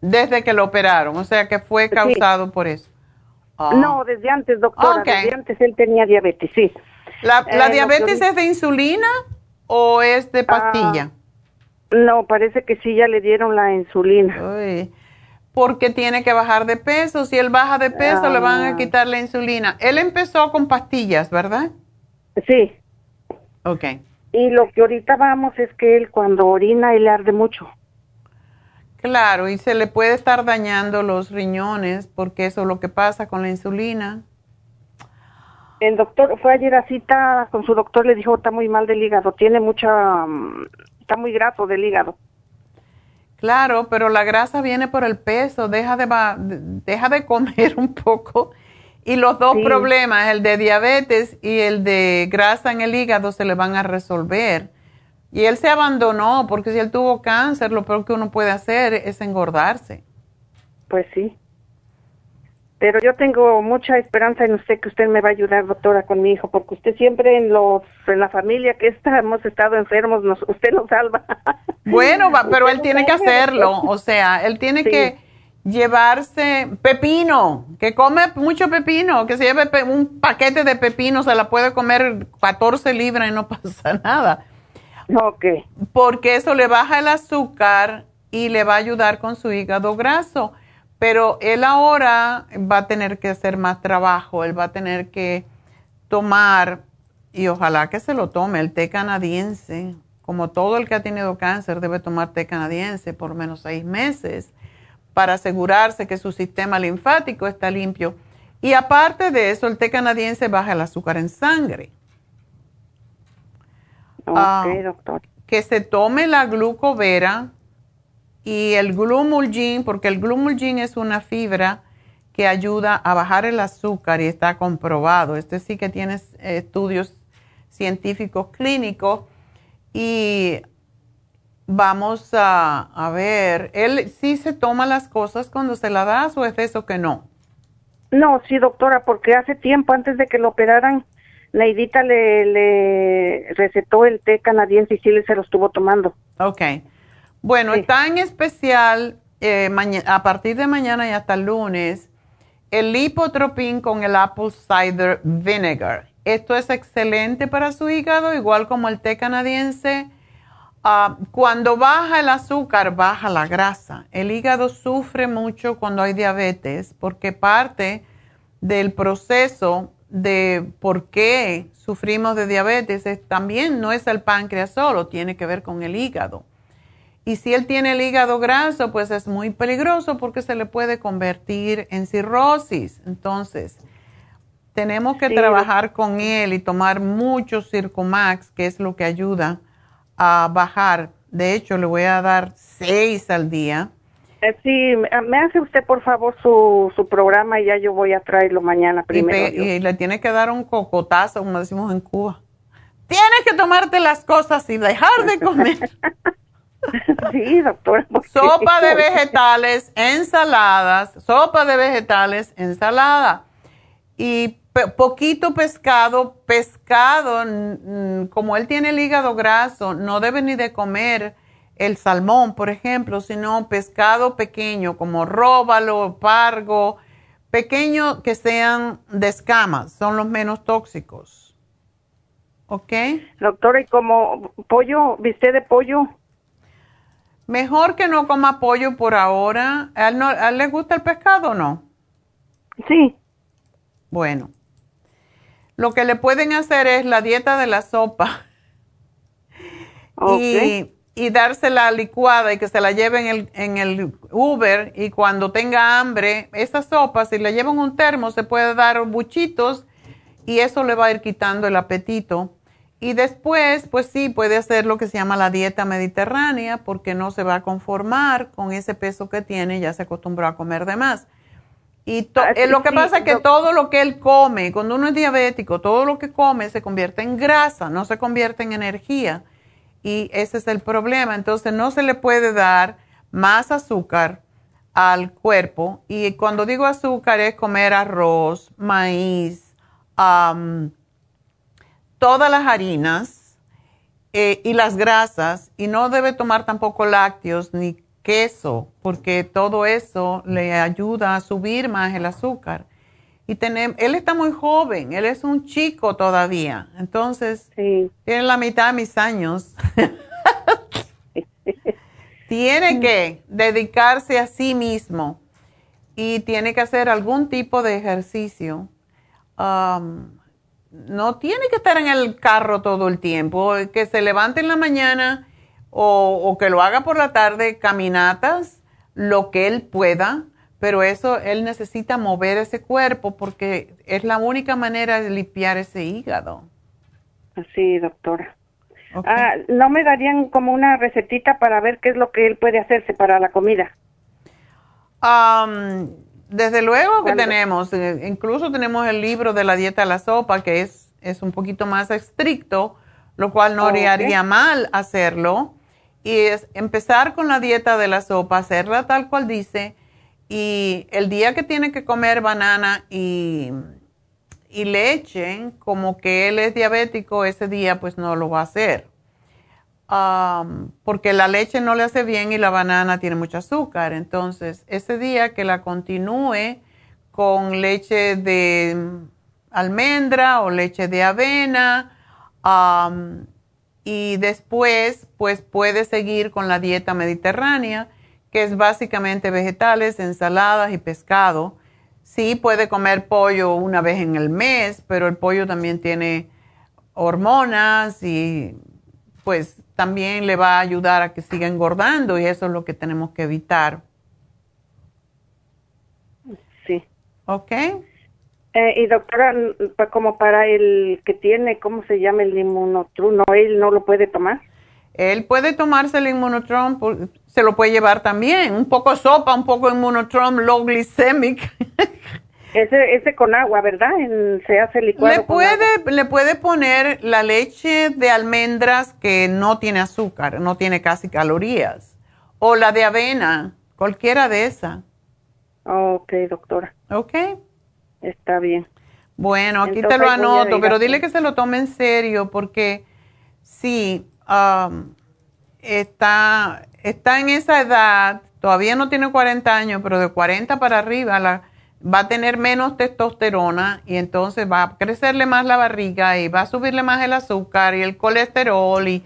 Desde que lo operaron, o sea que fue causado por eso. Ah. No, desde antes, doctora, desde antes él tenía diabetes, sí. ¿La, la Eh, diabetes doctor- es de insulina o es de pastilla? No, parece que sí ya le dieron la insulina. Uy, porque tiene que bajar de peso. Si él baja de peso, le van a Ah. quitar la insulina. Él empezó con pastillas, ¿verdad? Sí. Ok. Y lo que ahorita vamos es que él cuando orina él le arde mucho. Claro, y se le puede estar dañando los riñones porque eso es lo que pasa con la insulina. El doctor fue ayer a cita con su doctor, le dijo está muy mal del hígado, tiene mucha, mm, está muy graso del hígado. Claro, pero la grasa viene por el peso, deja de, deja de comer un poco. Y los dos problemas, el de diabetes y el de grasa en el hígado, se le van a resolver. Y él se abandonó porque si él tuvo cáncer, lo peor que uno puede hacer es engordarse. Pues sí. Pero yo tengo mucha esperanza en usted que usted me va a ayudar, doctora, con mi hijo, porque usted siempre en los en la familia que está, hemos estado enfermos, nos, usted nos salva. Bueno, pero él tiene que hacerlo, o sea, él tiene que llevarse pepino, que come mucho pepino, que se lleve un paquete de pepino, se la puede comer 14 libras y no pasa nada. Ok. Porque eso le baja el azúcar y le va a ayudar con su hígado graso pero él ahora va a tener que hacer más trabajo, él va a tener que tomar, y ojalá que se lo tome, el té canadiense. Como todo el que ha tenido cáncer debe tomar té canadiense por menos seis meses para asegurarse que su sistema linfático está limpio. Y aparte de eso, el té canadiense baja el azúcar en sangre. Ok, ah, doctor. Que se tome la glucovera y el glumulgin, porque el glumulgin es una fibra que ayuda a bajar el azúcar y está comprobado. Este sí que tiene estudios científicos clínicos y vamos a, ver, ¿él sí se toma las cosas cuando se las das o es eso que no? No, sí, doctora, porque hace tiempo antes de que lo operaran, la Idita le, le recetó el té canadiense y sí se lo estuvo tomando. Ok. Bueno, está en especial eh, a partir de mañana y hasta el lunes el lipotropin con el apple cider vinegar. Esto es excelente para su hígado, igual como el té canadiense. Ah, cuando baja el azúcar, baja la grasa. El hígado sufre mucho cuando hay diabetes porque parte del proceso de por qué sufrimos de diabetes también no es el páncreas solo, tiene que ver con el hígado. Y si él tiene el hígado graso, pues es muy peligroso porque se le puede convertir en cirrosis. Entonces, tenemos que trabajar con él y tomar mucho Circumax, que es lo que ayuda a bajar. De hecho, le voy a dar seis al día. Eh, sí, me hace usted por favor su, su programa y ya yo voy a traerlo mañana primero. Y, y le tiene que dar un cocotazo, como decimos en Cuba. Tienes que tomarte las cosas y dejar de comer. Sí, doctora. Sopa de vegetales, ensaladas, sopa de vegetales, ensalada. Y poquito pescado, pescado, como él tiene el hígado graso, no debe ni de comer el salmón, por ejemplo, sino pescado pequeño como róbalo, pargo, pequeño que sean de escamas, son los menos tóxicos. ¿Ok? Doctora, ¿y como pollo, viste de pollo? Mejor que no coma pollo por ahora. ¿A él, le gusta el pescado o no? Sí. Bueno, lo que le pueden hacer es la dieta de la sopa y, y dársela licuada y que se la lleven en el, en el Uber y cuando tenga hambre, esa sopa, si le llevan un termo, se puede dar buchitos y eso le va a ir quitando el apetito y después, pues sí, puede hacer lo que se llama la dieta mediterránea porque no se va a conformar con ese peso que tiene, ya se acostumbró a comer de más. Y eh, lo que pasa es que todo lo que él come, cuando uno es diabético, todo lo que come se convierte en grasa, no se convierte en energía. Y ese es el problema. Entonces no se le puede dar más azúcar al cuerpo. Y cuando digo azúcar es comer arroz, maíz, todas las harinas eh, y las grasas y no debe tomar tampoco lácteos ni queso porque todo eso le ayuda a subir más el azúcar. Y tenemos, él está muy joven, él es un chico todavía, entonces tiene la mitad de mis años. tiene que dedicarse a sí mismo y tiene que hacer algún tipo de ejercicio. Um, no tiene que estar en el carro todo el tiempo, que se levante en la mañana o, que lo haga por la tarde, caminatas, lo que él pueda, pero eso él necesita mover ese cuerpo porque es la única manera de limpiar ese hígado. Sí, doctora. Ah, ¿No me darían como una recetita para ver qué es lo que él puede hacerse para la comida? desde luego que tenemos, eh, incluso tenemos el libro de la dieta de la sopa, que es, es un poquito más estricto, lo cual no haría mal hacerlo. Y es empezar con la dieta de la sopa, hacerla tal cual dice, y el día que tiene que comer banana y y leche, como que él es diabético, ese día pues no lo va a hacer. porque la leche no le hace bien y la banana tiene mucho azúcar. Entonces, ese día que la continúe con leche de almendra o leche de avena y después pues puede seguir con la dieta mediterránea, que es básicamente vegetales, ensaladas y pescado Sí, puede comer pollo una vez en el mes, pero el pollo también tiene hormonas y pues también le va a ayudar a que siga engordando y eso es lo que tenemos que evitar. Sí. ¿Ok? Eh, y doctora, como para el que tiene, ¿cómo se llama el inmunotrum? ¿No, él no lo puede tomar? Él puede tomarse el inmunotrum, se lo puede llevar también, un poco sopa, un poco inmunotrum low glycemic. Ese, ese con agua, ¿verdad? se hace licuado. Le puede, le puede poner la leche de almendras que no tiene azúcar, no tiene casi calorías, o la de avena, cualquiera de esas. Ok, doctora. Ok. Está bien. Bueno, aquí te lo anoto, pero dile que se lo tome en serio porque sí, um, está, está en esa edad, todavía no tiene 40 años, pero de 40 para arriba la, va a tener menos testosterona y entonces va a crecerle más la barriga y va a subirle más el azúcar y el colesterol y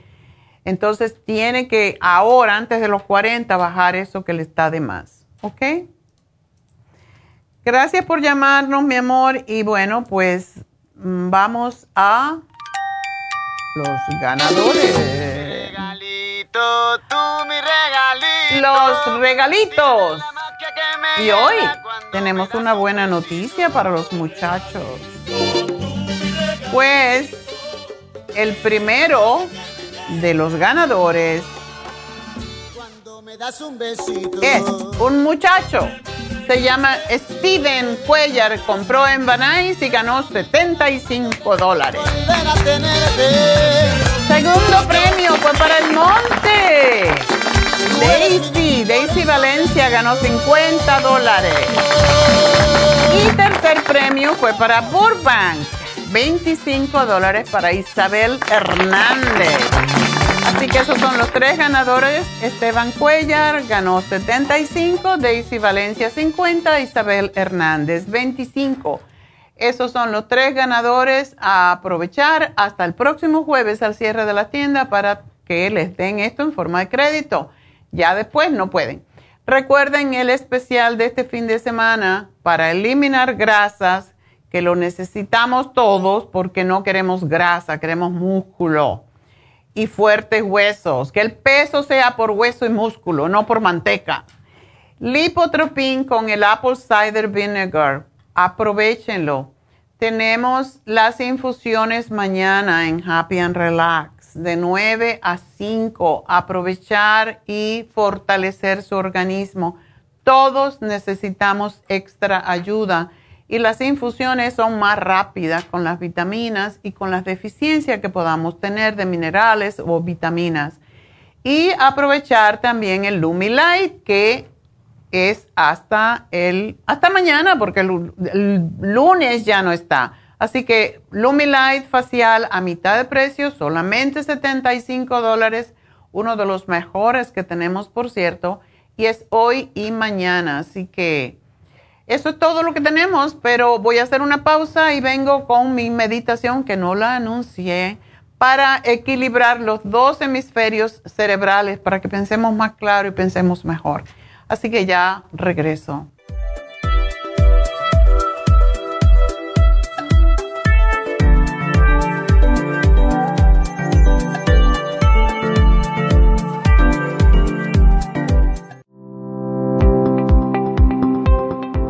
entonces tiene que ahora, antes de los 40, bajar eso que le está de más. ¿Ok? Gracias por llamarnos, mi amor. Y bueno, pues mm, vamos a los ganadores mi regalito. Los regalitos. Y hoy tenemos una buena noticia para los muchachos. Pues el primero de los ganadores es un muchacho. Se llama Steven Cuellar. Compró en Banais y ganó 75 dólares. Segundo premio fue para el Monte. Daisy, Daisy Valencia ganó 50 dólares. Y tercer premio fue para Burbank, 25 dólares para Isabel Hernández. Así que esos son los tres ganadores. Esteban Cuellar ganó 75, Daisy Valencia 50, Isabel Hernández 25. Esos son los tres ganadores a aprovechar hasta el próximo jueves al cierre de la tienda para que les den esto en forma de crédito. Ya después no pueden. Recuerden el especial de este fin de semana para eliminar grasas, que lo necesitamos todos porque no queremos grasa, queremos músculo y fuertes huesos. Que el peso sea por hueso y músculo, no por manteca. Lipotropin con el apple cider vinegar aprovechenlo. Tenemos las infusiones mañana en Happy and Relax de 9 a 5. Aprovechar y fortalecer su organismo. Todos necesitamos extra ayuda y las infusiones son más rápidas con las vitaminas y con las deficiencias que podamos tener de minerales o vitaminas. Y aprovechar también el Lumilight que es hasta el hasta mañana porque el, lunes ya no está. Así que Lumilight facial a mitad de precio, solamente 75 dólares, uno de los mejores que tenemos, por cierto, y es hoy y mañana. Así que eso es todo lo que tenemos, pero voy a hacer una pausa y vengo con mi meditación que no la anuncié para equilibrar los dos hemisferios cerebrales para que pensemos más claro y pensemos mejor. Así que ya regreso.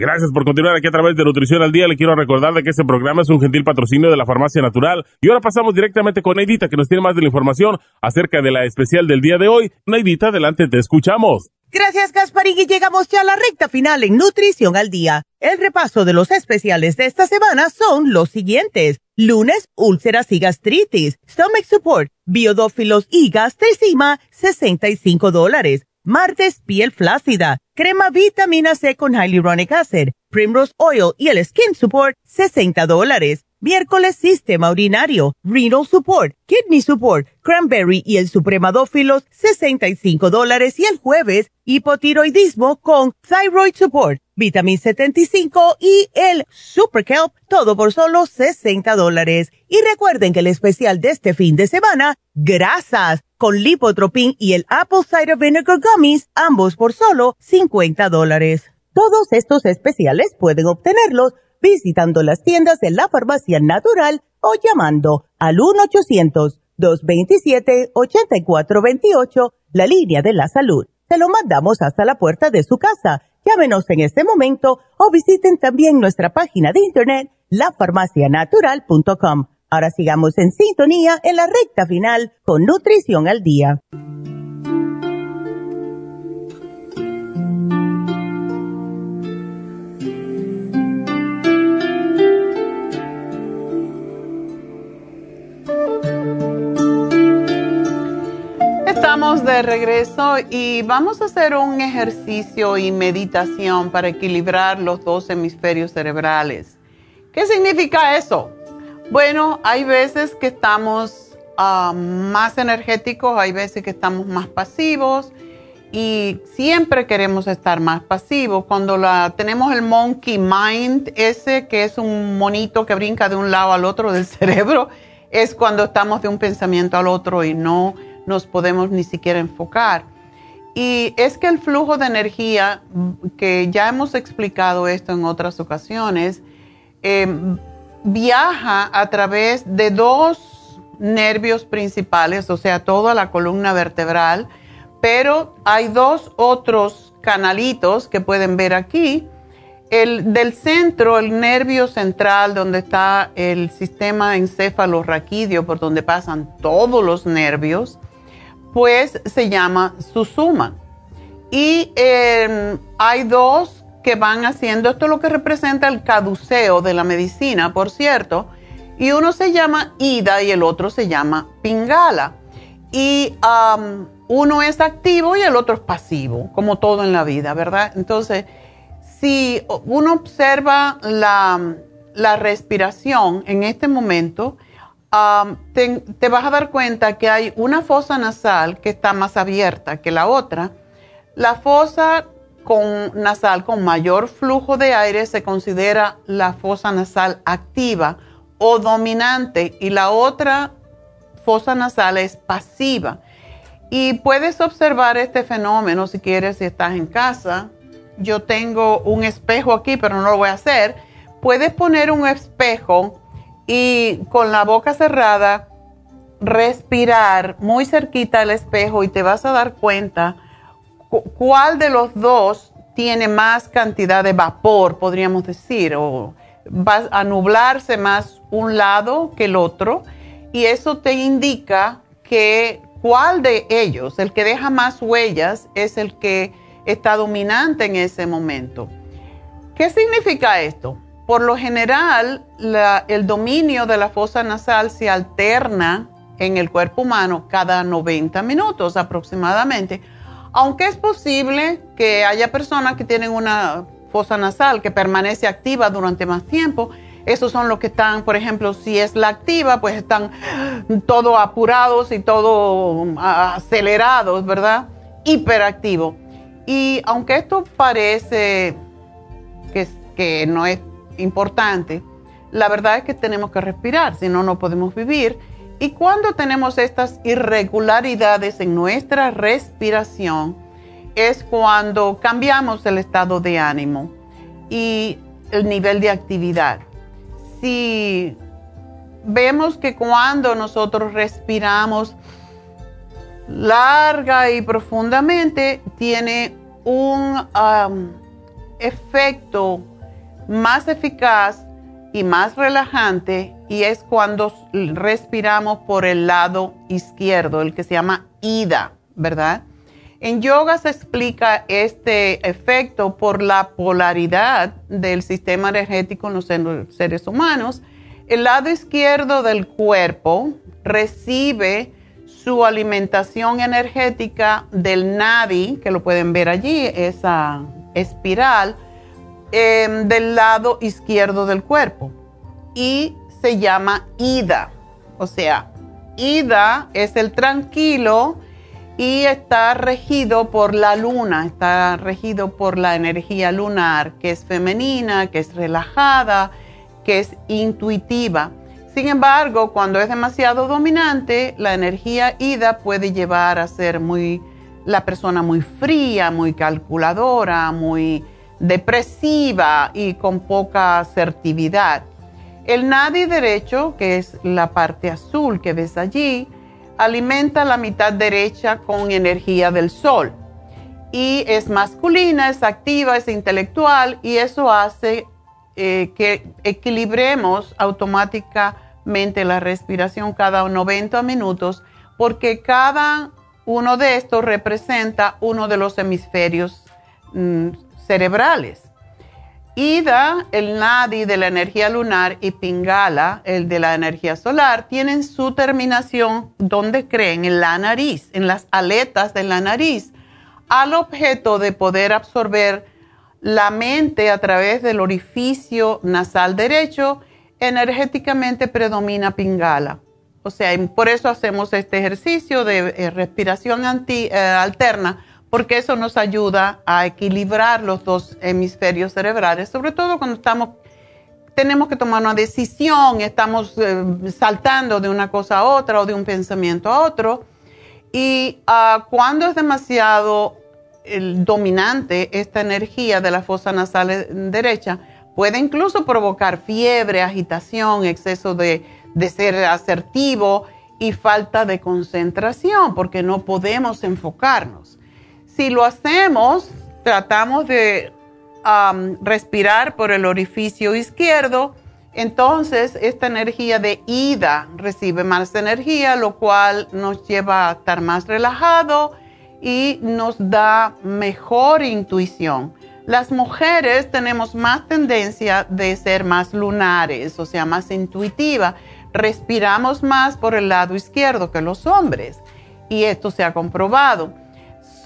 Gracias por continuar aquí a través de Nutrición al Día. Le quiero recordar de que este programa es un gentil patrocinio de la Farmacia Natural. Y ahora pasamos directamente con Neidita, que nos tiene más de la información acerca de la especial del día de hoy. Neidita, adelante, te escuchamos. Gracias, Gasparín, y llegamos ya a la recta final en Nutrición al Día. El repaso de los especiales de esta semana son los siguientes. Lunes, úlceras y gastritis, stomach support, biodófilos y gastricima, 65 dólares. Martes, piel flácida, crema vitamina C con hyaluronic acid, primrose oil y el skin support, 60 dólares. Miércoles, sistema urinario, renal support, kidney support, cranberry y el supremadófilos, 65 dólares. Y el jueves, hipotiroidismo con thyroid support, vitamin 75 y el super kelp, todo por solo 60 dólares. Y recuerden que el especial de este fin de semana, grasas, con lipotropin y el apple cider vinegar gummies, ambos por solo 50 dólares. Todos estos especiales pueden obtenerlos visitando las tiendas de la farmacia natural o llamando al 1-800-227-8428, la línea de la salud. Se lo mandamos hasta la puerta de su casa. Llámenos en este momento o visiten también nuestra página de internet, lafarmacianatural.com. Ahora sigamos en sintonía en la recta final con Nutrición al Día. Estamos de regreso y vamos a hacer un ejercicio y meditación para equilibrar los dos hemisferios cerebrales. ¿Qué significa eso? Bueno, hay veces que estamos ah, más energéticos, hay veces que estamos más pasivos y siempre queremos estar más pasivos. Cuando la, tenemos el monkey mind, ese que es un monito que brinca de un lado al otro del cerebro, es cuando estamos de un pensamiento al otro y no nos podemos ni siquiera enfocar. Y es que el flujo de energía, que ya hemos explicado esto en otras ocasiones, em, viaja a través de dos nervios principales, o sea, toda la columna vertebral, pero hay dos otros canalitos que pueden ver aquí. El del centro, el nervio central, donde está el sistema encéfalo-raquídeo, por donde pasan todos los nervios, pues se llama Susuma. Y em, hay dos que van haciendo, esto es lo que representa el caduceo de la medicina, por cierto, y uno se llama Ida y el otro se llama Pingala. Y uno es activo y el otro es pasivo, como todo en la vida, ¿verdad? Entonces, si uno observa la, la respiración en este momento, te, vas a dar cuenta que hay una fosa nasal que está más abierta que la otra. La fosa con, nasal con mayor flujo de aire se considera la fosa nasal activa o dominante y la otra fosa nasal es pasiva. Y puedes observar este fenómeno si quieres, si estás en casa. Yo tengo un espejo aquí, pero no lo voy a hacer. Puedes poner un espejo y con la boca cerrada respirar muy cerquita al espejo y te vas a dar cuenta cuál de los dos tiene más cantidad de vapor, podríamos decir, o va a nublarse más un lado que el otro y eso te indica que cuál de ellos, el que deja más huellas, es el que está dominante en ese momento. ¿Qué significa esto? Por lo general, el dominio de la fosa nasal se alterna en el cuerpo humano cada 90 minutos aproximadamente, aunque es posible que haya personas que tienen una fosa nasal que permanece activa durante más tiempo. Esos son los que están, por ejemplo, si es la activa, pues están todo apurados y todo acelerados, ¿verdad? Hiperactivo. Y aunque esto parece que no es importante, la verdad es que tenemos que respirar, si no, no podemos vivir. Y cuando tenemos estas irregularidades en nuestra respiración, es cuando cambiamos el estado de ánimo y el nivel de actividad. Si vemos que cuando nosotros respiramos larga y profundamente, tiene un efecto más eficaz y más relajante y es cuando respiramos por el lado izquierdo, el que se llama ida, ¿verdad? En yoga se explica este efecto por la polaridad del sistema energético en los seres humanos. El lado izquierdo del cuerpo recibe su alimentación energética del nadi, que lo pueden ver allí, esa espiral, em, del lado izquierdo del cuerpo. Y se llama Ida. O sea, Ida es el tranquilo y está regido por la luna, está regido por la energía lunar, que es femenina, que es relajada, que es intuitiva. Sin embargo, cuando es demasiado dominante, la energía ida puede llevar a ser muy la persona muy fría, muy calculadora, muy depresiva y con poca asertividad. El nadi derecho, que es la parte azul que ves allí, alimenta la mitad derecha con energía del sol. Y es masculina, es activa, es intelectual y eso hace eh, que equilibremos automáticamente la respiración cada 90 minutos porque cada uno de estos representa uno de los hemisferios mm, cerebrales. Ida, el Nadi de la energía lunar y Pingala, el de la energía solar, tienen su terminación donde creen, en la nariz, en las aletas de la nariz, al objeto de poder absorber la mente a través del orificio nasal derecho, energéticamente predomina Pingala. O sea, por eso hacemos este ejercicio de eh, respiración anti, eh, alterna porque eso nos ayuda a equilibrar los dos hemisferios cerebrales, sobre todo cuando estamos, tenemos que tomar una decisión, estamos eh, saltando de una cosa a otra o de un pensamiento a otro. Y uh, cuando es demasiado dominante esta energía de la fosa nasal derecha, puede incluso provocar fiebre, agitación, exceso de, de ser asertivo y falta de concentración, porque no podemos enfocarnos si lo hacemos, tratamos de respirar por el orificio izquierdo, entonces esta energía de ida recibe más energía, lo cual nos lleva a estar más relajado y nos da mejor intuición. Las mujeres tenemos más tendencia de ser más lunares, o sea, más intuitiva. Respiramos más por el lado izquierdo que los hombres y esto se ha comprobado.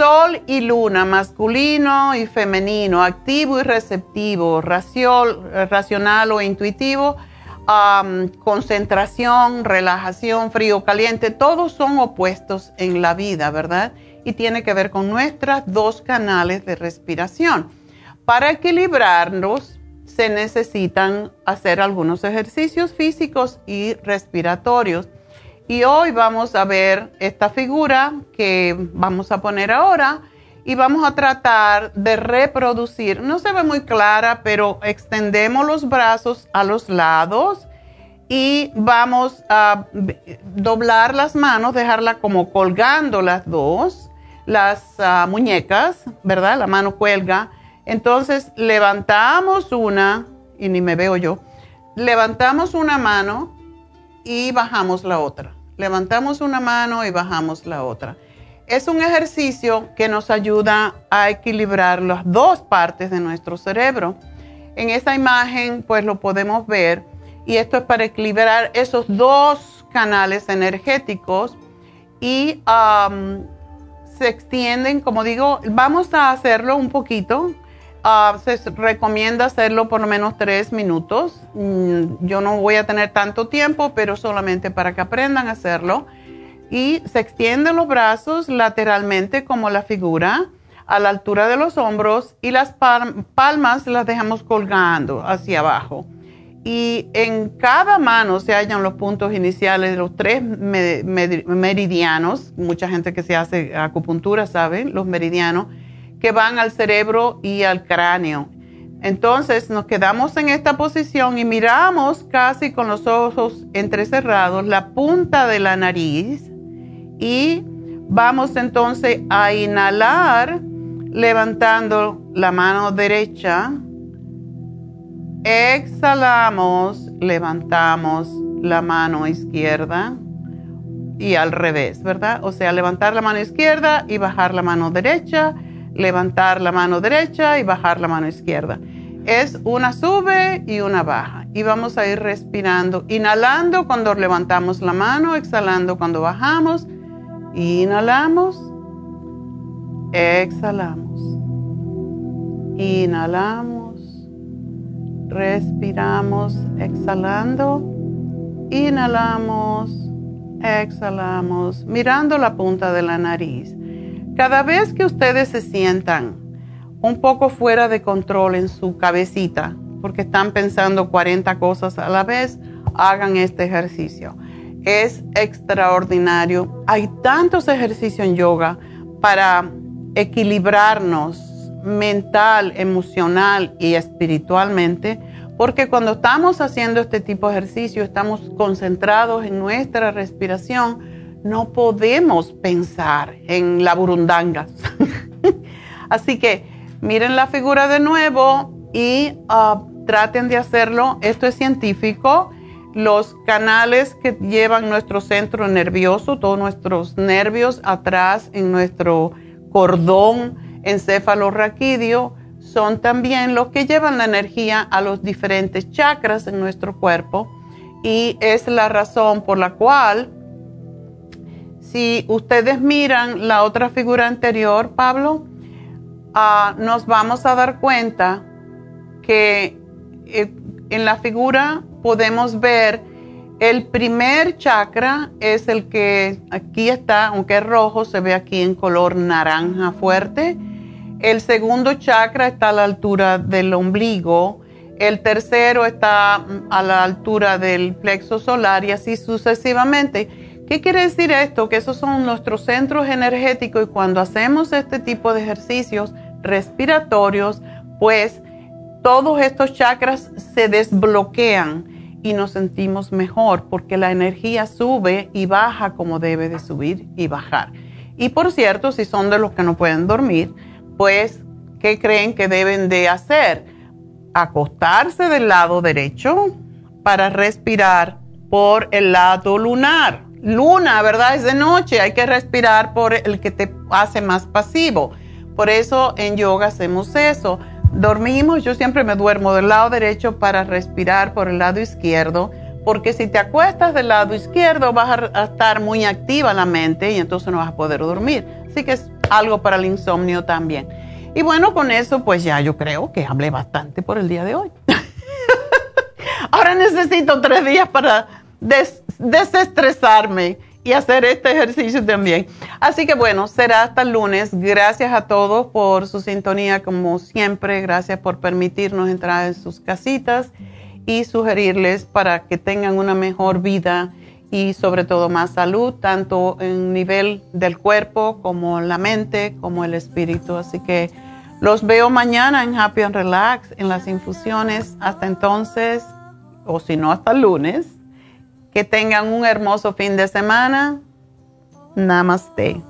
Sol y luna, masculino y femenino, activo y receptivo, racional o intuitivo, concentración, relajación, frío, caliente, todos son opuestos en la vida, ¿verdad? Y tiene que ver con nuestras dos canales de respiración. Para equilibrarnos se necesitan hacer algunos ejercicios físicos y respiratorios y hoy vamos a ver esta figura que vamos a poner ahora y vamos a tratar de reproducir. No se ve muy clara, pero extendemos los brazos a los lados y vamos a doblar las manos, dejarla como colgando las dos, las ah, muñecas, ¿verdad? La mano cuelga. Entonces levantamos una, y ni me veo yo, levantamos una mano y bajamos la otra. Levantamos una mano y bajamos la otra. Es un ejercicio que nos ayuda a equilibrar las dos partes de nuestro cerebro. En esta imagen pues lo podemos ver y esto es para equilibrar esos dos canales energéticos y se extienden, como digo, vamos a hacerlo un poquito. Ah, se recomienda hacerlo por lo menos tres minutos. Mm, yo no voy a tener tanto tiempo, pero solamente para que aprendan a hacerlo. Y se extienden los brazos lateralmente como la figura a la altura de los hombros y las palmas las dejamos colgando hacia abajo y en cada mano se hallan los puntos iniciales de los tres meridianos, mucha gente que se hace acupuntura sabe, los meridianos, que van al cerebro y al cráneo. Entonces nos quedamos en esta posición y miramos casi con los ojos entrecerrados la punta de la nariz y vamos entonces a inhalar levantando la mano derecha Exhalamos, levantamos la mano izquierda y al revés, ¿verdad? O sea, levantar la mano izquierda y bajar la mano derecha, levantar la mano derecha y bajar la mano izquierda. Es una sube y una baja. Y vamos a ir respirando, inhalando cuando levantamos la mano, exhalando cuando bajamos. Inhalamos, exhalamos. Inhalamos Respiramos exhalando. Inhalamos, exhalamos, mirando la punta de la nariz. Cada vez que ustedes se sientan un poco fuera de control en su cabecita, porque están pensando 40 cosas a la vez, hagan este ejercicio. Es extraordinario. Hay tantos ejercicios en yoga para equilibrarnos mental, emocional y espiritualmente, porque cuando estamos haciendo este tipo de ejercicio, estamos concentrados en nuestra respiración, no podemos pensar en la burundanga. Así que miren la figura de nuevo y ah, traten de hacerlo. Esto es científico. Los canales que llevan nuestro centro nervioso, todos nuestros nervios atrás en nuestro cordón encéfalo-raquídeo son también los que llevan la energía a los diferentes chakras en nuestro cuerpo y es la razón por la cual si ustedes miran la otra figura anterior, Pablo, ah, nos vamos a dar cuenta que eh, en la figura podemos ver el primer chakra es el que aquí está, aunque es rojo, se ve aquí en color naranja fuerte el segundo chakra está a la altura del ombligo. El tercero está a la altura del plexo solar y así sucesivamente. ¿Qué quiere decir esto? Que esos son nuestros centros energéticos y cuando hacemos este tipo de ejercicios respiratorios, pues todos estos chakras se desbloquean y nos sentimos mejor porque la energía sube y baja como debe de subir y bajar. Y por cierto, si son de los que no pueden dormir, pues, ¿qué creen que deben de hacer? Acostarse del lado derecho para respirar por el lado lunar. Luna, ¿verdad? Es de noche, hay que respirar por el que te hace más pasivo. Por eso en yoga hacemos eso. Dormimos, yo siempre me duermo del lado derecho para respirar por el lado izquierdo, porque si te acuestas del lado izquierdo vas a estar muy activa la mente y entonces no vas a poder dormir. Así que es algo para el insomnio también. Y bueno, con eso pues ya yo creo que hablé bastante por el día de hoy. Ahora necesito tres días para desestresarme y hacer este ejercicio también. Así que bueno, será hasta el lunes. Gracias a todos por su sintonía como siempre. Gracias por permitirnos entrar en sus casitas y sugerirles para que tengan una mejor vida y sobre todo más salud, tanto en nivel del cuerpo como la mente, como el espíritu. Así que los veo mañana en Happy and Relax, en las infusiones. Hasta entonces, o si no, hasta el lunes. Que tengan un hermoso fin de semana. Namaste.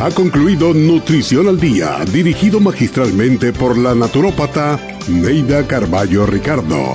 Ha concluido Nutrición al Día, dirigido magistralmente por la naturópata Neida Carballo Ricardo.